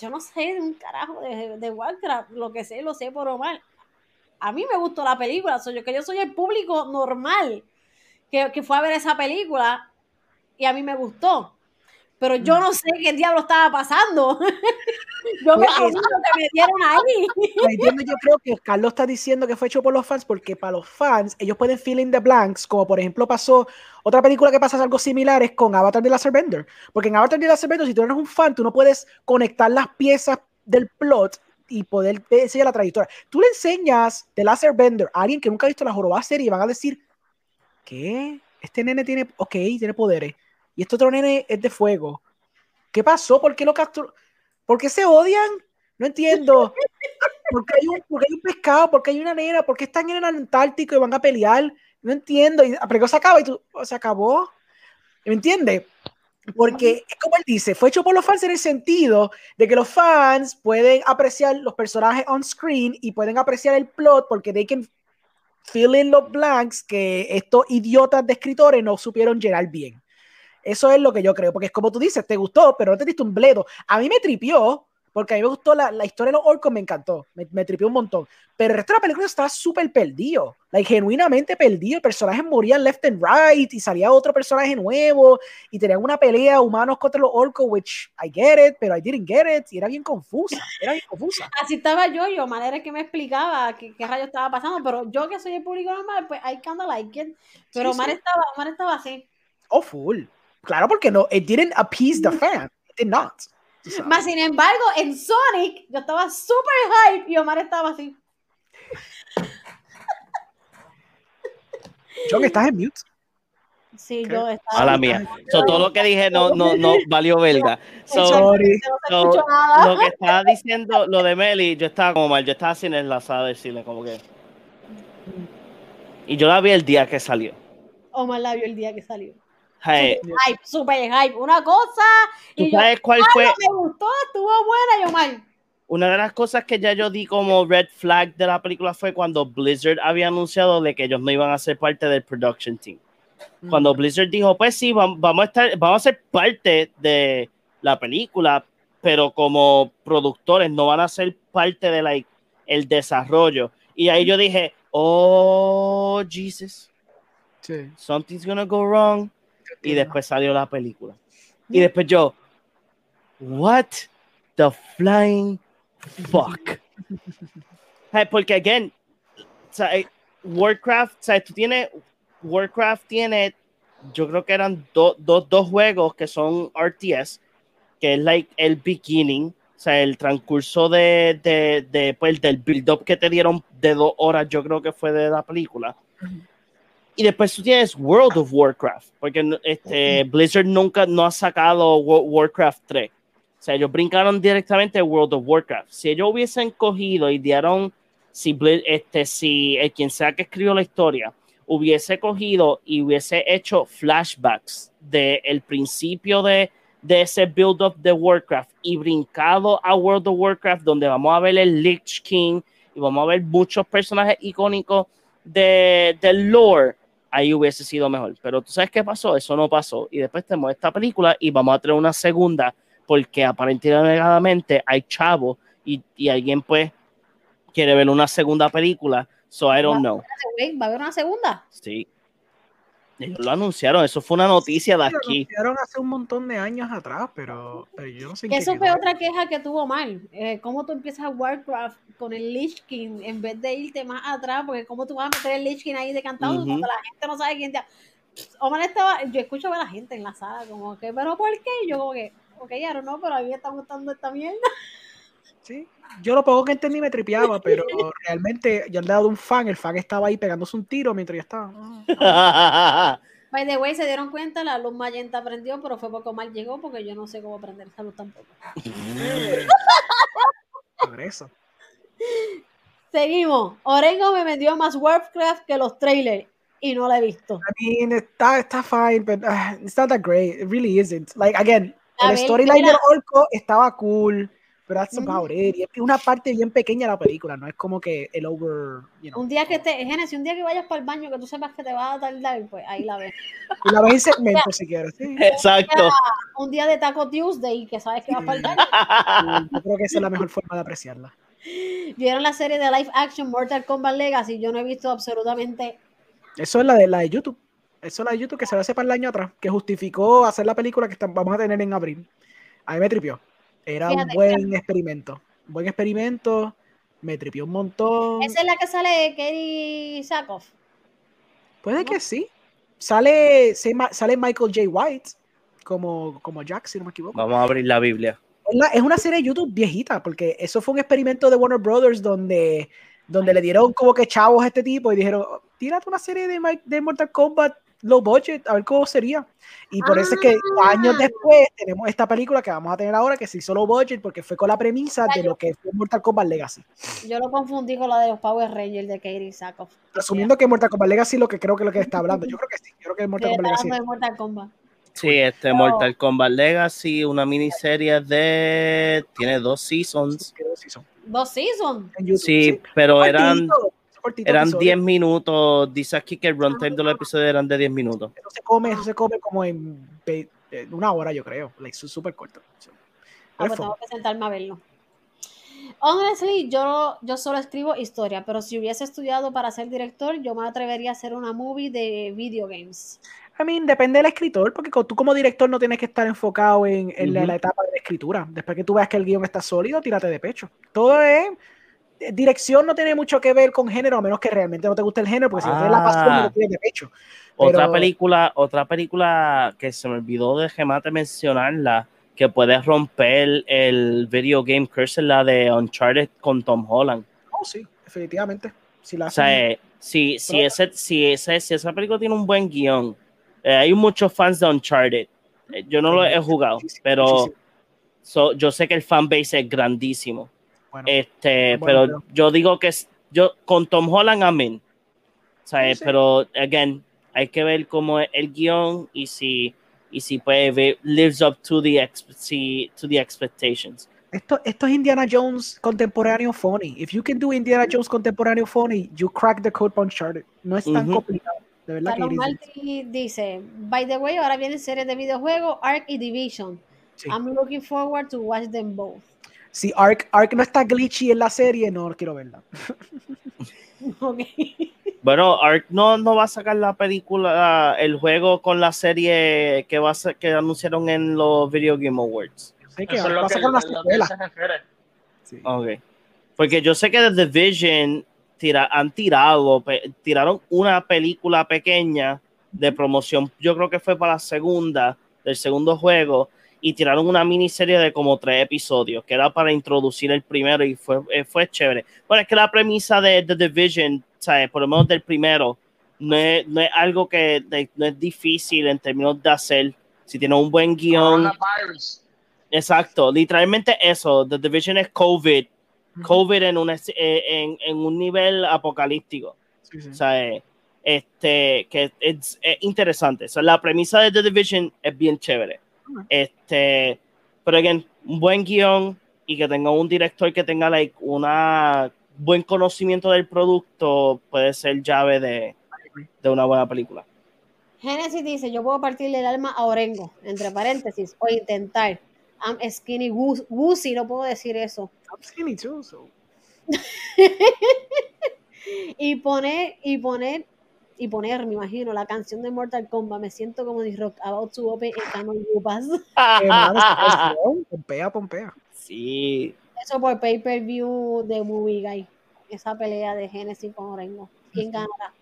yo no sé un carajo de, de Warcraft, lo que sé lo sé por Omar. A mí me gustó la película, soy yo que yo soy el público normal que, que fue a ver esa película y a mí me gustó. Pero yo no sé qué diablo estaba pasando. yo me Pues, comí lo que me dieron ahí. Ahí es donde yo creo que Carlos está diciendo que fue hecho por los fans, porque para los fans, ellos pueden fill in the blanks, como por ejemplo pasó otra película que pasa algo similar es con Avatar de Last Airbender. Porque en Avatar de Last Airbender, si tú no eres un fan, tú no puedes conectar las piezas del plot y poder enseñar la trayectoria. Tú le enseñas The Last Airbender a alguien que nunca ha visto la jorobada serie y van a decir, ¿qué? Este nene tiene, ok, tiene poderes. Y este otro nene es de fuego. ¿Qué pasó? ¿Por qué lo capturó? ¿Por qué se odian? No entiendo. ¿Por qué hay un, por qué hay un pescado? ¿Por qué hay una nena? ¿Por qué están en el Antártico y van a pelear? No entiendo. Y, pero se acaba y tú, se acabó. ¿Me entiendes? Porque es como él dice, fue hecho por los fans en el sentido de que los fans pueden apreciar los personajes on screen y pueden apreciar el plot porque they can fill in los blanks que estos idiotas de escritores no supieron llenar bien. Eso es lo que yo creo, porque es como tú dices, te gustó, pero no te diste un bledo. A mí me tripió, porque a mí me gustó la, la historia de los orcos, me encantó, me, me, tripió un montón. Pero el resto de la película estaba súper perdido, like, genuinamente perdido. El personaje morían left and right y salía otro personaje nuevo y tenían una pelea humanos contra los orcos, which I get it, pero I didn't get it. Y era bien confusa, era bien confusa. Así estaba yo, yo, manera que me explicaba qué, qué rayo estaba pasando, pero yo que soy el público normal, pues I kinda like it. Pero Sí, Omar, sí. Estaba, Omar estaba así. Oh, full. Claro, porque no, it didn't appease the fan. It did not. Más sin embargo, en Sonic, yo estaba súper hype y Omar estaba así. John, estás en mute. Sí, yo estaba. A la mía. So, todo lo que dije no, no, no valió belga. So, Sorry. So, lo que estaba diciendo, lo de Meli, yo estaba como mal, yo estaba sin enlazada decirle como que. Y yo la vi el día que salió. Omar la vio el día que salió. Hey, Super hype, super hype. Una cosa. ¿Tú Y yo, sabes cuál "Ah, fue? me gustó, estuvo buena. Y Omar, Una de las cosas que ya yo di como red flag de la película fue cuando Blizzard había anunciado de que ellos no iban a ser parte del production team. Cuando Blizzard dijo, pues sí, vam- vamos a estar, vamos a ser parte de la película, pero como productores no van a ser parte de like, el desarrollo. Y ahí yo dije, oh, Jesus, Sí. something's gonna go wrong. Y después salió la película. Y después yo, what the flying fuck? Hey, Porque, again, eh, Warcraft, sea, tú tienes, Warcraft tiene, yo creo que eran do- do- dos juegos que son RTS, que es like el beginning, o sea, el transcurso de, de, de, pues, del build-up que te dieron de dos horas, yo creo que fue de la película. Y después tú tienes World of Warcraft, porque este, Blizzard nunca no ha sacado Wa- Warcraft 3. O sea, ellos brincaron directamente a World of Warcraft. Si ellos hubiesen cogido y dieron, si, este, si el quien sea que escribió la historia hubiese cogido y hubiese hecho flashbacks del principio de, de ese build-up de Warcraft y brincado a World of Warcraft, donde vamos a ver el Lich King y vamos a ver muchos personajes icónicos de, del lore, ahí hubiese sido mejor. Pero tú sabes qué pasó, eso no pasó. Y después tenemos esta película y vamos a tener una segunda, porque aparentemente hay chavo y, y alguien pues quiere ver una segunda película. So I don't know. ¿va a haber una segunda? Sí. Ellos lo anunciaron, eso fue una noticia de Lo aquí. anunciaron hace un montón de años atrás, pero, pero yo no sé qué eso quedó. fue otra queja que tuvo mal. Eh, ¿Cómo tú empiezas Warcraft con el Lich King en vez de irte más atrás? Porque ¿cómo tú vas a meter el Lich King ahí de cantado Ujú. cuando la gente no sabe quién te... Omar estaba... Yo escucho a la gente en la sala como que, ¿pero por qué? Y yo como que, ok, don't know, pero a mí me está gustando esta mierda. Sí. Yo lo poco que entendí me tripeaba, pero realmente yo lado de un fan, el fan estaba ahí pegándose un tiro mientras yo estaba. ah, By the way, se dieron cuenta, la luz magenta prendió, pero fue porque Omar llegó porque yo no sé cómo prender esa luz tampoco. Por eso. Seguimos. Orengo me vendió más Warcraft que los trailers y no la he visto. I mean, está, está fine, but uh, it's not that great. It really isn't. Like, again, A el storyline del orco estaba cool, pero that's about it. Y es una parte bien pequeña de la película, no es como que el over, you know. Un día que te, Genesis, un día que vayas para el baño, que tú sepas que te vas a tardar, pues ahí la ves. Y la ves en segmento si quieres, sí. Exacto. Un día de Taco Tuesday, que sabes que vas para el baño. Yo creo que esa es la mejor forma de apreciarla. Vieron la serie de live action Mortal Kombat Legacy, yo no he visto absolutamente Eso es la de la de YouTube. Eso es la de YouTube que se hace para el año atrás, que justificó hacer la película que vamos a tener en abril. A mí me tripió. Era un buen experimento. Buen experimento. Me tripió un montón. Esa es la que sale Katie Sackhoff. Puede ¿no? que sí. Sale, sale Michael J. White como, como Jack, si no me equivoco. Vamos a abrir la Biblia. Es, una serie de YouTube viejita, porque eso fue un experimento de Warner Brothers donde, donde le dieron como que chavos a este tipo y dijeron, tírate una serie de, de Mortal Kombat low budget, a ver cómo sería. Y por eso es que Ah. años después tenemos esta película que vamos a tener ahora que se hizo low budget porque fue con la premisa de lo que fue Mortal Kombat Legacy. Yo lo confundí con la de los Power Rangers de Katie Sackhoff. Asumiendo que Mortal Kombat Legacy lo que creo que es lo que está hablando. Yo creo que sí, yo creo que es Mortal Kombat Legacy. de Mortal Kombat. Sí, este Mortal Kombat Legacy, una miniserie de. Tiene dos seasons. Sí son. Dos seasons. YouTube, Sí, pero eran, Cortito, cortito eran episodio. 10 minutos. Dice aquí que el runtime de los episodios eran de 10 minutos. Eso se come, eso se come como en, una hora, yo creo. Like, súper corto. Sí. Ah, pues tengo que sentarme a verlo. Honestly, yo, yo solo escribo historia, pero si hubiese estudiado para ser director, yo me atrevería a hacer una movie de video games. I mean, depende del escritor, porque tú como director no tienes que estar enfocado en, en la, la etapa de la escritura. Después que tú veas que el guion está sólido, tírate de pecho. Todo es. Dirección no tiene mucho que ver con género, a menos que realmente no te guste el género, porque si no tienes la pasión, no Ah. lo tienes de pecho. Otra película, otra película que se me olvidó de gemate mencionarla, que puede romper el video game curse, la de Uncharted con Tom Holland. Oh, sí, definitivamente. Si la O sea, eh, si, si, ese, si, ese, si esa película tiene un buen guion, eh, hay muchos fans de Uncharted. Eh, yo no lo he jugado, pero so- yo sé que el fanbase es grandísimo. Bueno, Este, Bueno, pero pero- yo digo que es- yo con Tom Holland, amén. O sea, Sí, sí. pero again, hay que ver cómo es el guion y si y si puede ver, lives up to the ex- si- to the expectations. esto, esto es Indiana Jones contemporáneo funny. If you can do Indiana Jones contemporáneo funny, you crack the code for Uncharted. No es tan complicado. De verdad que is. Martí dice, by the way, ahora vienen series de videojuegos, Ark y Division. Sí. I'm looking forward to watch them both. Si Ark, Ark no está glitchy en la serie, no quiero verla. Ok. Bueno, Ark no, no va a sacar la película, el juego con la serie que va a ser- que anunciaron en los Video Game Awards. Sé que Eso es va a que, sacar una secuela. Sí. Ok. Porque yo sé que The Division tira, han tirado, pe- tiraron una película pequeña de promoción, yo creo que fue para la segunda, del segundo juego, y tiraron una miniserie de como tres episodios, que era para introducir el primero y fue, eh, fue chévere. Bueno, es que la premisa de The Division, ¿sabes? por lo menos del primero, no es, no es algo que de- no es difícil en términos de hacer. Si tiene un buen guion. Exacto, literalmente eso. The Division es COVID. COVID en un, eh, en, en un nivel apocalíptico. Sí, sí. O sea, este, que es, es interesante. O sea, la premisa de The Division es bien chévere. Este, pero again, un buen guion y que tenga un director que tenga like una buen conocimiento del producto puede ser llave de, de una buena película. Genesis dice, yo puedo partirle el alma a Orengo, entre paréntesis, o intentar. I'm skinny goosey, no puedo decir eso. I'm skinny too, so- Y poner, y poner, y poner, me imagino, la canción de Mortal Kombat. Me siento como de rock about to open esta canción, Pompea, Pompea. Sí. Eso por pay-per-view de Movie Guy. Esa pelea de Genesis con Orengo. ¿Quién ganará?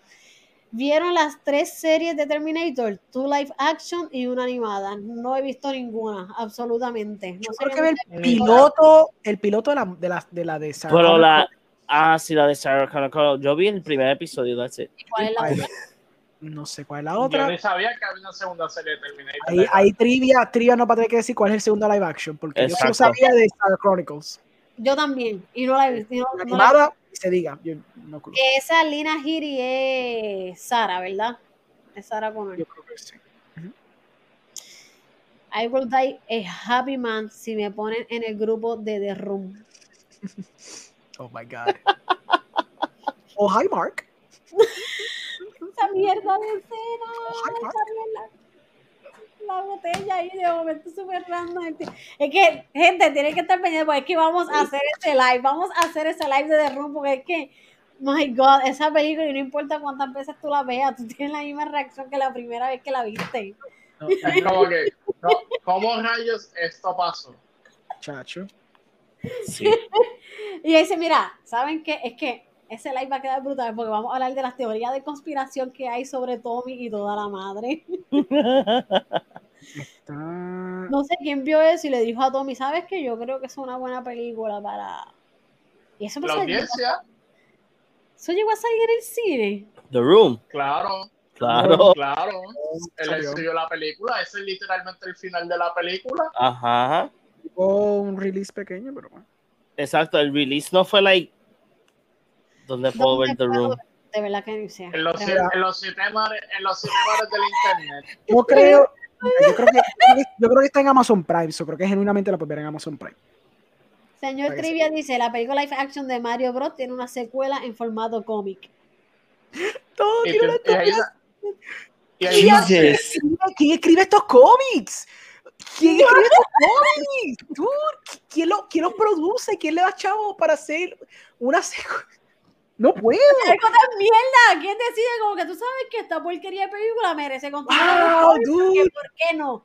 ¿Vieron las tres series de Terminator? Two live action y una animada. No he visto ninguna, absolutamente. No Yo sé creo que el piloto, el piloto de la de la de, la de Pero la. Ah, sí, la de Sarah Connor Connor. Yo vi el primer episodio, that's it. cuál es la otra. No sé cuál es la Yo otra. ni sabía que había una segunda serie de Terminator. Ahí, ahí trivia, trivia no para tener que decir cuál es el segundo live action, porque yo solo Exacto. sabía de Star Chronicles. Yo también, y no la he visto. y no- no la- y se diga. Yo no creo. que esa Lina Giri es Sara, ¿verdad? Es Sara Connor. Yo creo que sí. I will die a happy man si me ponen en el grupo de The Room. Oh my God. oh, hi, Mark. Esa mierda de escena. Oh, hi, Mark. esa mierda. La botella ahí de momento súper random. Es que, gente, tienen que estar pendientes porque es que vamos a hacer este live. Vamos a hacer ese live de Room porque es que, my God, esa película, y no importa cuántas veces tú la veas, tú tienes la misma reacción que la primera vez que la viste. No, Es como que, no, ¿cómo rayos esto pasó? chacho. Sí. Y dice, mira, ¿saben qué? Es que ese live va a quedar brutal porque vamos a hablar de las teorías de conspiración que hay sobre Tommy y toda la madre. Está... No sé quién vio eso y le dijo a Tommy, ¿sabes qué? Yo creo que es una buena película para... Y eso, La audiencia, eso llegó a salir en el cine. The Room, claro, claro. claro. Él estudió la película, ese es literalmente el final de la película. Ajá. Hubo un release pequeño, pero bueno. Exacto, el release no fue like. ¿Dónde puedo ¿Dónde ver The Room? De verdad que no sé. En los, verdad. en los los del internet. Yo creo, yo creo que, yo creo que está en Amazon Prime, so creo que genuinamente la puedes ver en Amazon Prime. Señor Trivia dice, la película live action de Mario Bros. tiene una secuela en formato cómic. Todo tiene una. ¿Quién escribe estos cómics? ¿Quién escribe estos cómics? Dude, ¿quién, lo, ¿Quién los produce? ¿Quién le da chavo para hacer una secuela? No puedo. ¡Algo de mierda! ¿Quién decide como que tú sabes que esta porquería de película merece continuar? Wow, ¿Por qué? dude. ¿Por qué no?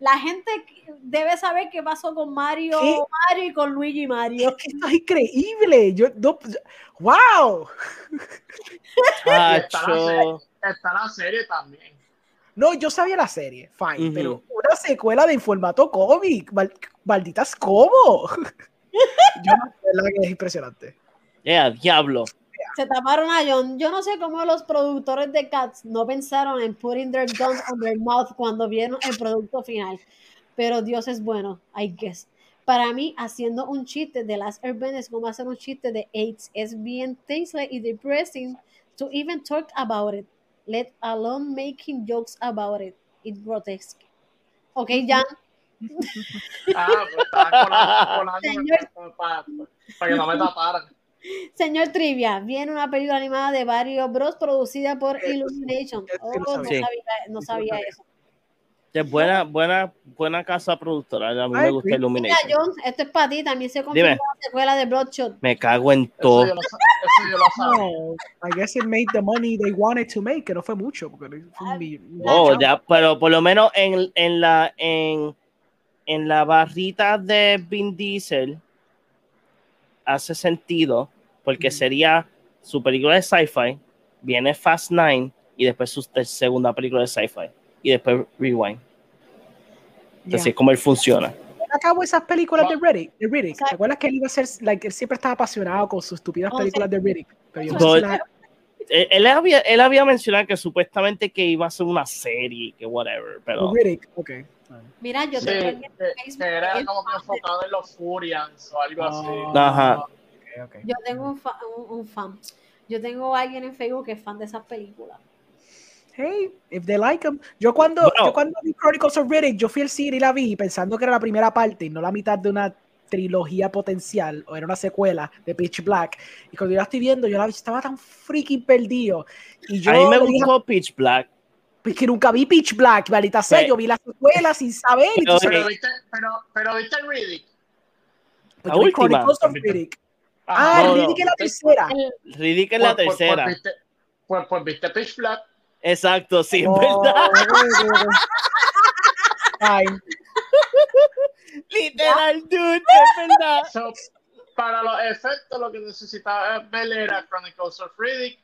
La gente debe saber qué pasó con Mario, ¿Qué? Mario y con Luigi Mario. Es que esto es increíble. Yo, no, wow. Tacho. está la serie también. No, yo sabía la serie, fine, pero una secuela de formato cómic, mal- malditas cómo. yo no sé, la que es impresionante. Yeah, diablo. Se taparon a John. Yo no sé cómo los productores de Cats no pensaron en putting their guns on their mouth cuando vieron el producto final. Pero Dios es bueno, I guess. Para mí, haciendo un chiste de las Airbender es como hacer un chiste de AIDS. Es bien tasteless y depressing to even talk about it, let alone making jokes about it. It's grotesque. Ok, Jan, Ah, pues estaba Señor. para, para- para que no me taparan. señor Trivia, viene una película animada de Mario Bros. producida por Illumination. Oh, no sabía. no sabía. eso. Es buena, buena, buena casa productora. A mí I me gusta. Mira, Illumination. Esto es para ti. También se confirmó Dime. la secuela de Bloodshot. Me cago en Eso todo. yo lo, sa- eso yo lo sabía. No, I guess it made the money they wanted to make, que no fue mucho, porque no fue un bi- Oh, chavo. ya, pero por lo menos en, en la en, en la barrita de Vin Diesel hace sentido porque sería su película de sci-fi, viene Fast Nine y después su segunda película de sci-fi y después Rewind. Yeah. Así es como él funciona. acabó esas películas de Riddick, de Riddick. ¿Te acuerdas que él iba a ser, like, él siempre estaba apasionado con sus estúpidas Oh, películas de Riddick? Pero yo no sé si la- Él, él había, él había mencionado que supuestamente que iba a ser una serie, que whatever, pero de Riddick, ok. Mira, yo Sí, tengo que, era como que fan enfocado en los Furians o algo así. Ah, Ajá. ok, ok. Yo tengo un, fa- un, un fan. Yo tengo a alguien en Facebook que es fan de esas películas. Hey, if they like them. Yo cuando, Bueno. yo cuando vi Chronicles of Riddick, yo fui al cine y la vi pensando que era la primera parte y no la mitad de una trilogía potencial o era una secuela de Pitch Black. Y cuando yo la estoy viendo, yo la vi, estaba tan freaking perdido. Y yo a mí me dije, gustó Pitch Black. "Pues que nunca vi Pitch Black, maldita sea, Pues- yo vi la secuela sin saber. y Pero- Pero viste, pero, pero viste el Riddick. pues la última. Chronicles of Riddick. Ah, No, no. Riddick es la tercera. El- Riddick es la Pues- pues- tercera. Pues, pues, pues viste Pitch Black. Exacto, sí, es Oh, verdad. Literal, dude, es verdad. So, para los efectos, lo que necesitaba ver era Chronicles of Riddick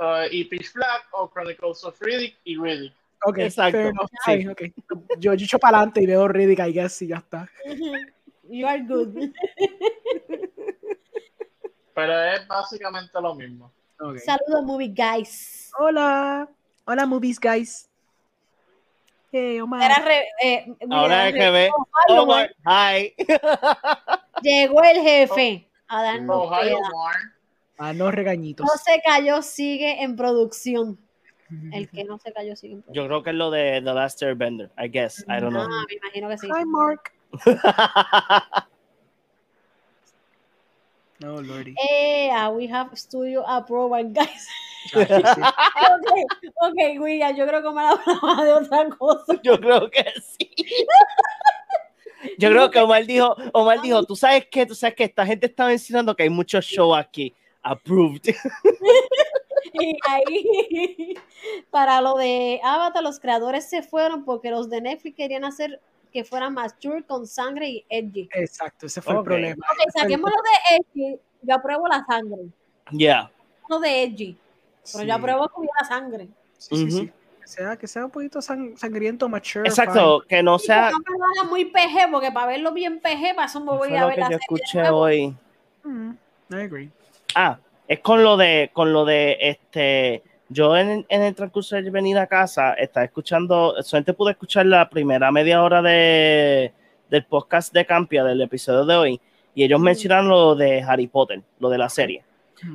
uh, y Pitch Black o Chronicles of Riddick y Riddick. Ok, Exacto, sí. Ay, ok. Yo, yo echo para adelante y veo Riddick, I guess, y ya está. You are good. Pero es básicamente lo mismo. Saludos, movie guys. Hola. Hola, movies, guys. Hey, Omar. Era re- eh, mira, Ahora es que ve. Omar, Omar, hi. Llegó el jefe a darnos Ohio peda. War. Ah, no regañitos. No se cayó, sigue en producción. El que no se cayó sigue en producción. Yo creo que es lo de The Last Airbender, I guess. I don't know. Ah, me imagino que sí. Hi, Mark. No, Lordy. Eh, ah, we have studio approval, guys. Ok, ok, William, yo creo que la hablaba de otra cosa. Yo creo que sí. Yo creo que Omar dijo, Omar dijo, tú sabes que, tú sabes que esta gente está mencionando que hay muchos shows aquí. Approved. Y ahí, para lo de Avatar, los creadores se fueron porque los de Netflix querían hacer que fueran mature con sangre y edgy. Exacto, ese fue Ok. el problema. Ok, saquemos lo de edgy, yo apruebo la sangre. Yeah. Lo de edgy, pero Sí, yo apruebo que hubiera sangre. sí, sí, Ujú. sí. Que sea, que sea un poquito sang- sangriento, mature. Exacto, que no Sí, sea. que no me lo haga muy PG, porque para verlo bien PG, para eso me ¿qué voy fue a lo ver que la yo serie. de escuché nuevo. hoy. fine. Mm, I agree. Ah, es con lo de, con lo de este. Yo en, en el transcurso de venir a casa estaba escuchando, solamente pude escuchar la primera media hora de, del podcast de Campia, del episodio de hoy, y ellos Mm. mencionaron lo de Harry Potter, lo de la serie.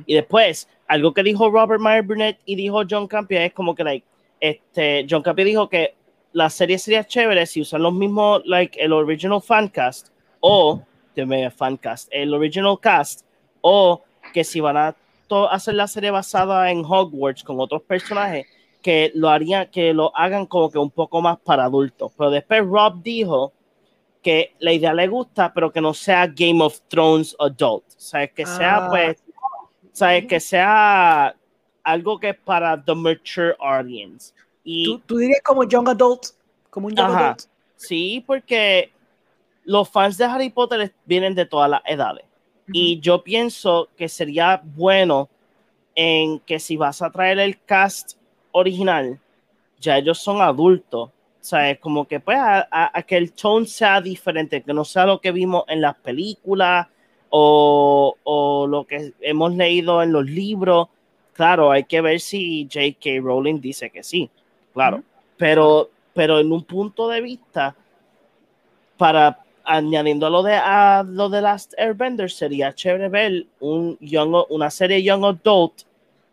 Y después, algo que dijo Robert Meyer Burnett y dijo John Campia es como que, like, este, John Campia dijo que la serie sería chévere si usan los mismos, like, el original fancast o, de fancast, el original cast, o que si van a hacer la serie basada en Hogwarts con otros personajes, que lo harían, que lo hagan como que un poco más para adultos. Pero después Rob dijo que la idea le gusta, pero que no sea Game of Thrones adult. O sea, que sea, Ah. pues, sea, que sea algo que es para the mature audience. Y ¿Tú, tú dirías como young adult, como un young Ajá. adult. sí, porque los fans de Harry Potter vienen de todas las edades. Y yo pienso que sería bueno en que si vas a traer el cast original, ya ellos son adultos. O sea, es como que pues a, a- a que el tone sea diferente, que no sea lo que vimos en las películas o, o lo que hemos leído en los libros. Claro, hay que ver si J.K. Rowling dice que sí, claro. Pero, pero en un punto de vista, para añadiendo a lo de a lo de Last Airbender, sería chévere ver un young, una serie Young Adult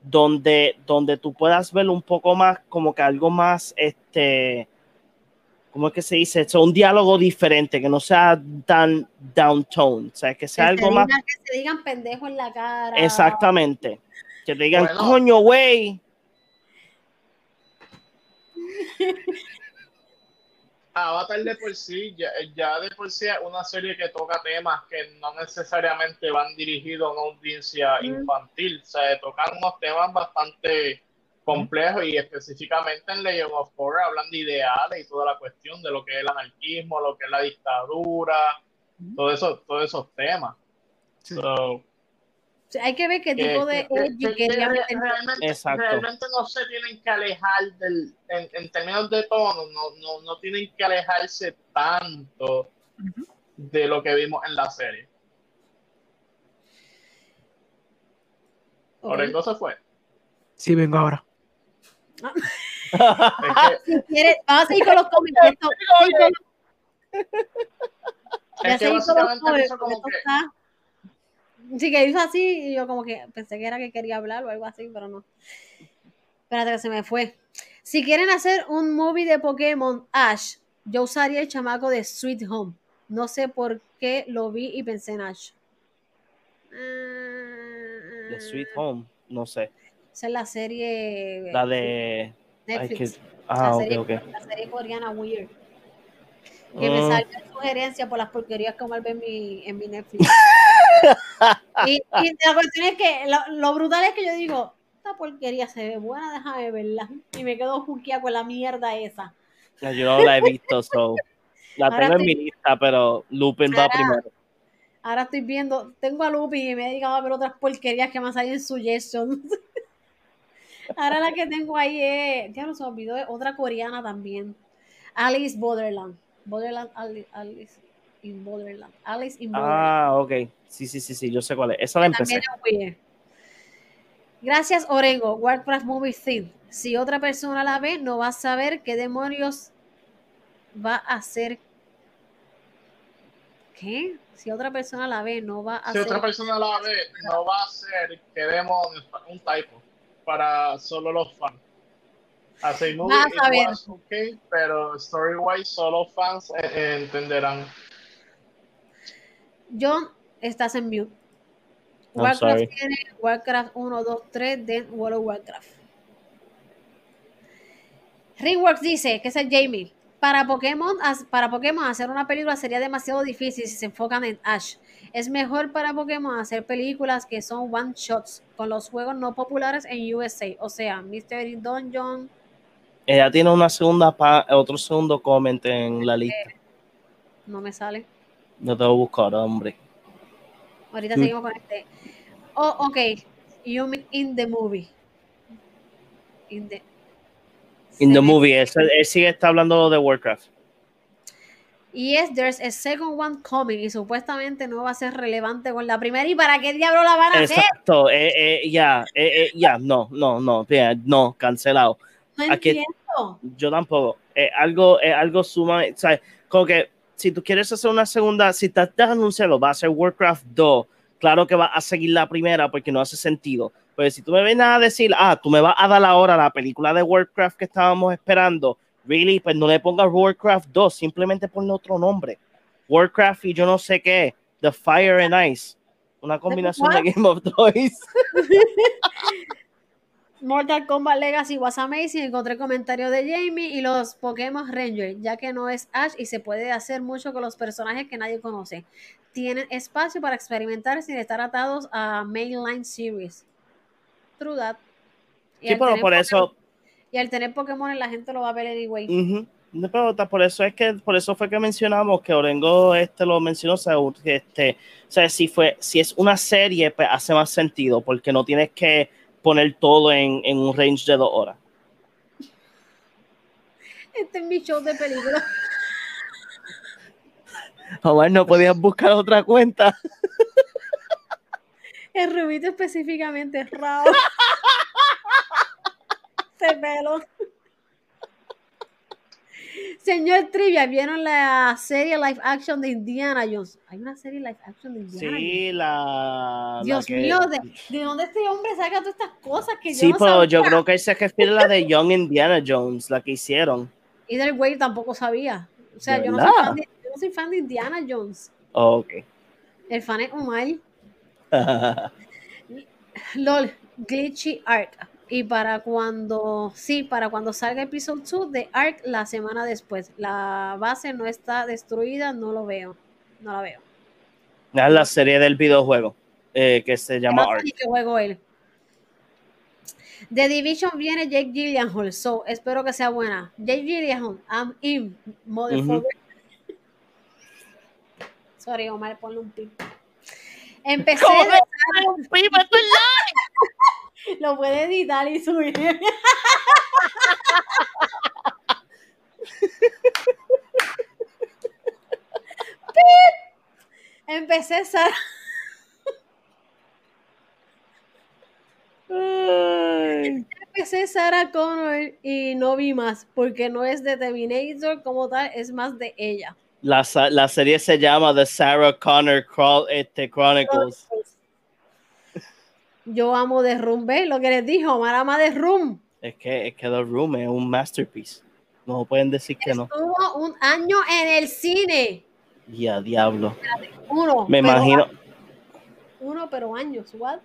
donde, donde tú puedas ver un poco más, como que algo más, este, ¿cómo es que se dice? So, un diálogo diferente, que no sea tan downtone, o sea, que sea Que algo se más digan- que se digan pendejo en la cara. exactamente. Que te digan, Bueno. coño, güey. Avatar de por sí, ya, ya de por sí es una serie que toca temas que no necesariamente van dirigidos a una audiencia Mm. infantil. O sea, tocan unos temas bastante complejos y específicamente en Legend of Korra hablan de ideales y toda la cuestión de lo que es el anarquismo, lo que es la dictadura, todo eso, todos esos temas. Sí. So, O sea, hay que ver qué que- tipo de que- realmente, Exacto. realmente no se tienen que alejar del, en, en términos de tono, no, no, no tienen que alejarse tanto de lo que vimos en la serie. Orengo se fue. Sí, vengo ahora. Es que, Si quieres, vamos a seguir con los cómics. Esto- Ya es que seguí con los básicamente cómics, eso como que está- Sí, que hizo así y yo como que pensé que era que quería hablar o algo así, pero no. Espérate que se me fue. Si quieren hacer un movie de Pokémon Ash, yo usaría el chamaco de Sweet Home. No sé por qué lo vi y pensé en Ash. The Sweet Home, no sé. Esa es la serie La de. Netflix. que- Ah, la, serie, ok. la serie coreana Weird. Que me Mm. salgan sugerencias por las porquerías que mal ve en mi, en mi Netflix. y, y la cuestión es que lo, lo brutal es que yo digo, esta porquería se ve buena, déjame verla. Y me quedo juqueada con la mierda esa. Yo no la he visto, so. La Ahora tengo en mi lista, pero Lupin va primero. Ahora estoy viendo, tengo a Lupi y me he dedicado a ver otras porquerías que han salido en suggestions. Ahora la que tengo ahí es, ya no se me olvidó, es otra coreana también. Alice Borderland. Borderland, Ali- Alice in Borderland. Alice in Borderland. Ah, ok. Sí, sí, sí, sí, yo sé cuál es. Esa la empecé. También. Gracias, Orengo. Warcraft Movie Theme. Si otra persona la ve, no va a saber qué demonios va a hacer. ¿Qué? Si otra persona la ve, no va a si hacer. otra persona la ve, no va a ser que demos un typo para solo los fans. Así movie Vas a ver. was okay, pero story wise solo fans eh, eh, entenderán. John, estás en mute. I'm Warcraft sorry. tiene Warcraft 1, 2, 3, de World of Warcraft. Reworks dice que es el Jamie. Para Pokémon, as- para Pokémon hacer una película sería demasiado difícil si se enfocan en Ash. Es mejor para Pokémon hacer películas que son one shots con los juegos no populares en USA, o sea, Mystery Dungeon. Ella tiene una segunda pa- otro segundo comment en la lista. No me sale. No te voy a buscar, hombre. Ahorita Mm. seguimos con este. Oh, ok. You mean in the movie. In the. In the movie, él, él sigue está hablando de Warcraft. Y es There's a Second One Coming y supuestamente no va a ser relevante con la primera. ¿Y para qué diablo la van a hacer? Exacto, eh, eh, ya, eh, eh, ya, no, no, no, no, cancelado. No Aquí- entiendo. Yo tampoco. Es algo, algo sumamente, o sea, como que si tú quieres hacer una segunda, si estás de anunciarlo, va a ser Warcraft 2, claro que va a seguir la primera porque no hace sentido. Pero si tú me vienes a decir, ah, tú me vas a dar ahora la película de Warcraft que estábamos esperando, really, pues no le pongas Warcraft 2, simplemente ponle otro nombre. Warcraft y yo no sé qué, The Fire and Ice. Una combinación de? Game of Thrones. Mortal Kombat Legacy was amazing. Encontré comentarios de Jamie y los Pokémon Ranger, ya que no es Ash y se puede hacer mucho con los personajes que nadie conoce. Tienen espacio para experimentar sin estar atados a mainline series. True that. Y Sí, pero por Pokémon- eso, Y al tener Pokémon, la gente lo va a ver anyway. Ujú. No, pero por eso es que por eso fue que mencionamos que Orengo este lo mencionó o sea, este o sea si fue si es una serie pues hace más sentido porque no tienes que poner todo en, en un range de dos horas Este es mi show de película. Omar no podías buscar otra cuenta El rubito específicamente es raro. Pelo. Señor Trivia, ¿vieron la serie live action de Indiana Jones? Hay una serie live action de Indiana Jones. sí la la Dios que- mío, ¿de, de dónde este hombre saca todas estas cosas que yo sí no pero yo creo que él se refiere a la de Young Indiana Jones la que hicieron Y del güey tampoco sabía. O sea, ¿De yo no, soy fan de, yo no soy fan de Indiana Jones. Oh, ok El fan es Omar. LOL, Glitchy Arc. Y para cuando, sí, para cuando salga episodio 2 de Arc la semana después. La base no está destruida, no lo veo. No la veo. es la serie del videojuego eh, que se llama Ark qué juego él. The Division viene Jake Gyllenhaal, so espero que sea buena. Jake Gyllenhaal, I'm in, motherfucker. Sorry, Omar, ponle un pip. Empecé, ¿Cómo de- un? Esto es lo puede editar y subir. Pip. Empecé. Ay. Empecé Sarah Connor y no vi más porque no es de Terminator como tal, es más de ella. La, la serie se llama The Sarah Connor Crawl- este, Chronicles. Yo amo The Room, ¿ves? Lo que les dije, Omar ama The Room. Es que, es que The Room es un masterpiece. No pueden decir que no. Estuvo un año en el cine. Y a diablo. Uno. Me pero- imagino. Uno, pero años, what?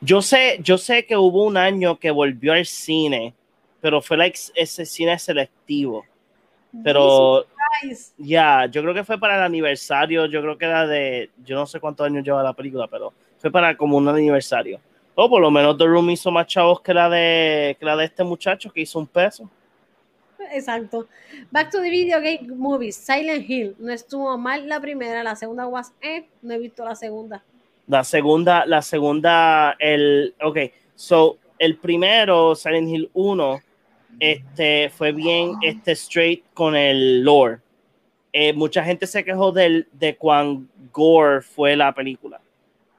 Yo sé, yo sé que hubo un año que volvió al cine, pero fue like ese cine selectivo. Pero ya, yo creo que fue para el aniversario. Yo creo que era de. Yo no sé cuántos años lleva la película, pero fue para como un aniversario. O por lo menos The Room hizo más chavos que la de, que la de este muchacho que hizo un peso. Exacto. Back to the video game movies. Silent Hill. No estuvo mal la primera, la segunda was eh, no he visto la segunda. La segunda, la segunda, el, ok, so, el primero, Silent Hill 1, este, fue bien, este, straight con el lore. Eh, mucha gente se quejó del, de cuán gore fue la película.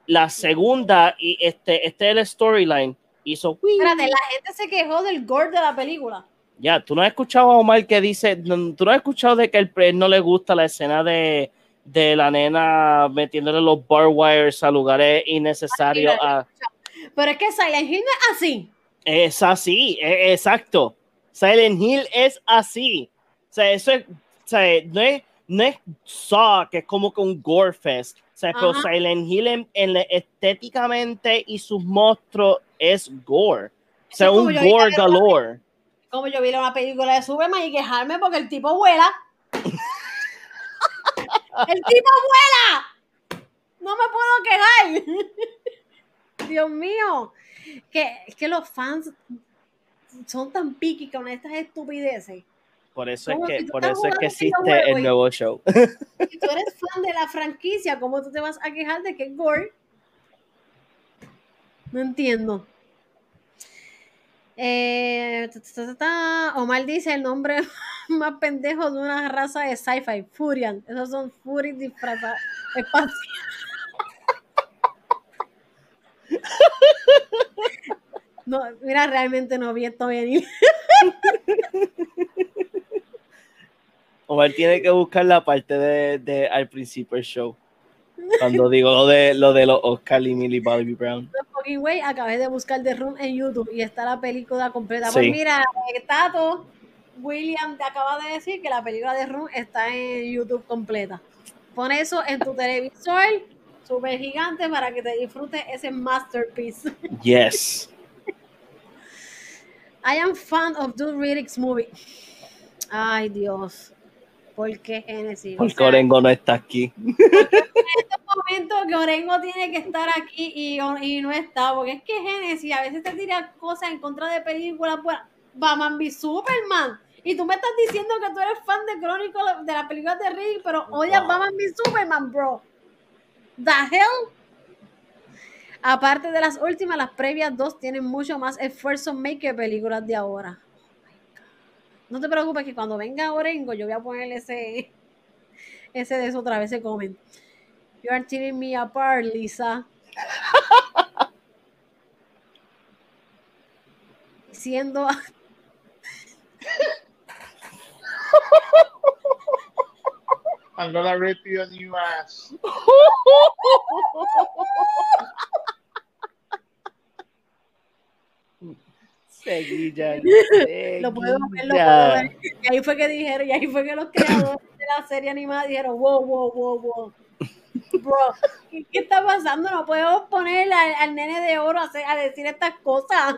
La segunda, y este, este es el storyline, hizo. Espérate, la gente se quejó del gore de la película. ya, tú no has escuchado a Omar que dice, tú no has escuchado de que el él no le gusta la escena de, de la nena metiéndole los bar wires a lugares innecesarios. A- Pero es que Silent Hill no es así. Es así, e- exacto. Silent Hill es así. O sea, eso es, o sea, no es, no es Saw, que es como que un gore fest. O sea, pero. Silent Hill en, estéticamente y sus monstruos es gore. O sea, un gore una galore. Como yo vi una película de Superman y quejarme porque el tipo vuela. ¡El tipo vuela! No me puedo quejar. Dios mío. Que, es que los fans son tan piqui con estas estupideces. Por eso es que, si por eso es que existe el nuevo show. Si tú eres fan de la franquicia, ¿cómo tú te vas a quejar de que es gore? No entiendo. Eh, ta, ta, ta, ta. Omar dice el nombre más pendejo de una raza de sci-fi, Furian. Esos son Furies disfrazados. No, mira, realmente no vi esto venir. Omar tiene que buscar la parte de, de al principio del show. Cuando digo lo de, lo de los Oscar y Millie Bobby Brown. No fucking way, acabé de buscar The Room en YouTube y está la película completa. Sí. Pues mira, Tato, William te acaba de decir que la película de Room está en YouTube completa. Pon eso en tu televisor super gigante para que te disfrutes ese masterpiece. Yes. I am fan of Dude Riddick's movie. Ay, Dios. ¿Por qué Genesis? O Porque sea, Orengo no está aquí. en este momento que Orengo tiene que estar aquí y, y no está, porque es que Genesis a veces te tira cosas en contra de películas, pues Batman v Superman. Y tú me estás diciendo que tú eres fan de Crónico de la película de Rick, pero odias Wow. Batman v Superman, bro. The hell? Aparte de las últimas, las previas dos tienen mucho más esfuerzo en make que películas de ahora. No te preocupes que cuando venga Orengo yo voy a ponerle ese, ese de eso otra vez se comen. You are tearing me apart, Lisa. Siendo I'm gonna rip you a new ass. Seguilla. lo puedo ver, lo puedo ver. Y ahí fue que dijeron, y ahí fue que los creadores de la serie animada dijeron, wow, wow, wow, wow. Bro, ¿qué, qué está pasando? No podemos poner al, al nene de oro a, hacer- a decir estas cosas.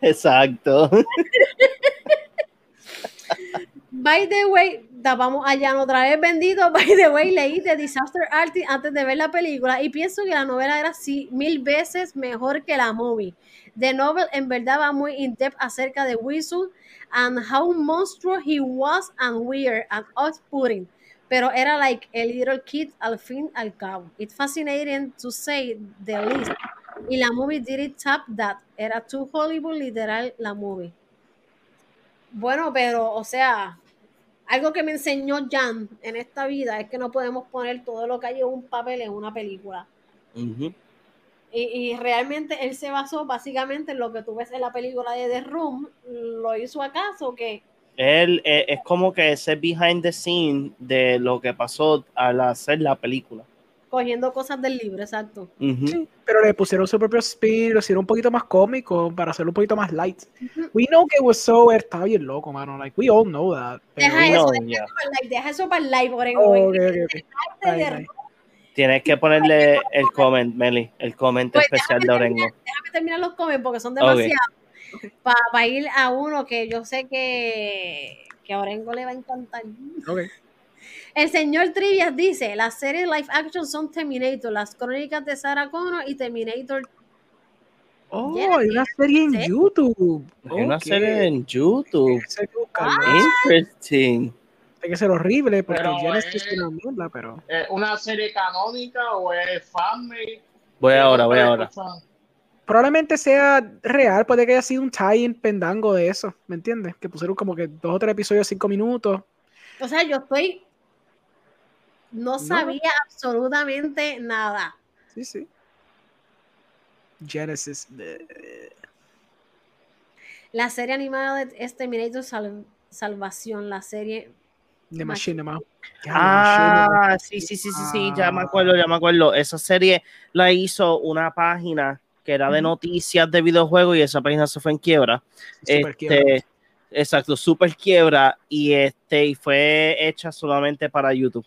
Exacto. By the way, tapamos a Jan otra vez, bendito. By the way, leí The Disaster Artist antes de ver la película y pienso que la novela era sí, mil veces mejor que la movie. The novel en verdad va muy in depth acerca de Whistle and how monstrous he was and weird and off-putting. Pero era like a little kid al fin al cabo. It's fascinating to say the least. Y la movie did it tap that. Era too Hollywood literal la movie. Bueno, pero, o sea, algo que me enseñó Jan en esta vida es que no podemos poner todo lo que hay en un papel en una película. Y, y realmente él se basó básicamente en lo que tú ves en la película de The Room. ¿Lo hizo acaso? que Él eh, es como que ese behind the scene de lo que pasó al hacer la película. Cogiendo cosas del libro, exacto. Ujú. Sí, pero le pusieron su propio spin, lo hicieron un poquito más cómico para hacerlo un poquito más light. We know que was so estaba bien loco, mano. Like, we all know that. Deja eso, No, deja ya. eso para el live, deja eso para el live, por Oh, ejemplo. ok, ok, ok. de Ay, The ay. Room. Tienes que ponerle el comment, Meli, el comment Pues especial de Orengo. terminar, déjame terminar los comments porque son demasiados. Para ir a uno que yo sé que, que a Orengo le va a encantar. Ok. El señor Trivias dice, las series live action son Terminator, las crónicas de Sarah Connor y Terminator. Oh, Yeah, hay una serie en sí. YouTube. Hay una serie en YouTube. Interesting. Tiene que ser horrible porque Pero, Genesis eh, es una mierda, pero. ¿Es una serie canónica o es fanmade? Voy ahora, voy ¿Qué ahora. Probablemente sea real, puede que haya sido un tie-in pendango de eso, ¿me entiendes? Que pusieron como que dos o tres episodios de cinco minutos. O sea, yo estoy... No sabía absolutamente nada. Sí, sí. Genesis. La serie animada de es Terminator Sal- Salvación, la serie... De Machinima. Ah, sí, sí, sí, sí, sí, ya me acuerdo, ya me acuerdo. Esa serie la hizo una página que era de noticias de videojuegos y esa página se fue en quiebra. Super Este, quiebra. exacto, super quiebra y este y fue hecha solamente para YouTube.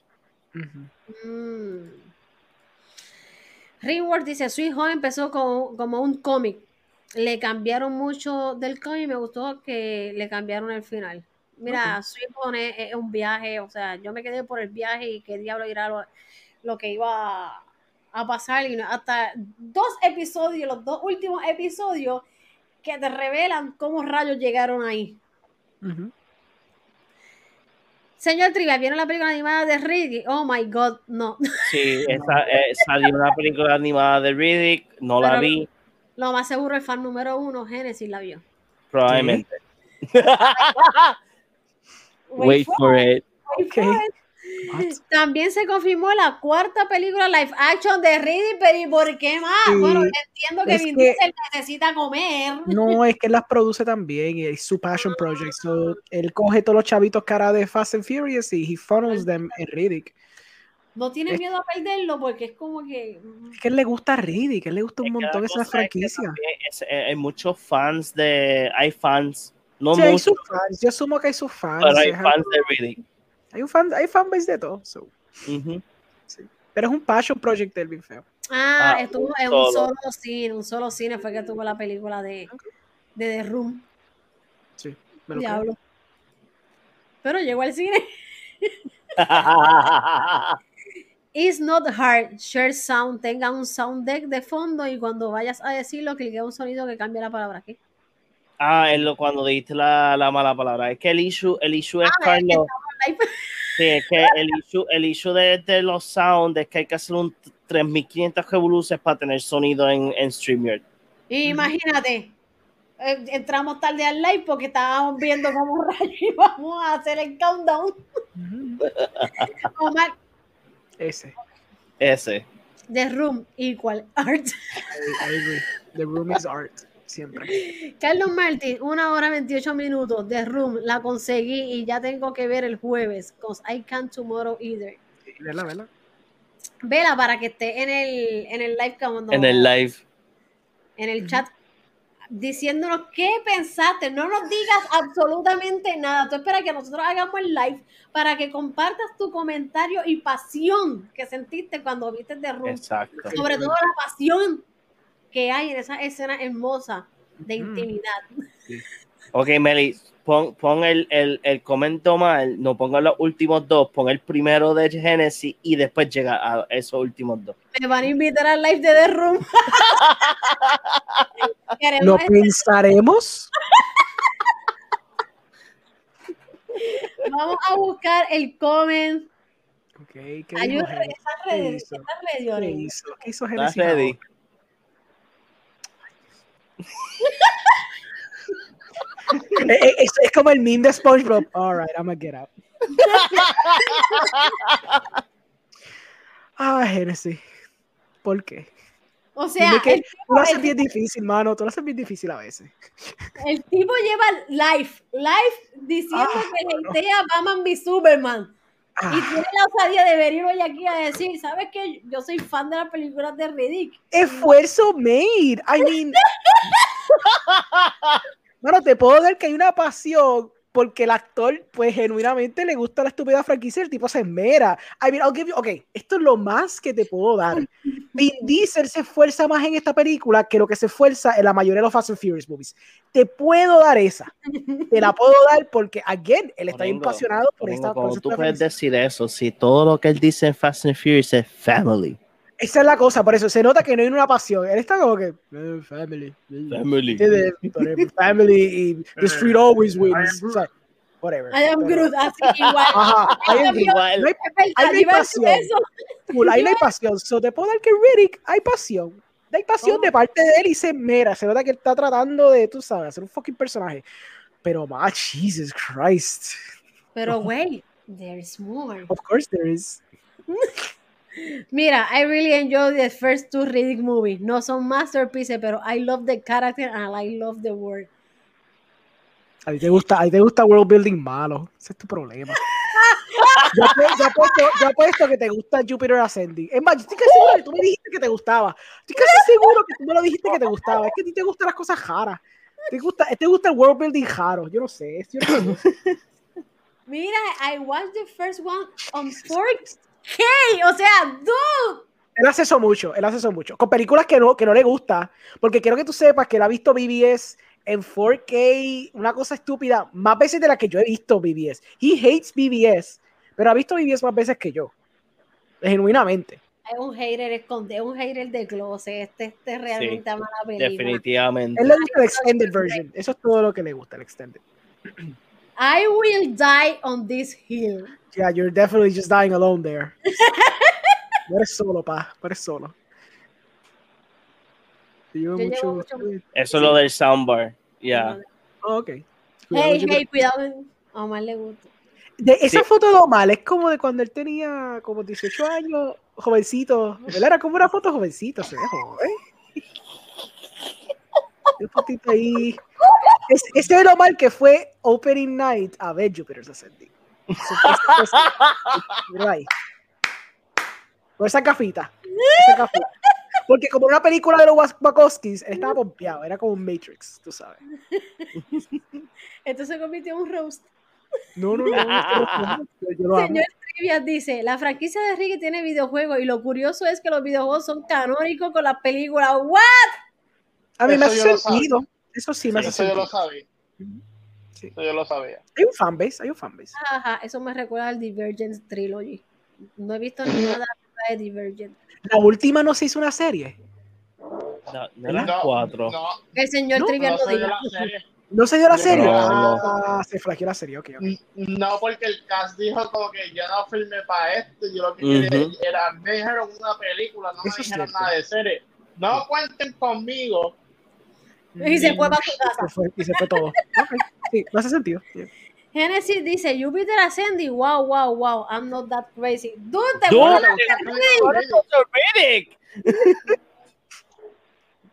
Mm. Ringworld dice, Sweet Home empezó como, como un cómic. Le cambiaron mucho del cómic y me gustó que le cambiaron el final. Mira, Sweet Home es, es un viaje, o sea, yo me quedé por el viaje y qué diablo irá lo, lo que iba a, a pasar. Y hasta dos episodios, los dos últimos episodios, que te revelan cómo rayos llegaron ahí. Ujú. Señor Trivia, ¿vieron la película animada de Ricky? Oh my god, no. Sí, esa, eh, salió una película animada de Riddick, no la vi. Lo más seguro el fan número uno, Genesis, la vio. Probablemente. Wait for it. wait for it. What? También se confirmó la cuarta película live action de Ready, pero ¿y por qué más? Sí, bueno, entiendo que Vin que- Diesel necesita comer. No, es que él las produce también y es su passion project. So, él coge todos los chavitos cara de Fast and Furious y he funnels them en Riddick. No tiene Es- miedo a perderlo porque es como que. mm, Es que él le gusta Riddick, él le gusta un Es montón esa cosa es que franquicia. es- eh, hay muchos fans de. Hay fans. No Sí, hay muchos, sus fans. Yo asumo que hay sus fans. pero hay fans de Riddick. Hay, un fan, hay fanbase de todo. so. Pero es un passion project del bien feo. Ah, Ah, estuvo un en un solo. cine, un solo cine fue que tuvo la película de, de The Room. Sí, me lo creo. Diablo. Pero llegó al cine. It's not hard. Share sound. Tenga un sound deck de fondo y cuando vayas a decirlo, clique un sonido que cambie la palabra aquí. ah, es lo cuando dijiste la, la mala palabra. Es que el issue, el issue es, Ah, es que Carlos. live. Sí, es que el issue, el issue de, de los sounds es que hay que hacer un 3500 revoluciones para tener sonido en, en StreamYard. Imagínate. eh, entramos tarde al live porque estábamos viendo cómo rayo íbamos a hacer el countdown. Omar, Ese. Ese. The Room equal art. I, I agree. The room is art. Siempre. Carlos Martín, una hora 28 minutos. The Room, la conseguí y ya tengo que ver el jueves. Cause I can't tomorrow either. ¿Verdad, verdad? Vela para que esté en el, en el live cuando- En el live. en el chat diciéndonos qué pensaste. No nos digas absolutamente nada. Tú esperas que nosotros hagamos el live para que compartas tu comentario y pasión que sentiste cuando viste The Room. Exacto. Sobre todo la pasión que hay en esa escena hermosa de intimidad. Ok, Meli, pon, pon el, el, el comento mal, no ponga los últimos dos, pon el primero de Genesis y después llega a esos últimos dos. Me van a invitar al live de The Room. Lo estar- pensaremos. Vamos a buscar el comment. Ok, ¿qué? ¿estás ¿Qué ¿Qué Oren? hizo? ¿Qué hizo ¿Estás Genesis? Eh, eh, Es, es como el meme de SpongeBob. Alright, I'm gonna get out. Ah, Genesis. ¿Por qué? O sea, que el, tú lo haces el- bien difícil, mano. Tú lo haces bien difícil a veces. el tipo lleva live, live diciendo Ah, que no. hatea a Batman v Superman. Y Ah, tiene la osadía de venir hoy aquí a decir, ¿sabes qué? Yo soy fan de las películas de Riddick. esfuerzo made. I mean. Bueno, te puedo dar que hay una pasión porque el actor, pues, genuinamente le gusta la estúpida franquicia, el tipo se esmera. I mean, I'll give you- ok, esto es lo más que te puedo dar. Vin Diesel se esfuerza más en esta película que lo que se esfuerza en la mayoría de los Fast and Furious movies. Te puedo dar esa. Te la puedo dar porque, again, él está apasionado por esta por ¿Cómo esta tú puedes decir eso si todo lo que él dice en Fast and Furious es family? Esa es la cosa, por eso se nota que no hay una pasión. Él está como que, eh, family. Family. Family y the street always wins. O sea, whatever. I am Groot, así igual. Ajá, I am Groot. Igual. No hay, Ahí hay a decir pasión. eso. cool, ahí no hay pasión. So, te puedo dar que Riddick hay pasión. Hay pasión Oh. de parte de él y se mera. Se nota que él está tratando de, tú sabes, hacer un fucking personaje. Pero, más, Jesus Christ. Pero, güey, there's more. Of course there is. Mira, I really enjoyed the first two Riddick movies. No son masterpieces, pero I love the character and I love the world. A ti te gusta, a ti te gusta world building malo. Ese es tu problema. Yo, yo apuesto, yo apuesto que te gusta Jupiter Ascending. Es más, yo estoy casi seguro que tú me dijiste que te gustaba. Estoy casi seguro que tú me lo dijiste que te gustaba. Es que a ti te gustan las cosas raras. Te gusta, te gusta el world building raro. Yo no sé. Yo no sé. Mira, I watched the first one on 4K. O sea, dude. Él hace eso mucho. Él hace eso mucho. Con películas que no, que no le gusta. Porque quiero que tú sepas que él ha visto BBS en 4K, una cosa estúpida, más veces de la que yo he visto BBS. He hates BBS, pero ha visto BBS más veces que yo. Genuinamente. Es un hater escondido, un hater de closet. Este, este realmente ama la película. Definitivamente. Él le gusta el extended version. Eso es todo lo que le gusta, el extended. I will die on this hill. Yeah, you're definitely just dying alone there. No eres solo, pa. No eres solo. Yo Yo llevo mucho- mucho- Eso es lo del soundbar. Ya. Oh, ok. Hey, hey, cuidado. A Omar le gusta. De esa Sí. foto de Omar es como de cuando él tenía como 18 años, jovencito. Era como una foto jovencito, se ve joven. Un fotito ahí. Es, ese es el Omar que fue Opening Night a ver Jupiter's Ascending. Ahí. Con esa gafita. Porque como una película de los Wach- Wachowskis, él estaba pompeado, era como un Matrix, tú sabes. Esto se convirtió en un roast. No, no, no. no. Señor Trivias dice, la franquicia de Ricky tiene videojuegos y lo curioso es que los videojuegos son canónicos con las películas. ¿What? A mí me Eso hace sentido. Eso sí me hace Eso yo lo sabía. Sí. Eso yo lo sabía. Hay un fanbase, hay un fanbase. Ajá, eso me recuerda al Divergent Trilogy. No he visto ninguna de las Divergent. La última no se hizo una serie. No, no eran No, cuatro. No, El señor No, Trivias no dio diga. ¿No se dio la serie? no. Ah, se flaqueó la serie, ok. No, porque el cast dijo como que yo no filmé para esto. Yo lo que Ujú. quería era, me dijeron una película, no me Eso dijeron nada de serie. No cuenten conmigo. Y se fue para su casa. Se fue, y se fue todo. Sí, no hace sentido. Genesis dice, Jupiter Ascending, wow, wow, wow, I'm not that crazy. Dude, te Dude,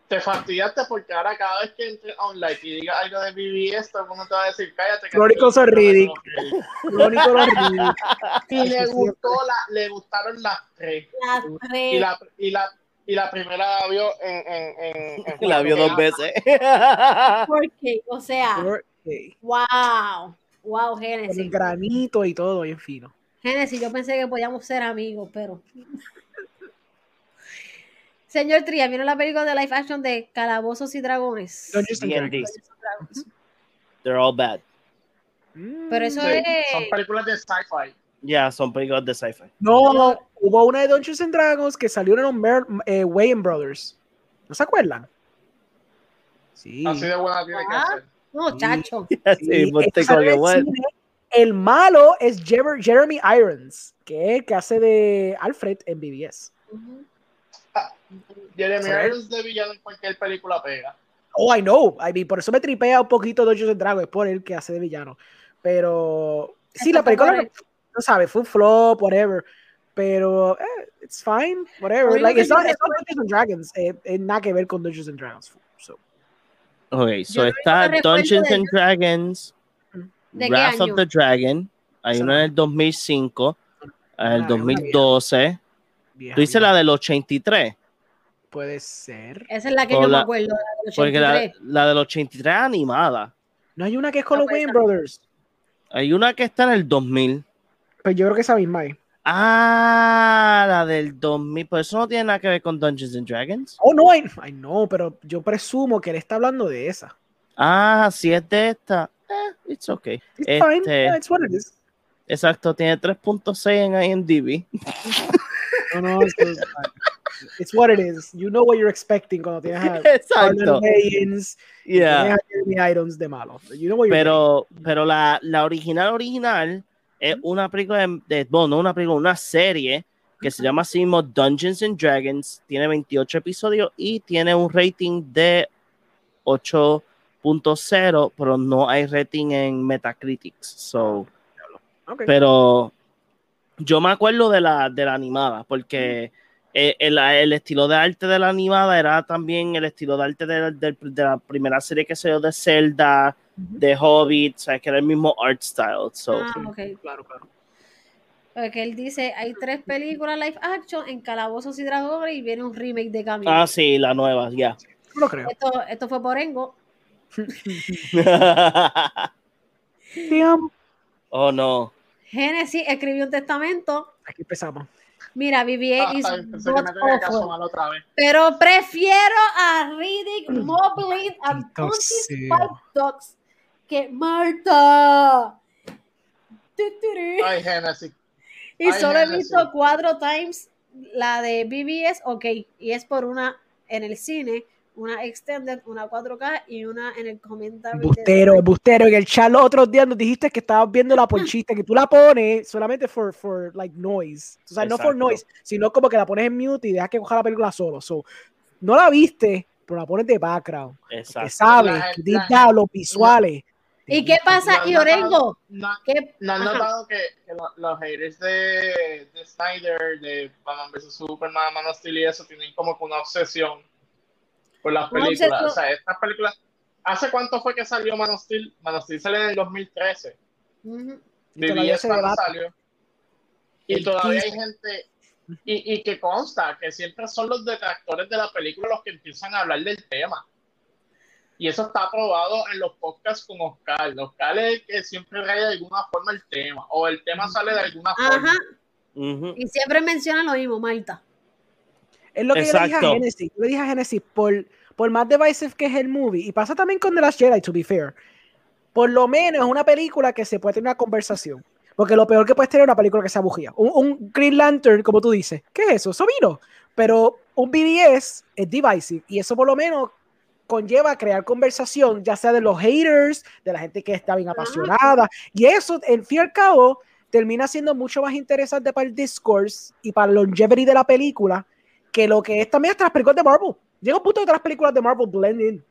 ¿Te fastidiaste porque ahora cada vez que entre online y diga algo de BBS, todo el mundo te va a decir, cállate. que estoy of Riddick. Y le gustó, la, le gustaron las tres. Las Y tres. la, y la, y la primera la vio en... en, en, en La vio dos veces. Porque, o sea, wow, wow, Con el Genesis. granito y todo, bien fino. Genesis, yo pensé que podíamos ser amigos, pero. Señor Tria, ¿vieron la película de live action de Calabozos y Dragones? They're all bad. Mm. Pero eso Sí, es. Son películas de sci-fi. Ya, son películas de sci-fi. No, no, hubo una de Dungeons and Dragons que salió en los Mer eh, Wayne Brothers. ¿No se acuerdan? Sí. Así de buena tiene que Ah. ser. No, chacho. Sí, el cine. El malo es Jer- Jeremy Irons, que es el que hace de Alfred en BBS. Ujú. Jeremy. Irons de villano en cualquier película pega. Oh, I know. I mean, por eso me tripea un poquito Dungeons and Dragons, por él que hace de villano. Pero sí, Esto la película, él. no sabes, fue un flop, whatever. Pero eh, it's fine, whatever. Like, it's not, it's recuerdo- not Dungeons and Dragons. eh, es nada que ver con Dungeons and Dragons. So, Ok, so está Dungeons and Dragons, ¿De qué Wrath año? of the Dragon. Hay una no. en el 2005, en Ah, el una 2012. vieja, Tú dices la del 83, Puede ser. Esa es la que O yo la- me acuerdo. La del porque la, 83. la del 83 es animada. No hay una que es con No, los Wayne no. Brothers. Hay una que está en el 2000. Pues yo creo que esa misma es. Ah, la del 2000. Pues eso no tiene nada que ver con Dungeons and Dragons. Oh, no, I, I know, pero yo presumo que él está hablando de esa. Ah, si es de esta. Eh, it's okay. It's Este- fine. Yeah, it's what it is. Exacto, tiene 3.6 en IMDb. No, no, it's, it's what it is. You know what you're expecting cuando tienes a Exacto. Y Yeah. tienes a Irons de malo. You know what you're Pero, pero la, la original original es una película de, de- bueno, no una película, una serie que se llama así mismo Dungeons and Dragons. Tiene 28 episodios y tiene un rating de 8.0, pero no hay rating en Metacritic. So, Okay. pero yo me acuerdo de la, de la animada, porque eh, el, el estilo de arte de la animada era también el estilo de arte de, de- de la primera serie que se dio de Zelda, de Hobbit, o sea, que era el mismo art style. So, Ah, ok. Claro, claro. Porque él dice, hay tres películas live action en Calabozos y Dragones y viene un remake de Camino. ah, sí, la nueva, ya. No lo creo. esto, esto fue por Engo. Oh, no. Genesis escribió un testamento. Aquí empezamos. Mira, BBA Ah, is pensé que not me tenía que awful, asomar otra vez. pero prefiero a Riddick, Moblin and. Five Dogs que Marta. Ay, Genesis. Y Ay, solo he visto cuatro times la de BBS, ok, y es por una en el cine, una extended, una 4K y una en el comentario. de- Bustero, bustero. En el chat los otros días nos dijiste que estabas viendo la ponchita, que tú la pones solamente for, for like noise. O sea, no for Exacto. noise, sino como que la pones en mute y dejas que coja la película solo. So, no la viste, pero la pones de background. Que Exacto. sabes, La- que la- da los visuales. ¿Y qué pasa, No, y no, Orengo? No, ¿Qué? ¿No has Ajá. notado que, que lo- los haters de, de Snyder, de Batman vs Superman, Man of Steel y eso, tienen como que una obsesión por las películas? O sea, estas películas... ¿Hace cuánto fue que salió Man of Steel? Man of Steel salió en el 2013. Ujú. Y todavía Viví cuando salió. Y El todavía hay 15. gente... Y, y que consta que siempre son los detractores de la película los que empiezan a hablar del tema. Y eso está aprobado en los podcasts con Oscar. Oscar es el que siempre trae de alguna forma el tema. O el tema sale de alguna forma. Ajá. Ujú. Y siempre mencionan lo mismo, Marta. Es lo que yo le dije a. Genesis. Yo le dije a Genesis, por, por más divisive que es el movie, y pasa también con The Last Jedi, to be fair, por lo menos es una película que se puede tener una conversación. Porque lo peor que puedes tener es una película que sea bujía. Un, un Green Lantern, como tú dices, ¿qué es eso? Eso vino. Pero un BBS es divisive. Y eso por lo menos conlleva crear conversación, ya sea de los haters, de la gente que está bien apasionada. Y eso, en fin y al cabo, termina siendo mucho más interesante para el discourse y para el longevity de la película que lo que es también hasta las películas de Marvel. Llega un punto que todas las películas de Marvel blend in.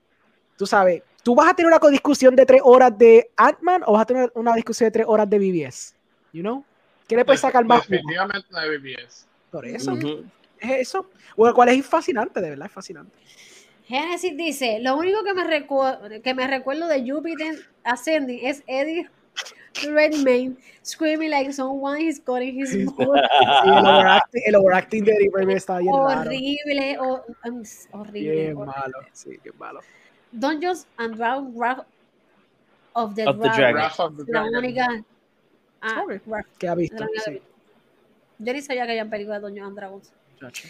Tú sabes, tú vas a tener una discusión de tres horas de Ant-Man o vas a tener una discusión de tres horas de BBS. You know? ¿Qué le puedes sacar más? Definitivamente no hay BBS. Por eso, Ujú. es eso. Bueno, cual es fascinante, de verdad, es fascinante. Genesis dice, lo único que me, recu- que me recuerdo de Jupiter Ascending es Eddie Redmayne screaming like someone is cutting his mouth. Sí, el, overacting, el overacting de Eddie Redmayne está bien raro. horrible, o- um, horrible. Bien horrible. malo, sí, bien malo. Dungeons and Dragons Wrath of the, Of the Dragon. Of the La Dragon. única... Ah. ¿Qué ha visto? Que Sí. Yo ni sabía que había películas de Dungeons and Dragons. chacho.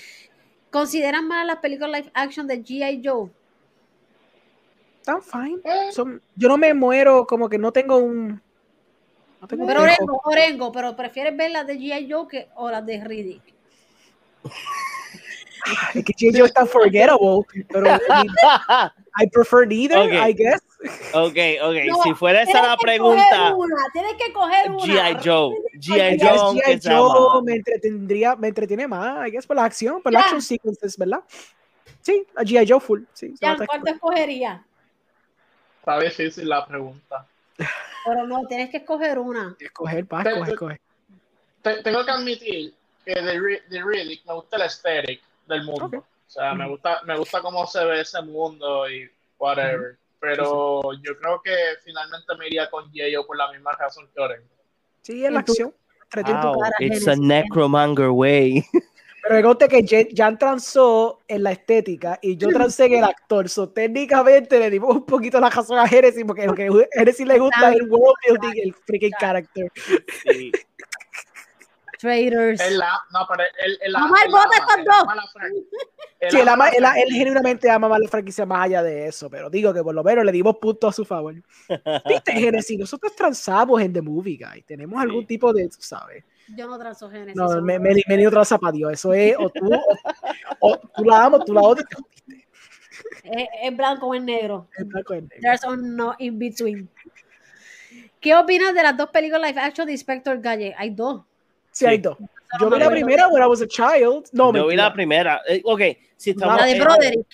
¿Consideran malas las películas live action de G.I. Joe? Están fine. Eh, Son- yo no me muero, como que no tengo un. No tengo un Pero. Orengo, Orengo, pero prefieres ver las de G.I. Joe que, o las de Riddick. Es que J.J. es tan forgettable, pero I, prefer neither, Ok. I guess. Ok, ok. No, si fuera esa la pregunta, una, tienes que coger una. G.I. Joe. G.I. Joe, G.I. Joe me entretendría, me entretiene más, I guess, por la acción, por la Ya. action sequences, ¿verdad? Sí, a G.I. Joe full. Sí, nota ¿cuál que- te escogerías? Está difícil la pregunta. Pero no, tienes que escoger una. Escoger, pa, Pero- escoger, escoger. Te- tengo que admitir que de, de Riddick me gusta el aesthetic del mundo. O sea, me gusta, me gusta cómo se ve ese mundo y whatever. Pero yo creo que finalmente me iría con J.O. por la misma razón que Oren. Sí, es la En tu- acción. Wow, it's a Genesis. necromonger way. Pero me que Jan, Jan transó en la estética y yo transé en el actor. So, técnicamente le dimos un poquito la razón a Genesis porque lo que a Genesis le gusta es el world building, el freaking character. Sí. Traders. La, no, pero Omar, él bota ama- estos él dos. él Sí, él, ama él- él genuinamente ama más la franquicia más allá de eso, pero digo que por lo menos le dimos puntos a su favor. Viste, Genesis, nosotros transamos en The Movie Guy. Tenemos algún Sí. tipo de, tú sabes. Yo no transo Genesis. No, me, me, me dio otra para Dios. Eso es, o tú, o, o tú la amas, tú la odias. te jodiste. Es, es blanco o es negro. Es blanco negro. There's no in between. ¿Qué opinas de las dos películas live action de Inspector Gadget? Hay dos. Sí, hay dos. Yo vi la primera when I was a child. No, Yo vi la primera. Eh, ok, si estamos. La de eh, Broderick.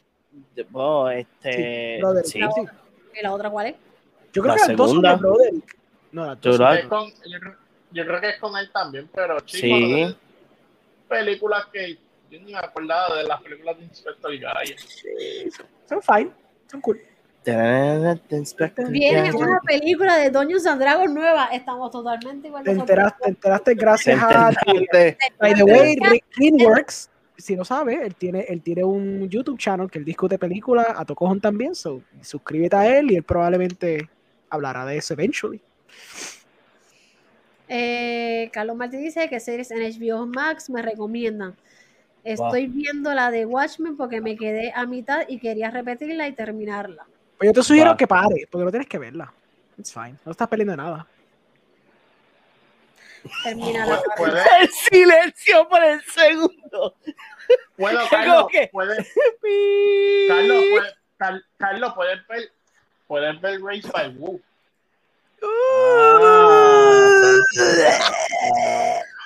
Oh, este. Sí, Broderick, sí. sí. ¿Y la otra cuál es? Yo creo La que las dos son de segunda. Broderick. No, las Yo dos la- son yo, creo, yo creo que es con él también, pero Sí. chicos, películas que yo ni me acordaba de las películas de Inspector Gadget. Broderick. Son fine. Son cool. Viene una película de Dungeons and Dragons nueva. Estamos totalmente igual. Te enteraste, te enteraste gracias a... By the way, Rick Greenworks, si no sabes, él tiene, él tiene un YouTube channel que él discute películas, a Tocojón también, so suscríbete a él y él probablemente hablará de eso eventually. Eh, Carlos Martí dice que series en HBO Max me recomiendan. Estoy viendo la de Watchmen porque me quedé a mitad y quería repetirla y terminarla. Pues yo te sugiero que pare, porque no tienes que verla. It's fine, no estás perdiendo nada. Terminarla. Pu- Puede, El silencio por el segundo. Como Carlos, que- puede, Carlos, puede, Car- Carlos, puedes ver, puedes ver Race by Wolf. Ok,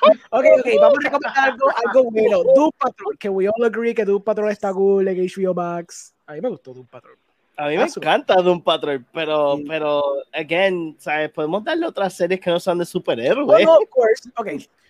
ok, Ok, vamos a recomendar algo, algo bueno. Doom Patrol, que we all agree que Doom Patrol está cool en HBO Max. A mí me gustó Doom Patrol. A mí me su- encanta Doom Patrol, pero, Sí. pero, again, ¿sabes? Podemos darle otras series que no sean de superhéroes. no, of course. Ok,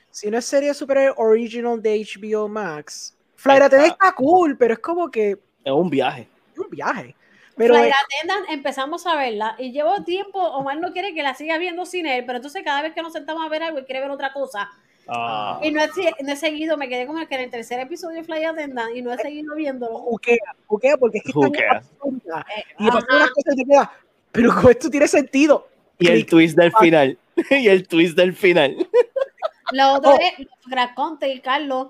si no es serie super original de HBO Max, Flight Attendant está cool, pero es como que Es un viaje. es un viaje. Pero Flight Attendant, empezamos a verla y llevo tiempo, Omar no quiere que la siga viendo sin él, pero entonces cada vez que nos sentamos a ver algo, él quiere ver otra cosa. Ah. Y no he, no he seguido, me quedé como que en el tercer episodio de Flight Attendant y no he seguido viéndolo. juquea, juquea porque es que están Juquea. absurdas. Eh, Y ajá. unas cosas y te quedas, pero esto tiene sentido. Y el twist del final. y el twist del final. Lo otro Oh. es Graconte y Carlos.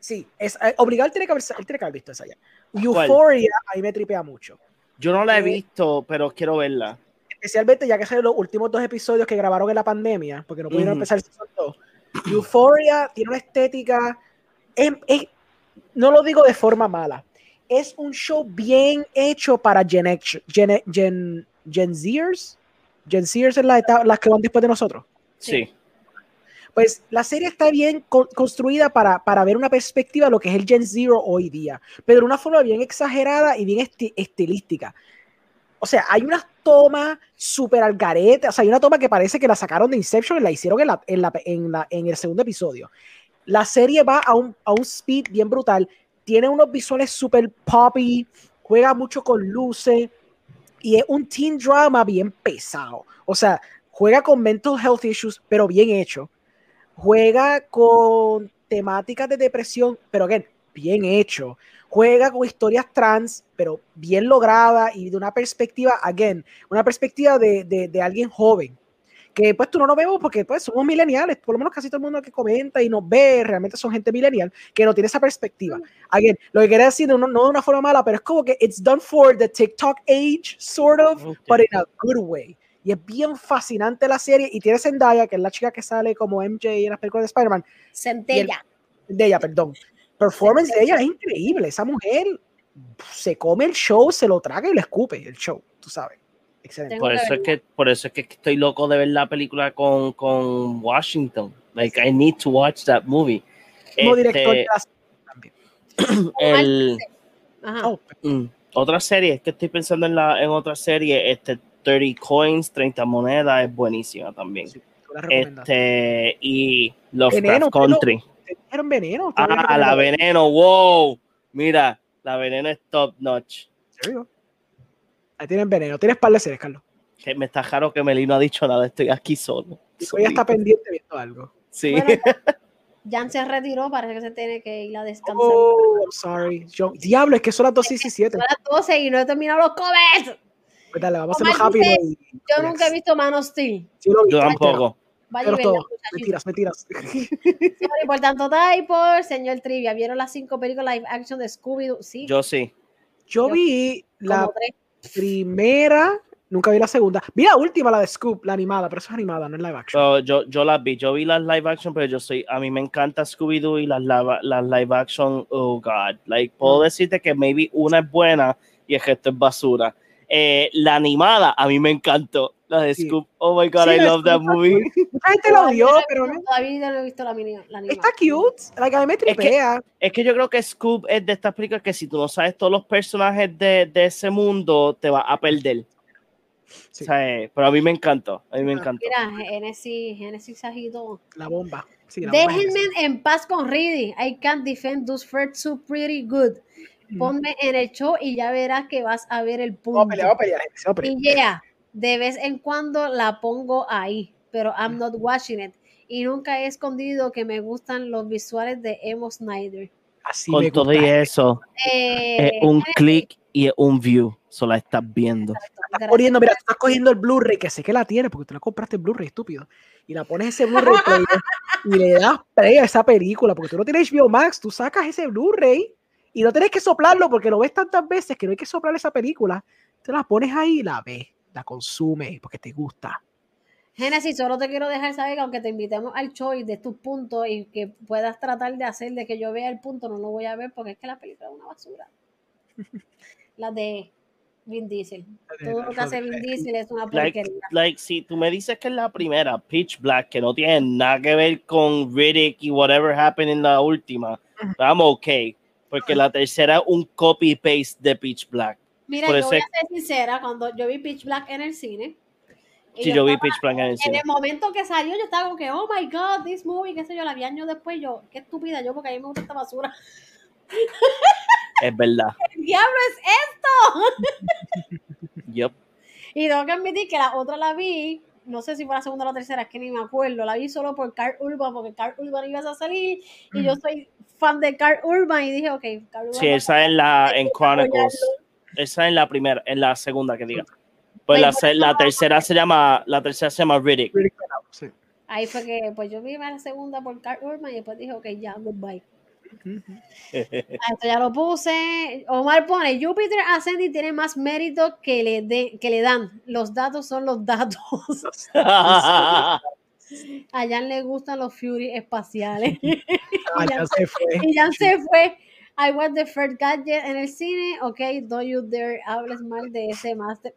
Sí, es, eh, obligado él tiene que haber, él tiene que haber visto esa ya. Euphoria, ahí me tripea mucho. Yo no la he Eh, visto, pero quiero verla. Especialmente ya que son los últimos dos episodios que grabaron en la pandemia, porque no pudieron empezar el season 2. Euphoria tiene una estética, es- es- no lo digo de forma mala, es un show bien hecho para Gen, X- Gen, Gen, Gen Zers. Gen Zers es la etapa- las que van después de nosotros. Sí. Pues la serie está bien co- construida para, para ver una perspectiva de lo que es el Gen Zero hoy día, pero de una forma bien exagerada y bien esti- estilística. O sea, hay unas tomas súper al garete, o sea, hay una toma que parece que la sacaron de Inception y la hicieron en, la- en, la- en la- en el segundo episodio. La serie va a un, a un speed bien brutal, tiene unos visuales súper poppy, juega mucho con luces y es un teen drama bien pesado. O sea, juega con mental health issues, pero bien hecho juega con temáticas de depresión, pero again, bien hecho. Juega con historias trans, pero bien lograda y de una perspectiva, again, una perspectiva de, de, de alguien joven. Que pues tú no nos vemos porque pues somos millennials, por lo menos casi todo el mundo que comenta y nos ve realmente son gente millennial que no tiene esa perspectiva. Again, lo que quería decir, no, no de una forma mala, pero es como que it's done for the TikTok age, sort of, Ok. but in a good way. Y es bien fascinante la serie. Y tiene Zendaya, que es la chica que sale como MJ en las películas de Spider-Man. De ella, perdón. Performance de ella es increíble. Esa mujer se come el show, se lo traga y le escupe el show, tú sabes. Excelente. Por eso, es que, por eso es que estoy loco de ver la película con, con Washington. Like, I need to watch that movie. Como Este, director de la serie también. el, Ajá. Oh, mm, otra serie, es que estoy pensando en, la, en otra serie, este 30 coins, 30 monedas, es buenísima también. sí. Este, y Lovecraft Country. ¿Te dijeron veneno? ¿Tú la Ah, la veneno, wow. Mira, la veneno es top notch. ¿En serio? Ahí tienen veneno. Tienes par de series, Carlos. Que me está raro que Meli no ha dicho nada, estoy aquí solo. Ya está pendiente viendo algo. Sí. Bueno, Jan se retiró, parece que se tiene que ir a descansar. Oh, I'm sorry. Yo, diablo, es que son las 2 y 17. Son las 12 y no he terminado los covers. Pues dale, vamos a hacerlo rápido. y- Yo relax. nunca he visto Man of Steel. Sí lo Yo tampoco. Vaya Pero todo. muchachos. Mentiras, mentiras. Sorry por tanto typo, señor Trivia. ¿Vieron las cinco películas live action de Scooby-Doo? Sí. Yo sí. Yo Yo- vi la tres. primera, nunca vi la segunda. Vi la última, la de Scoop, la animada, pero eso es animada, no es live action. Yo, yo las vi, yo vi las live action, pero yo soy, a mí me encanta Scooby-Doo y las, live- las live action, oh god. Like, puedo Mm. decirte que maybe una es buena y el resto es basura. Eh, la animada, a mí me encantó. La de Sí. Scoop, oh my god, Sí, I love that Scoop movie. gente la Todavía pero no- no- Todavía no he visto la, mini, la animada. está cute. Like, a mí me tripea. Es que yo creo que Scoop es de estas películas que si tú no sabes todos los personajes de, de ese mundo, te vas a perder. Sí, O sea, eh, pero a mí me encantó, a mí me Ah, encantó. Mira, Genesis, Genesis agitó. la bomba. Sí, la bomba es Déjenme en paz con Reedy. I can't defend those first two pretty good. Ponme en el show y ya verás que vas a ver el Vamos a punto. pelear, vamos a pelear, gente, vamos a pelear. Y yeah, de vez en cuando la pongo ahí, pero I'm not watching it. Y nunca he escondido que me gustan los visuales de Emo Snyder. Así Con me todo y eso, Eh, es un clic y es un view. Solo la estás viendo. Estás poniendo, mira, tú estás cogiendo el Blu-ray, que sé que la tienes, porque tú la compraste en Blu-ray, estúpido. Y la pones ese Blu-ray player y le das play a esa película, porque tú no tienes HBO Max, tú sacas ese Blu-ray y no tienes que soplarlo porque lo ves tantas veces que no hay que soplar esa película. Te la pones ahí y la ves, la consumes porque te gusta. Genesis, solo te quiero dejar saber que aunque te invitemos al show y de tus puntos y que puedas tratar de hacer de que yo vea el punto, no lo voy a ver porque es que la película es una basura. La de Vin Diesel. Todo lo que hace Vin Diesel es una Like, porquería. like, si tú me dices que es la primera, Pitch Black, que no tiene nada que ver con Riddick y whatever happened en la última, I'm okay. Porque la tercera es un copy-paste de Pitch Black. Mira, por yo eso voy a ser sincera, cuando yo vi Pitch Black en el cine, Sí, yo vi estaba- Pitch Black en el en cine. el momento que salió, yo estaba como que, oh my god, this movie, qué sé yo, la vi años después, yo, qué estúpida yo, porque a mí me gusta esta basura. Es verdad. ¿Qué diablo es esto? Yep. Y tengo que admitir que la otra la vi, no sé si fue la segunda o la tercera, es que ni me acuerdo, la vi solo por Carl Urban, porque Carl Urban iba a salir, y yo soy fan de Carl Urban, y dije, ok, Carl Urban. Sí, esa en la en Chronicles. Esa en la primera, en la segunda que diga. Pues la, la tercera se llama, la tercera se llama Riddick. Riddick Pelado, sí. Ahí fue que, pues yo vi la segunda por Carl Urban, y después dije, ok, ya, goodbye. Ah, Esto ya lo puse. Omar pone, Júpiter Ascending tiene más mérito que le, de- que le dan. Los datos son los datos. A Jan le gustan los Fury espaciales. Ah, ya se fue. y Jan se fue. I want the first gadget en el cine. Ok, don't you dare hables mal de ese master.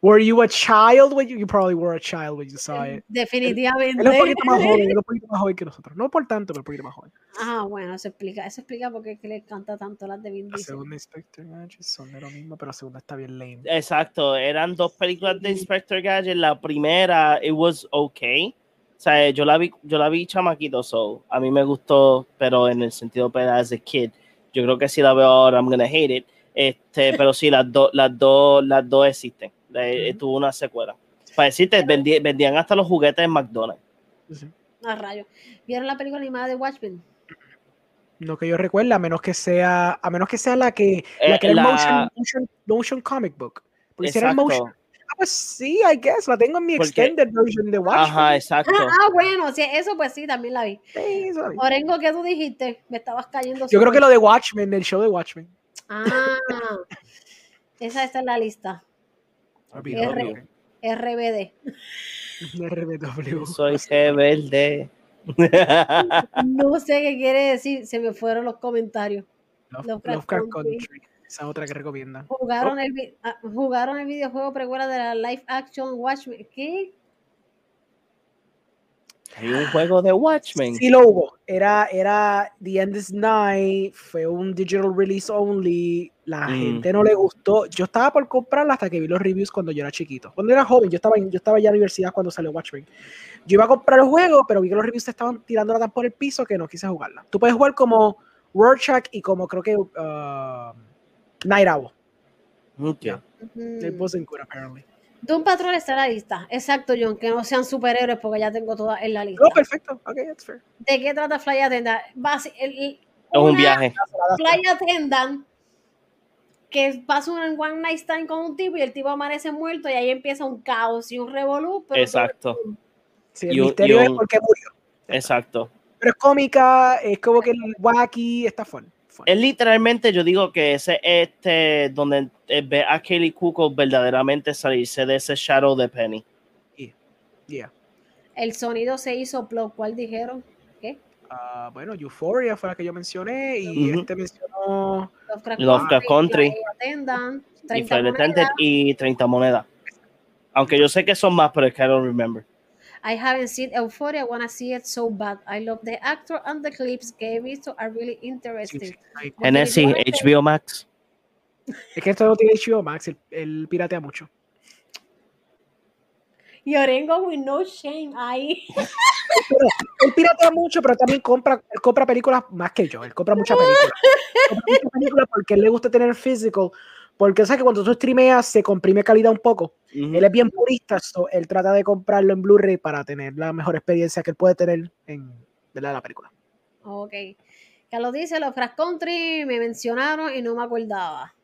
Were you a child when you, you probably were a child when you saw it? Definitivamente. Él es un poquito más joven, él es un poquito más joven que nosotros. No por tanto, pero un poquito más joven. Ah, bueno, eso explica, eso explica por qué le canta tanto las de Vin La Diesel. segunda Inspector Gadget son de lo mismo, pero la segunda está bien lame. Exacto, eran dos películas de Inspector Gadget. La primera, it was okay. O sea, yo la vi, yo la vi chamaquito, so a mí me gustó, pero en el sentido de as a kid. Yo creo que si la veo ahora, I'm gonna hate it. Este, pero sí, las dos, las dos, las dos existen. Eh. Tuvo una secuela. Para decirte, vendían hasta los juguetes en McDonald's. Sí. A rayo. ¿Vieron la película animada de Watchmen? No que yo recuerde, a menos que sea, a menos que sea la que, la Eh, que era el la- motion, motion, motion comic book. Porque si era el motion, ah, pues sí, I guess, la tengo en mi Porque- extended version de Watchmen. Ajá, exacto. Ah, ah, bueno, sí, eso pues sí, también la vi. Sí, eso la vi. Orengo, ¿qué tú dijiste? Me estabas cayendo. Yo creo que lo de Watchmen, del show de Watchmen. Ah, esa está en la lista. R. RBD. RBW. Soy rebelde. No sé qué quiere decir, se me fueron los comentarios. Love- Lovecraft Lovecraft Country. Country. Esa otra que recomiendan. Jugaron, el, vi- ah, jugaron el videojuego precuela de la live action Watchmen. ¿Qué? Hay un juego de Watchmen. Sí lo hubo. Era, era The End is Night, fue un digital release only. La Mm. gente no le gustó. Yo estaba por comprarla hasta que vi los reviews cuando yo era chiquito. Cuando era joven, yo estaba, en- yo estaba ya en la universidad cuando salió Watchmen. Yo iba a comprar el juego, pero vi que los reviews estaban tirándola tan por el piso que no quise jugarla. Tú puedes jugar como Rorschach y como creo que uh, Night Owl. Ok. It wasn't good apparently. Doom Patrol está en la lista. Exacto, John, que no sean superhéroes porque ya tengo todas en la lista. No, perfecto. Ok, that's fair. ¿De qué trata Fly Attendant? Es un viaje. Fly Attendant que pasa un one night stand con un tipo y el tipo amanece muerto y ahí empieza un caos y un revolú. pero Exacto. Sí, el Y un- misterio es un- por qué murió. Exacto. Pero es cómica, es como que el wacky, está fun. Es literalmente, yo digo que ese es este donde eh, ve a Kelly Cuoco verdaderamente salirse de ese shadow de Penny. Yeah. El sonido se hizo plug, ¿cuál dijeron? ¿Qué? Ah, bueno, Euphoria fue la que yo mencioné y este mencionó. Lovecraft Lovecraft Country. Attendant, Y 30 Flight Attendant monedas. y 30 monedas. Aunque yo sé que son más, pero es que I don't remember. I haven't seen Euphoria, I wanna see it so bad. I love the actor and the clips que he visto are really interesting. sí, ahí- Genesis, HBO Max. Es que esto no tiene HBO Max, él, él piratea mucho. Y Orengo with no shame ahí. Pero él piratea mucho, pero también compra, él compra películas más que yo. Él compra muchas películas. compra muchas películas porque él le gusta tener physical. Porque sabes que cuando tú streameas se comprime calidad un poco. Él es bien purista, so él trata de comprarlo en Blu-ray para tener la mejor experiencia que él puede tener en ¿verdad? la película. Ok. Carlos dice, los Crash Country me mencionaron y no me acordaba.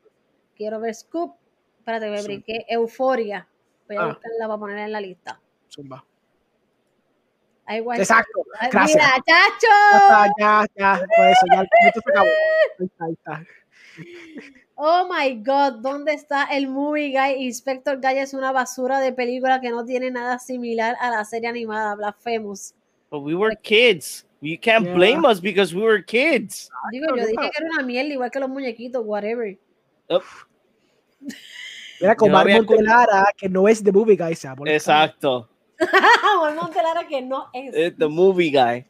Quiero ver Scoop. Espérate, me brinqué. Euforia. Voy a Ah. buscarla para ponerla en la lista. Zumba. Ay, guay. Exacto. Ay, Gracias. Mira, Ya, chacho. está, ya, ya, por eso, ya, esto se acabó. Ahí está, ahí está. Oh my god, ¿dónde está el movie guy? Inspector Guy es una basura de película que no tiene nada similar a la serie animada Blasphemous. But we were kids. You can't Yeah. blame us because we were kids. Digo, yo dije que era una mierda, igual que los muñequitos, whatever. Up. Mira, con Mar Montelara, que no es The Movie Guy, se Exacto. Juan Montelara que no es. It's the movie guy.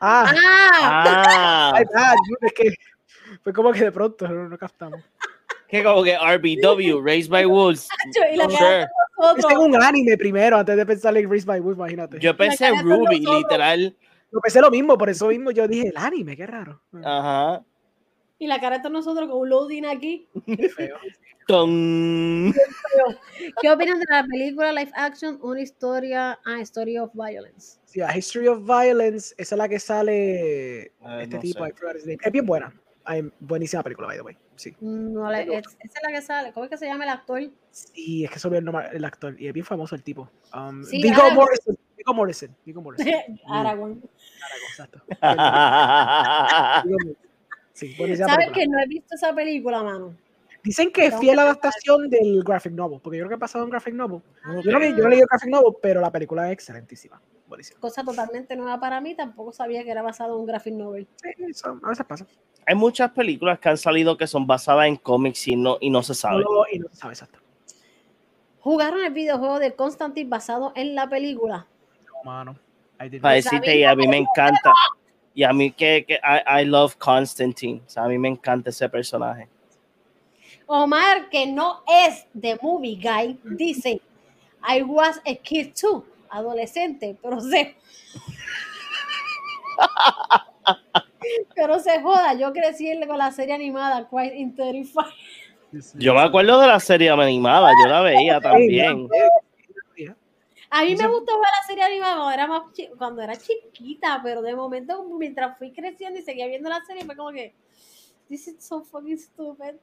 Ah, Ah, Ah, ay, ah, es que fue como que de pronto no, no captamos. que como que RBW, Raised by Wolves. y la Sure. Pensé en un anime primero, antes de pensar en Raised by Wolves, imagínate. Yo pensé en Ruby, literal. Yo pensé lo mismo, por eso mismo yo dije, el anime, qué raro. Ajá. Y la cara de todos nosotros con un loading aquí. Qué feo. ¿Qué opinan de la película live action? Una historia, ah, Story of Violence. Sí, a History of Violence, esa es la que sale Ah, este no tipo, es bien buena. Buenísima película, by the way. Sí. No, la- es- esa es la que sale. ¿Cómo es que se llama el actor? Sí, es que solo el, nombre- el actor, y es bien famoso el tipo. Um, Sí, Aragorn. Morrison. Viggo Morrison. Viggo Morrison. Aragorn. Aragorn, exacto. Sí, ¿Sabes que no he visto esa película, mano? Dicen que es fiel adaptación del graphic novel, porque yo creo que ha pasado en graphic novel. Yo no, vi- yo no leí el graphic novel, pero la película es excelentísima. Cosa totalmente nueva para mí. Tampoco sabía que era basado en un graphic novel. Sí, eso a veces pasa. Hay muchas películas que han salido que son basadas en cómics y no, y no se sabe. y no se sabe exacto. ¿Jugaron el videojuego de Constantine basado en la película? No, mano. Para decirte, y a mí me encanta. Y a mí que, que I, I love Constantine. O sea, a mí me encanta ese personaje. Omar, que no es de Movie Guy, dice, I was a kid too, adolescente, pero se... pero se joda, yo crecí con la serie animada Quiet in 35. Yo me acuerdo de la serie animada, yo la veía también. A mí me gustó ver la serie animada cuando era, más chi- cuando era chiquita, pero de momento, mientras fui creciendo y seguía viendo la serie, fue como que, this is so fucking stupid.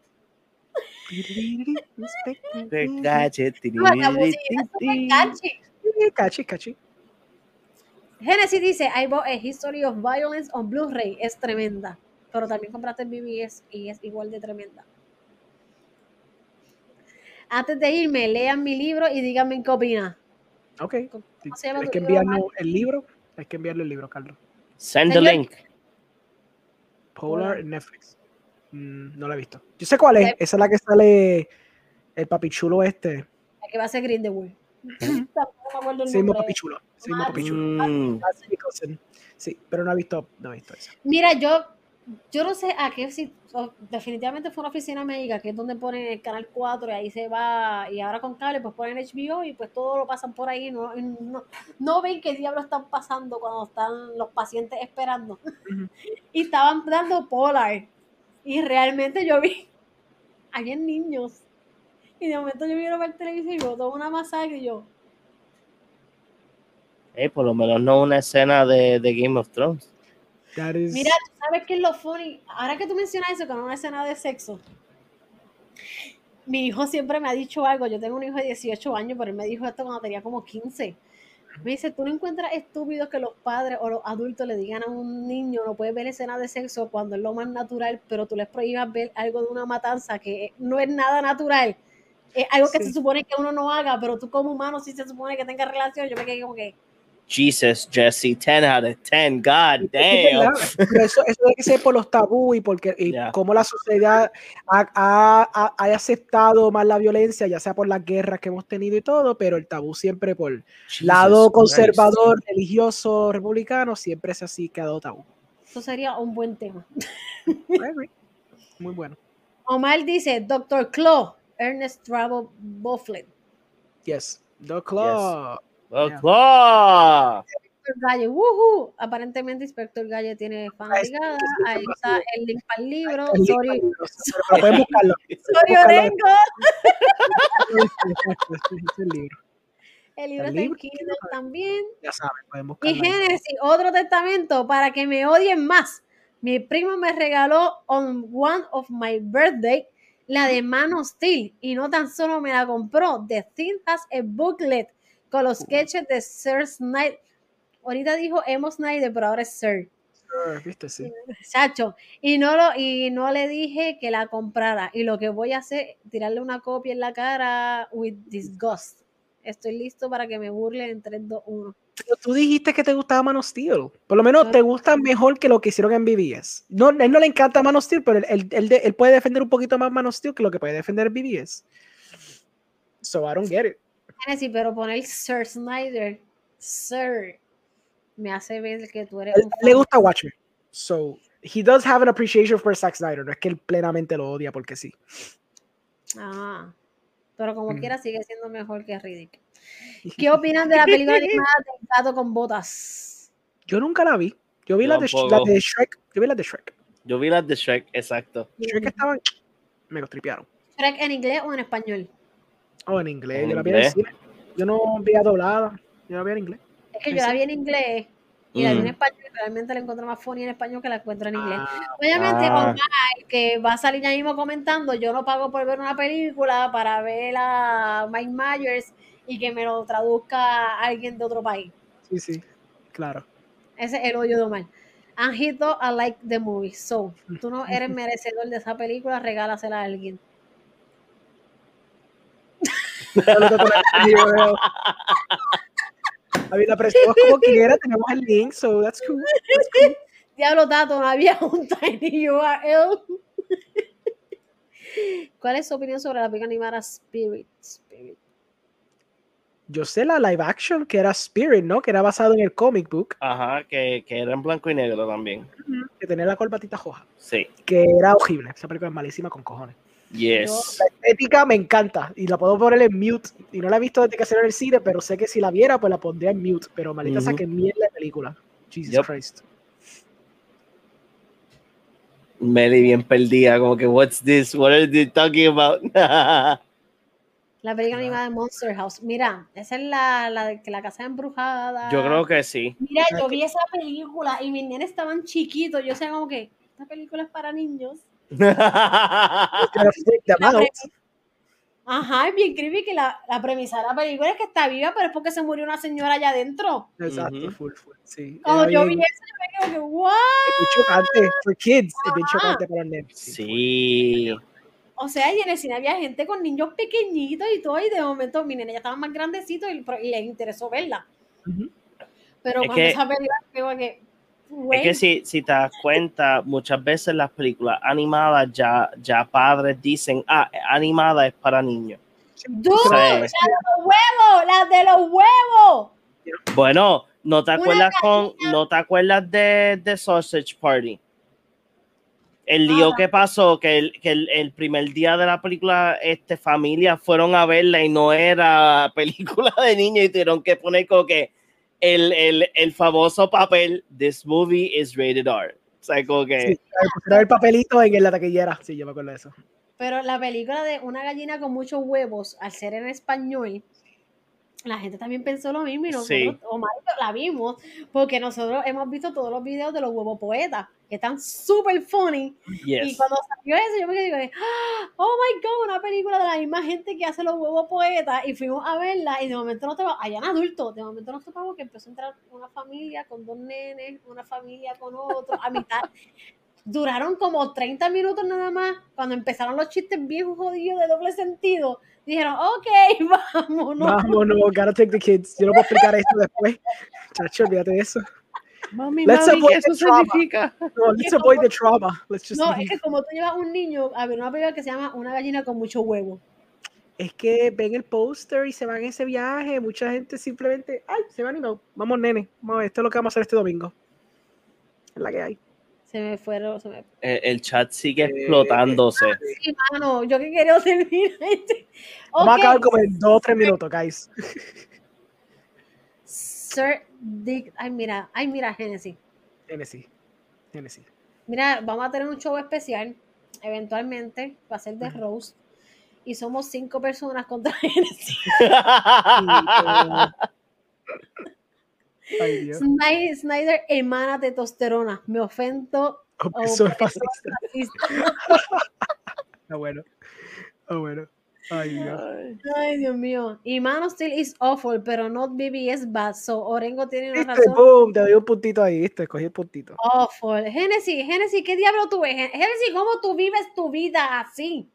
No, la música es súper. Cachi, cachi. Genesis dice, I bought a History of Violence on Blu-ray. Es tremenda. Pero también compraste el BBS y es igual de tremenda. Antes de irme, lean mi libro y díganme qué opinan. Ok. ¿Cómo se llama Hay que enviarnos el libro. Hay que enviarle el libro, Carlos. Send the link. Polar Netflix. Mm, no la he visto. Yo sé cuál es. Esa es la que sale el papichulo este. La que va a ser Grindelwald. Tampoco me el nombre. papichulo. Sí, papichulo. Mm, pero no he visto, no he visto esa. Mira, yo, yo no sé a qué, si, definitivamente fue una oficina médica, que es donde ponen el canal 4 y ahí se va, y ahora con cable pues ponen HBO y pues todo lo pasan por ahí, no, no, no ven qué diablo están pasando cuando están los pacientes esperando. Y estaban dando Polar, y realmente yo vi, habían niños, y de momento yo miro ver televisión y veo toda una masacre y yo, eh, por lo menos no una escena de, de Game of Thrones. Is- Mira, ¿tú ¿sabes qué es lo funny? Ahora que tú mencionas eso, con una escena de sexo, mi hijo siempre me ha dicho algo. Yo tengo un hijo de 18 años, pero él me dijo esto cuando tenía como 15. Me dice, ¿tú no encuentras estúpido que los padres o los adultos le digan a un niño no puedes ver escena de sexo cuando es lo más natural, pero tú les prohíbas ver algo de una matanza que no es nada natural? Es algo que Sí. se supone que uno no haga, pero tú como humano sí se supone que tenga relación. Yo me quedé como que, Jesus, Jesse, 10 out of 10. God damn. pero eso, eso debe ser por los tabú y porque y Ya. cómo la sociedad ha, ha- ha- ha aceptado más la violencia, ya sea por las guerras que hemos tenido y todo, pero el tabú siempre por Jesus lado Christ. conservador, religioso, republicano, siempre es así, quedado tabú. eso sería un buen tema. Muy bueno. Omar dice, Dr. Claw, Ernest Travel Bufflet. Yes. The Claw. Oh, Yeah. claw. Inspector Galle, woohoo. Aparentemente Inspector Galle tiene sí, sí, Ahí está el link para el libro. Sorry, pero- pueden buscarlo. sorry. Orengo. El libro. El libro El está en Kindle también. Ya saben, pueden Y buscarlo. ahí. Génesis, otro testamento para que me odien más. Mi primo me regaló on one of my birthday la de Man of Steel y no tan solo me la compró. The Thing has a booklet con los sketches de Sir Snyder. Ahorita dijo Emo Snyder, pero ahora es Sir. Sure, Viste, sí. Chacho. Y no, lo, y no le dije que la comprara. Y lo que voy a hacer, tirarle una copia en la cara with disgust. Estoy listo para que me burlen en 3, 2, 1. Pero tú dijiste que te gustaba Man of Steel. Por lo menos te gusta mejor que lo que hicieron en BBS. No, él no le encanta Man of Steel, pero él, él- él de- él puede defender un poquito más Man of Steel que lo que puede defender en BBS. So I don't get it. Genesis, pero poner Sir Snyder, Sir, me hace ver que tú eres un le gusta Watcher. So he does have an appreciation for Zack Snyder. No es que él plenamente lo odia porque sí. Ah, pero como Mm. quiera sigue siendo mejor que Riddick. ¿Qué opinan de la película animada del gato con botas? Yo nunca la vi. Yo vi la de, la Shrek. Yo vi la de Shrek. Yo vi las de Shrek, exacto. Shrek estaban. Me los tripearon. ¿Shrek en inglés o en español? Oh, en inglés. En yo la vi en. Yo no vi doblada. Yo la vi en inglés. Es que yo la vi en inglés y la vi en Mm. español y realmente la encuentro más funny en español que la encuentro en inglés. Ah, Obviamente, Ah. Omar, que va a salir ya mismo comentando, yo no pago por ver una película para ver a Mike Myers y que me lo traduzca alguien de otro país. sí, sí. Claro. Ese es el odio de Omar. Anjito, I like the movie. So, tú no eres merecedor de esa película, regálasela a alguien. Saludos con el video. A mí la apreciamos como quiera, tenemos el link, so that's cool. That's cool. Diablo Tato, no había un Tiny URL. ¿Cuál es su opinión sobre la película animada Spirit? Spirit. Yo sé la live action que era Spirit, ¿no? Que era basado en el comic book, Ajá, que, que era en blanco y negro también. que tenía la corbatita roja, Sí. que era horrible. Esa película es malísima con cojones. Yes. La estética me encanta y la puedo poner en mute. Y no la he visto desde que salió en el cine, pero sé que si la viera, pues la pondría en mute. Pero maldita sea Ujú. que mierda de película. Jesus Yep. Christ. Meli bien perdida, como que, what's this? What are they talking about? La película animada de Monster House. Mira, esa es la, la de que la casa embrujada. Yo creo que sí. Mira, yo vi esa película y mis nenes estaban chiquitos. Yo sé como que esta película es para niños. Ajá, es bien creepy que la, la premisa de la película es que está viva, pero es porque se murió una señora allá adentro. Exacto, full, full. Sí. Era yo vi eso, yo me quedo que, ¿what? es bien chocante. For kids, es bien chocante para los nenes. Sí. O sea, y en el cine había gente con niños pequeñitos y todo, y de momento mi nene ya estaba más grandecito y, y les interesó verla. Pero Es cuando que- esa película, digo Es que si, si te das cuenta, muchas veces las películas animadas ya, ya padres dicen, ah, animada es para niños. ¡Dude! ¡Las de los huevos! ¡Las de los huevos! Bueno, ¿no te Una acuerdas con, no te acuerdas de, de Sausage Party? El lío Ah. que pasó, que, el, que el, el primer día de la película, este, familia fueron a verla y no era película de niños y tuvieron que poner como que el, el, el famoso papel, this movie is rated R. O sea, como que... Sí, el papelito en la taquillera. Sí, yo me acuerdo de eso. Pero la película de una gallina con muchos huevos, al ser en español, la gente también pensó lo mismo y nosotros, Sí. Omar y la vimos, porque nosotros hemos visto todos los videos de los huevos poetas, que están súper funny. Y Yes. cuando salió eso, yo me quedé, ¡Ah! oh my god, una película de la misma gente que hace los huevos poetas. Y fuimos a verla y de momento nos topamos, allá en adultos, de momento nos topamos que empezó a entrar una familia con dos nenes, una familia con otro, a mitad. Duraron como 30 minutos nada más. Cuando empezaron los chistes viejos jodidos de doble sentido, dijeron, ok, vámonos. Vámonos, gotta take the kids. Yo no puedo explicar esto después. Chacho, olvídate de eso. Mami, Let's mami, avoid ¿qué eso the trauma. significa? No, let's avoid the trauma. Let's just No, leave. es que como tú llevas un niño a ver una película que se llama Una gallina con mucho huevo. es que ven el póster y se van en ese viaje. Mucha gente simplemente, ay, se va animado. Vamos, nene. Vamos a ver, esto es lo que vamos a hacer este domingo. Es la que hay. Se me fueron, se me El, el chat sigue Eh, explotándose. Sí, mano, yo que quería terminar este. Vamos a Ok, acabar como en dos o tres minutos, guys. Sir Dick, ay mira, ay mira, Genesis. Genesis. Genesis. Mira, vamos a tener un show especial, eventualmente, va a ser de Rose. Y somos cinco personas contra Genesis. Ay, Dios. Snyder, Snyder emana testosterona. Me ofendo. Oh, o eso es fascista. soy racista. Ah, bueno. Ah, bueno. Ay, Dios. Ay, Dios mío. Y Man of Steel is awful, pero not BBS bad. So Orengo tiene una razón. boom, te doy un puntito ahí, viste, escogí el puntito. Awful. Genesis, Genesis, ¿qué diablo tú ves? Genesis, ¿cómo tú vives tu vida así?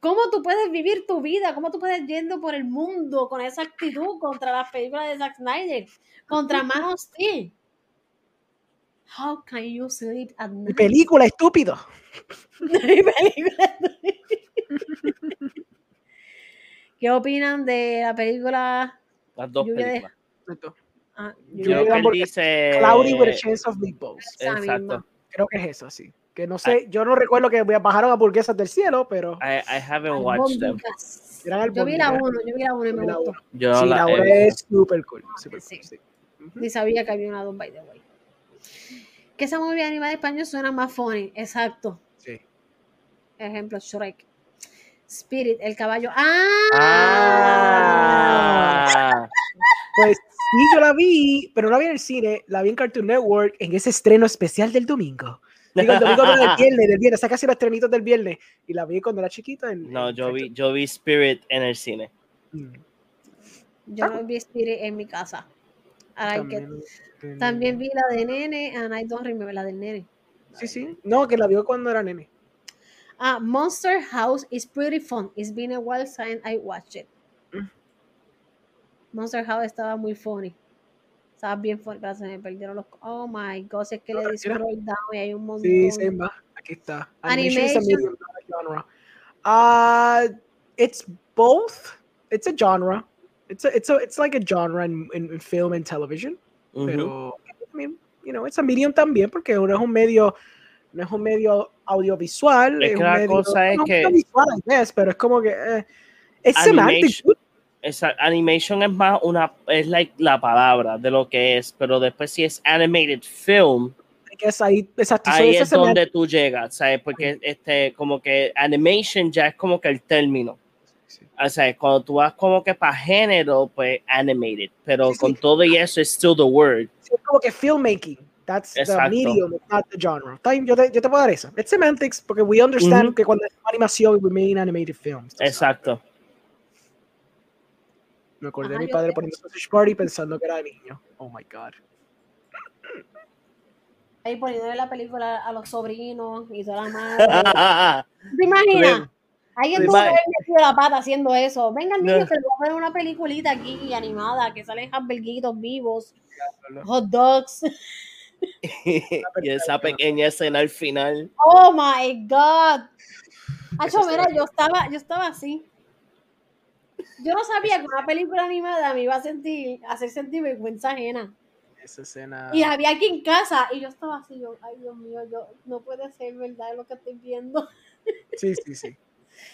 ¿Cómo tú puedes vivir tu vida? ¿Cómo tú puedes yendo por el mundo con esa actitud contra las películas de Zack Snyder? Contra Man of Steel. How can you sleep at Mi night? película, estúpido. Mi película. ¿Qué opinan de la película Las dos Lluvia de- películas. ah, Yo Creo vi que la él hamburguesa- dice. Cloudy with a chance of meatballs. Exacto. misma? Creo que es eso, sí. Que no sé, yo no recuerdo que bajaron hamburguesas del cielo, pero I, I haven't watched them. Yo vi la albóndigas. uno, yo vi la uno y me gustó. Yo sí, la la he hora visto. es super cool. super Sí. cool, sí. Ni sabía que había una dos, by the way. Que esa movie animada en español suena más funny. Exacto. Sí. Ejemplo, Shrek. Spirit, el caballo. ¡Ah! Ah, Pues sí, yo la vi, pero no la vi en el cine, la vi en Cartoon Network en ese estreno especial del domingo. Digo, el domingo no, del viernes, del viernes, casi los estrenitos del viernes. Y la vi cuando era chiquita. En, no, yo vi, yo vi Spirit en el cine. Mm, Yo no vi Spirit en mi casa. También, También vi la de nene, and I don't remember la del nene. Sí, sí. No, que la vio cuando era nene. Ah, Monster House is pretty fun. It's been a while since I watched it. Mm. Monster House estaba muy funny. Estaba bien pero se me perdieron los. Oh my god, si es que No, le di scroll down y hay un montón. Sí, sí, va. Aquí está. Animation Animation. Uh, it's both. It's a genre. It's a, it's a, it's like a genre in, in, in film and television. Ujú. Pero, I mean, you know, it's a medium también porque no es un medio, no es un medio audiovisual. Es un que la medio- cosa es no, que- no visual, I guess, pero es como que eh, es Animation. Esa animation es más una, es like la palabra de lo que es, pero después si es animated film, guess ahí, exacto, ahí es donde tú llegas, ¿sabes? Porque este, como que animation ya es como que el término. Sí. O sea, cuando tú vas como que para género, pues animated, pero Sí, sí. con todo y eso es still the word. Sí, es como que filmmaking. That's Exacto. the medium, it's not the genre. Yo te, yo te puedo dar eso. It's semantics porque we understand Ujú. que cuando es animación we mean animated films. tú sabes. Me acordé Ajá, de mi padre poniendo Sausage Party pensando que era niño. Oh my god. Ahí poniéndole la película a los sobrinos y toda la madre. ¿Te imaginas? Alguien tuvo que haber metido la pata haciendo eso. Vengan, No. niños, que les voy a poner una peliculita aquí animada que salen hamburguitos vivos, hot dogs. y esa pequeña escena al final. Oh my God. Acho, mira, yo estaba, yo estaba así. Yo no sabía que una película animada me iba a sentir, hacer sentir vergüenza ajena. Esa escena. Y había aquí en casa y yo estaba así, yo, ay Dios mío, yo no puede ser verdad lo que estoy viendo. Sí, sí, sí.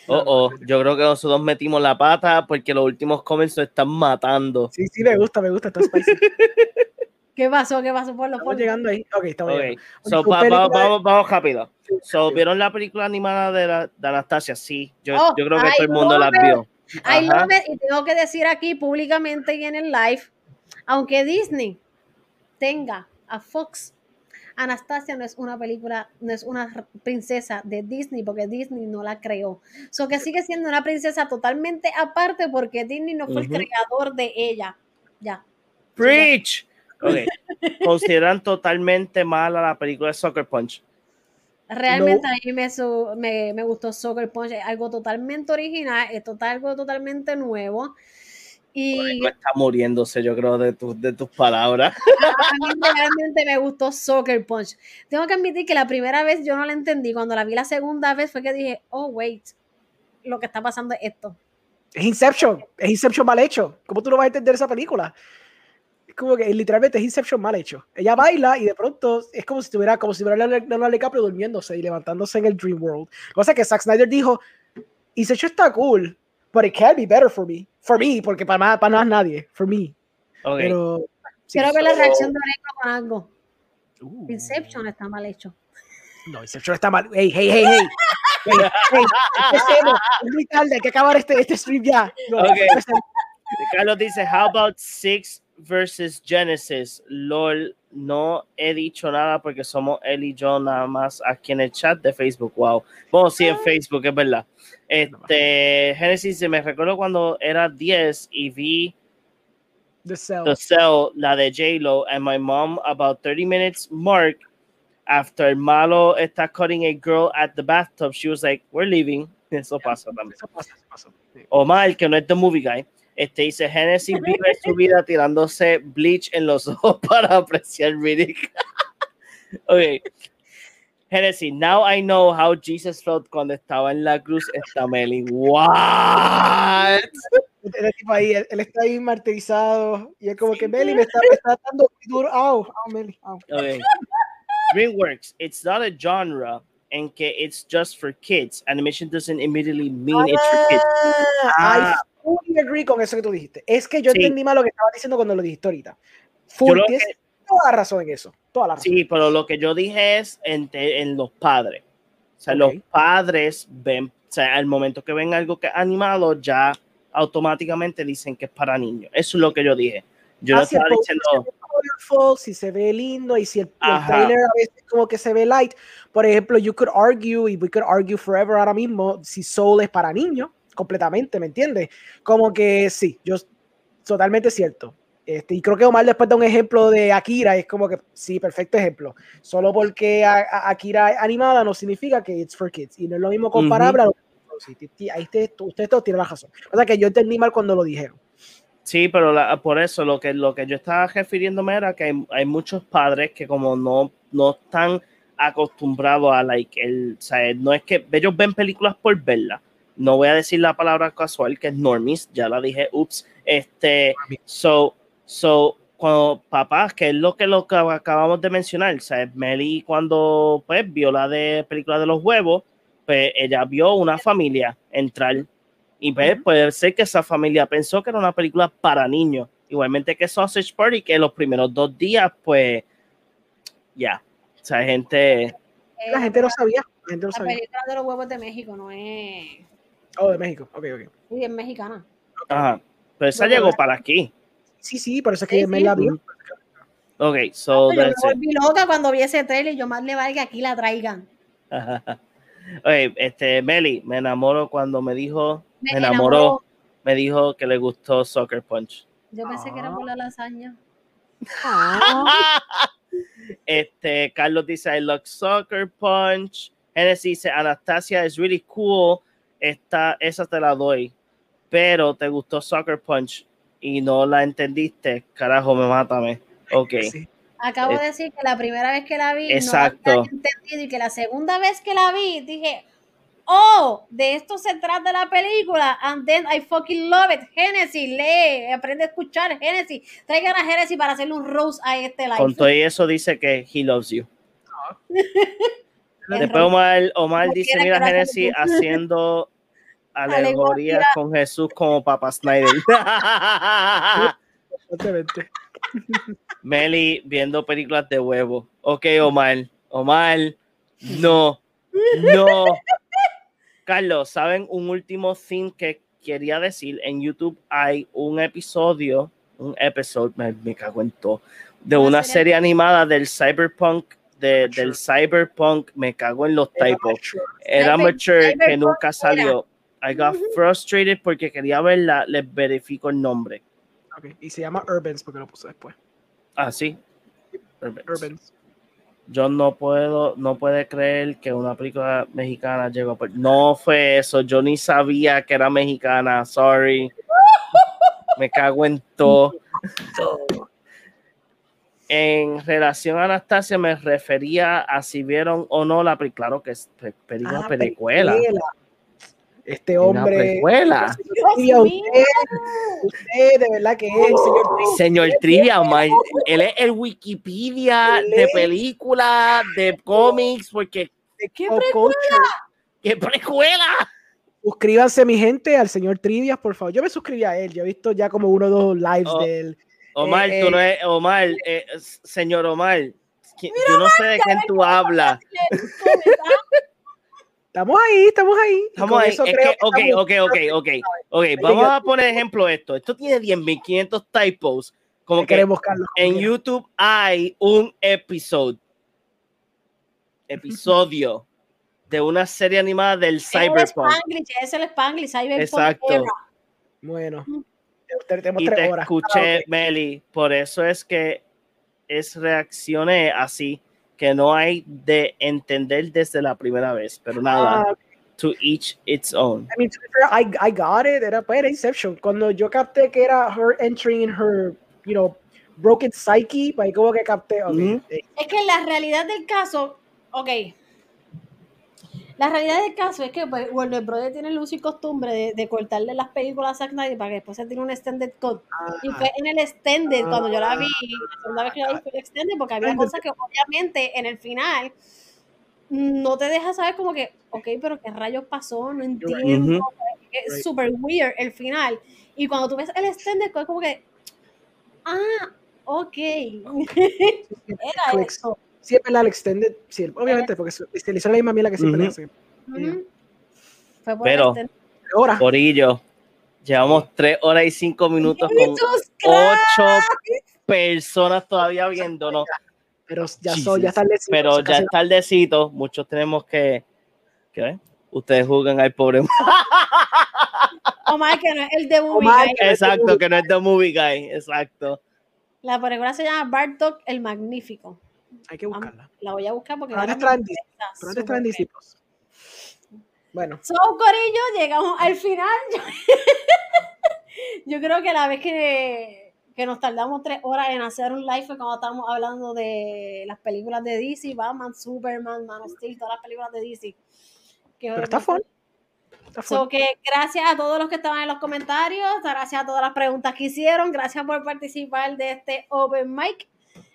Oh, oh, yo creo que nosotros metimos la pata porque los últimos comments nos están matando. Sí, sí, me gusta, me gusta. Está spicy. ¿Qué pasó? ¿Qué pasó por los Estamos llegando ahí. Ok, estamos Ok, llegando. so, tu va- va- película- vamos, vamos rápido. Sí, So. ¿Vieron la película animada de, la- de Anastasia? Sí, yo, Oh, yo creo que I todo el mundo la love it. vio. I love it, y tengo que decir aquí públicamente y en el live, aunque Disney tenga a Fox, Anastasia no es una película, no es una princesa de Disney porque Disney no la creó. So que sigue siendo una princesa totalmente aparte porque Disney no fue el creador de ella. Ya. Preach. Ok. Consideran totalmente mala la película de Soccer Punch. Realmente a mí me, su- me, me gustó Soccer Punch, es algo totalmente original, es total, algo totalmente nuevo. Y No está muriéndose, yo creo, de, tus de tus palabras. A mí realmente me gustó Soccer Punch. Tengo que admitir que la primera vez yo no la entendí. Cuando la vi la segunda vez fue que dije, oh, wait, lo que está pasando es esto. Es Inception. Es Inception mal hecho. ¿Cómo tú no vas a entender esa película? Es como que literalmente es Inception mal hecho. Ella baila y de pronto es como si estuviera, como si estuviera Leonardo DiCaprio durmiéndose y levantándose en el Dream World. Cosa que Zack Snyder dijo, Inception está cool, but it can be better for me. For me, porque para más, para más nadie. For me. Ok. Pero... sí, Quiero ver la reacción de Oreco con algo. Uh, Inception está mal hecho. No, Inception está mal. Hey, hey, hey, hey. Hey, hey, empecemos. Es muy tarde, hay que acabar este, este stream ya. No, Ok. empecemos. Carlos dice, how about Six versus Genesis? LOL, no he dicho nada porque somos él y yo nada más aquí en el chat de Facebook. Wow. Bueno, sí, en Facebook, es verdad. Este, Genesis, se me recuerdo cuando era 10 y vi The Cell. The Cell, la de J-Lo, and my mom, about 30 minutes mark, after malo está cutting a girl at the bathtub, she was like, we're leaving. Eso pasa también. Eso pasa, eso pasa. Sí. Omar, que no es The Movie Guy, este dice Genesis vive su vida tirándose bleach en los ojos para apreciar Riddick. ok. Genesis, now I know how Jesus felt cuando estaba en la cruz. Está Meli. What? El tipo ahí, él, él está ahí martirizado y es como que Meli me está, me está dando duro. Au, au, Meli, au. Okay. DreamWorks, it's not a genre and que it's just for kids. Animation doesn't immediately mean it's for kids. Ah, I fully agree con eso que tú dijiste. Es que yo Sí. entendí mal lo que estaba diciendo cuando lo dijiste ahorita. Full, tienes que- toda la razón en eso. Toda la razón. Sí, pero lo que yo dije es en, en los padres. O sea, Ok. los padres ven, o sea, al momento que ven algo que es animado, ya automáticamente dicen que es para niños. Eso es lo que yo dije. Yo no Ah, estaba diciendo, si se ve lindo y si el, el trailer a veces como que se ve light. Por ejemplo, you could argue y we could argue forever ahora mismo si Soul es para niños, completamente, ¿me entiendes? Como que sí, yo totalmente cierto. Este, y creo que Omar después da un ejemplo de Akira, es como que sí, perfecto ejemplo. Solo porque a- a- Akira es animada no significa que it's for kids. Y no es lo mismo comparable a lo que sí, ti- ti- ahí ustedes ustedes todos tienen la razón. O sea que yo entendí mal cuando lo dijeron. sí, pero la- por eso lo que, lo que yo estaba refiriéndome era que hay, hay muchos padres que como no, no están acostumbrados a like el, o sea, no es que ellos ven películas por verlas. No voy a decir la palabra casual que es normies, ya la dije, ups. Este, so, so, cuando papás, que es lo que, lo que acabamos de mencionar, o sea, Meli cuando pues vio la de película de los huevos, pues ella vio una familia entrar y pues, puede ser que esa familia pensó que era una película para niños. Igualmente que Sausage Party, que los primeros dos días, pues, ya, o sea, gente, La gente no sabía. La gente no La sabía. película de los huevos de México no es. Oh, de México. Ok, ok. Sí, es mexicana. ajá, pero esa llegó para aquí. Sí, sí, por eso es que Sí, me sí. la vio. Ok, so Yo me volví loca cuando vi ese trailer y yo más le vale que aquí la traigan. Oye, este, Meli, me enamoro cuando me dijo, Me me enamoró, me dijo que le gustó Soccer Punch. Yo pensé que era por la lasaña. Ah, Este, Carlos dice, I love Soccer Punch. Genesis dice, Anastasia is really cool. Esta, esa te la doy. Pero te gustó Soccer Punch y no la entendiste. Carajo, me mátame. Ok. sí. Acabo Eh, de decir que la primera vez que la vi Exacto. no la había entendido y que la segunda vez que la vi dije, oh, de esto se trata la película. And then I fucking love it. Genesis, lee, aprende a escuchar. Genesis, traigan a Genesis para hacerle un rose a este live. Con todo y eso dice que he loves you. Es Después Omar, Omar dice, mira Genesis haciendo alegorías Alegoría. con Jesús como Papa Snyder. Meli viendo películas de huevo. Ok, Omar. Omar, no. No. Carlos, ¿saben un último thing que quería decir? En YouTube hay un episodio, un episodio, me, me cago en todo, de Una una serie- serie animada del cyberpunk, de, del cyberpunk, me cago en los typos. Era mature que nunca era. salió. I got frustrated porque quería verla, les verifico el nombre. Ok, Y se llama Urbans porque lo puse después. Ah, sí. Urbans. Urbans. Yo no puedo, no puede creer que una película mexicana llegó por... No fue eso, yo ni sabía que era mexicana, sorry. Me cago en todo. En relación a Anastasia me refería a si vieron o no la película, claro que es pe- película Ah, precuela. Precuela. Este Una hombre. precuela. Y a usted, usted de verdad que es el señor Trivia. Señor Trivia, Omar, él es el Wikipedia de películas, de cómics, porque de ¿Qué culture. ¡qué precuela! Suscríbanse, mi gente, al señor Trivias, por favor. Yo me suscribí a él. Yo he visto ya como uno o dos lives Oh. de él. Omar, Eh, tú eh. no es Omar, eh, señor Omar. Yo no sé de quién tú hablas. Estamos ahí, estamos ahí. Estamos ahí. eso Es creo que, que ok, estamos- ok, ok, ok. Ok, vamos a poner ejemplo esto. Esto tiene 10.500 typos. Como ¿Qué que queremos, Carlos? en YouTube hay un episodio, episodio de una serie animada del Es el Cyberpunk. Spanglish, es el Spanglish, Cyberpunk Exacto. era. Bueno, Y tres te horas. escuché, Ah, ok. Meli. Por eso es que es reaccioné así, que no hay de entender desde la primera vez. Pero nada, Ah, to each its own. I mean, to be fair, I, I got it. Era, pues, era Inception. Cuando yo capté que era her entering in her, you know, broken psyche, pues ahí como que capté, ok. Ujú. eh, Es que la realidad del caso, ok. La realidad del caso es que pues, Warner Brothers tiene el uso y costumbre de, de cortarle las películas a Zack Snyder para que después se tire un extended cut. Y fue en el extended, cuando yo la vi, la segunda vez que la vi fue el extended, porque había cosas que obviamente en el final no te deja saber como que, ok, pero qué rayos pasó, no entiendo. Es Right. super weird el final. Y cuando tú ves el extended, es como que, ah, ok. Era eso. Es verdad, el extended, sí, obviamente, porque le hizo la misma mierda que siempre hacen. Ujú. Fue por Pero-. Ahora, Corillo, llevamos tres horas y cinco minutos con Jesus ocho personas todavía viéndonos, pero ya, son, ya está el pero ya es tardecito, muchos tenemos que, ¿qué? Ustedes juzgan al pobre. Omar, que no es el de Movie Omar, Guy. Exacto, que no es The Movie Guy, exacto. La película se llama Bartok el Magnífico. Hay que buscarla. La voy a buscar porque ahora traen traen Plus. Bueno, So, Corillo, llegamos al final. Yo creo que la vez que, que nos tardamos tres horas en hacer un live fue cuando estábamos hablando de las películas de DC, Batman, Superman, Man of Steel, todas las películas de DC. Que pero está fun. So que gracias a todos los que estaban en los comentarios, gracias a todas las preguntas que hicieron, gracias por participar de este Open Mic.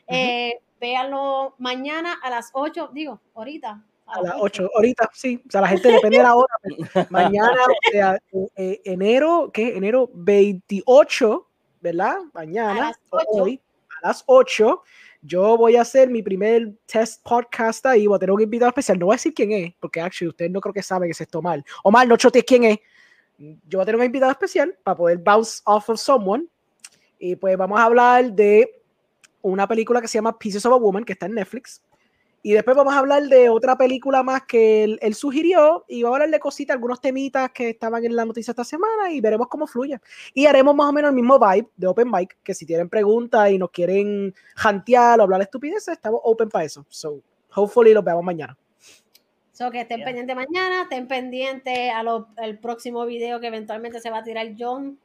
Eh, véanlo mañana a las 8, digo, ahorita. A las 8, ahorita, sí. O sea, la gente depende de la hora. pero Mañana, o sea, eh, eh, enero, ¿qué? Enero 28, ¿verdad? Mañana, A las ocho. hoy, a las 8, yo voy a hacer mi primer test podcast ahí. Voy a tener un invitado especial. No voy a decir quién es, porque actually ustedes no creo que saben que es esto mal. Omar, no chotes quién es. Yo voy a tener un invitado especial para poder bounce off of someone. Y pues vamos a hablar de una película que se llama Pieces of a Woman, que está en Netflix. Y después vamos a hablar de otra película más que él, él sugirió y vamos a hablar de cositas, algunos temitas que estaban en la noticia esta semana y veremos cómo fluye. Y haremos más o menos el mismo vibe de Open Mic, que si tienen preguntas y nos quieren jantear o hablar estupideces, estamos open para eso. So, hopefully los veamos mañana. So que estén Yeah. pendientes mañana, estén pendientes al próximo video que eventualmente se va a tirar John.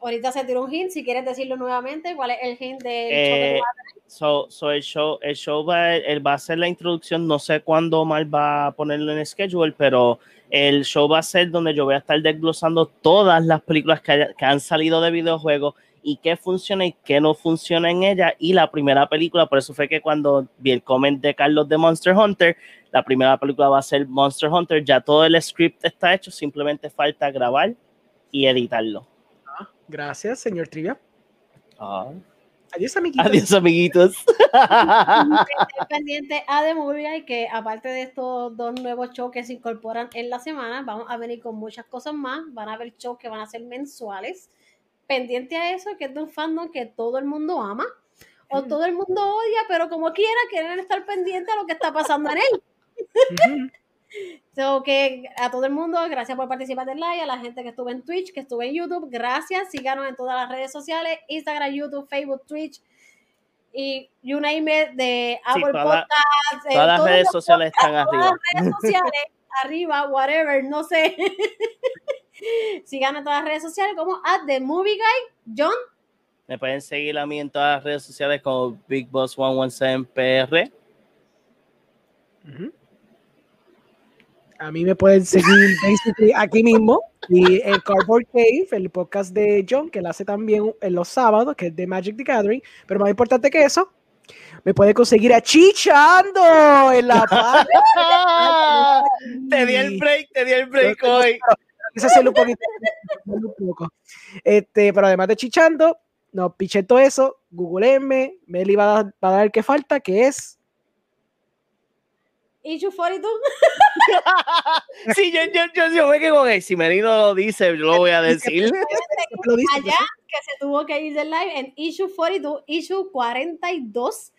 Ahorita se tiró un hint, si quieres decirlo nuevamente, ¿cuál es el hint del show que Eh, so, so el show, el show va, él va a hacer la introducción, no sé cuándo Omar va a ponerlo en schedule, pero el show va a ser donde yo voy a estar desglosando todas las películas que, haya- que han salido de videojuegos y qué funciona y qué no funciona en ella. Y la primera película, por eso fue que cuando vi el comment de Carlos de Monster Hunter, la primera película va a ser Monster Hunter. Ya todo el script está hecho, simplemente falta grabar y editarlo. Gracias, señor Trivia. Ah. Adiós, amiguitos. Adiós, amiguitos. Estén pendientes a The Movie que aparte de estos dos nuevos shows que se incorporan en la semana, vamos a venir con muchas cosas más. Van a haber shows que van a ser mensuales. Pendiente a eso, que es de un fandom que todo el mundo ama o todo el mundo odia, pero como quiera quieren estar pendientes a lo que está pasando en él. So que a todo el mundo, gracias por participar del live, a la gente que estuvo en Twitch, que estuvo en YouTube, gracias, síganos en todas las redes sociales, Instagram, YouTube, Facebook, Twitch y you name it, de Apple toda Podcasts, eh, Todas las redes los sociales están todas arriba. las redes sociales, arriba, whatever, no sé. Síganos en todas las redes sociales como at The Movie Guy, John, Me pueden seguir a mí en todas las redes sociales como Big Boss 117PR. Ujú. A mí me pueden seguir basically aquí mismo y el Cardboard Cave, el podcast de John, que lo hace también en los sábados, que es de Magic the Gathering, pero más importante que eso, me puede conseguir a Chichando en la parte. te di el break, te di el break hoy. Quise hacerlo un poquito. un poco. Este, pero además de Chichando, no piché todo eso, googleenme, Meli va a, dar- va a dar el que falta, que es Issue 42. Sí, yo, yo, yo, yo me quedo con él. Si Merino lo dice, yo lo voy a decir. Allá que se tuvo que ir del live en issue 42, issue 42,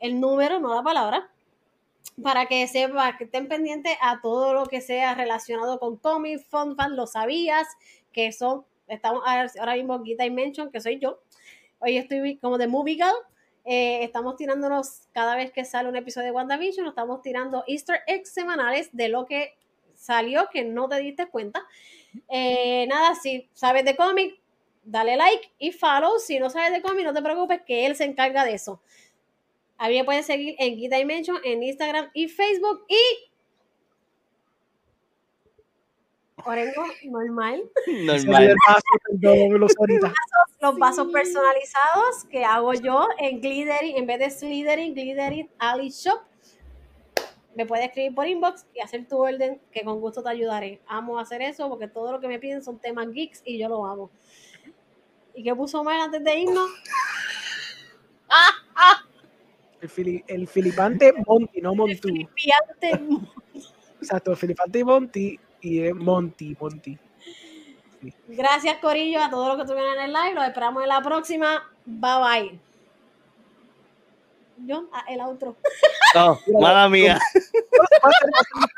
el número, no la palabra, para que sepa, que estén pendientes a todo lo que sea relacionado con cómics, fun fan, lo sabías, que son, estamos ahora mismo Gita y Mention, que soy yo, hoy estoy como de Movie Girl, eh, estamos tirándonos cada vez que sale un episodio de WandaVision, nos estamos tirando Easter eggs semanales de lo que salió que no te diste cuenta. Eh, nada, si sabes de cómic, dale like y follow. Si no sabes de cómic, no te preocupes que él se encarga de eso. A mí me pueden seguir en Geek Dimension en Instagram y Facebook y Orengo, normal. Normal. El los vasos personalizados que hago yo en Glittery, en vez de Slytherin, Glittery Ali Shop. Me puedes escribir por inbox y hacer tu orden, que con gusto te ayudaré. Amo hacer eso porque todo lo que me piden son temas geeks y yo lo amo. ¿Y qué puso mal antes de irnos? El, fili- el filipante Monty, no Montú. Filipiante. Exacto, el filipante Monty y es Monty, Monty. Gracias, Corillo, a todos los que estuvieron en el live. Los esperamos en la próxima. Bye bye. Yo, ah, el otro. No, mala mía.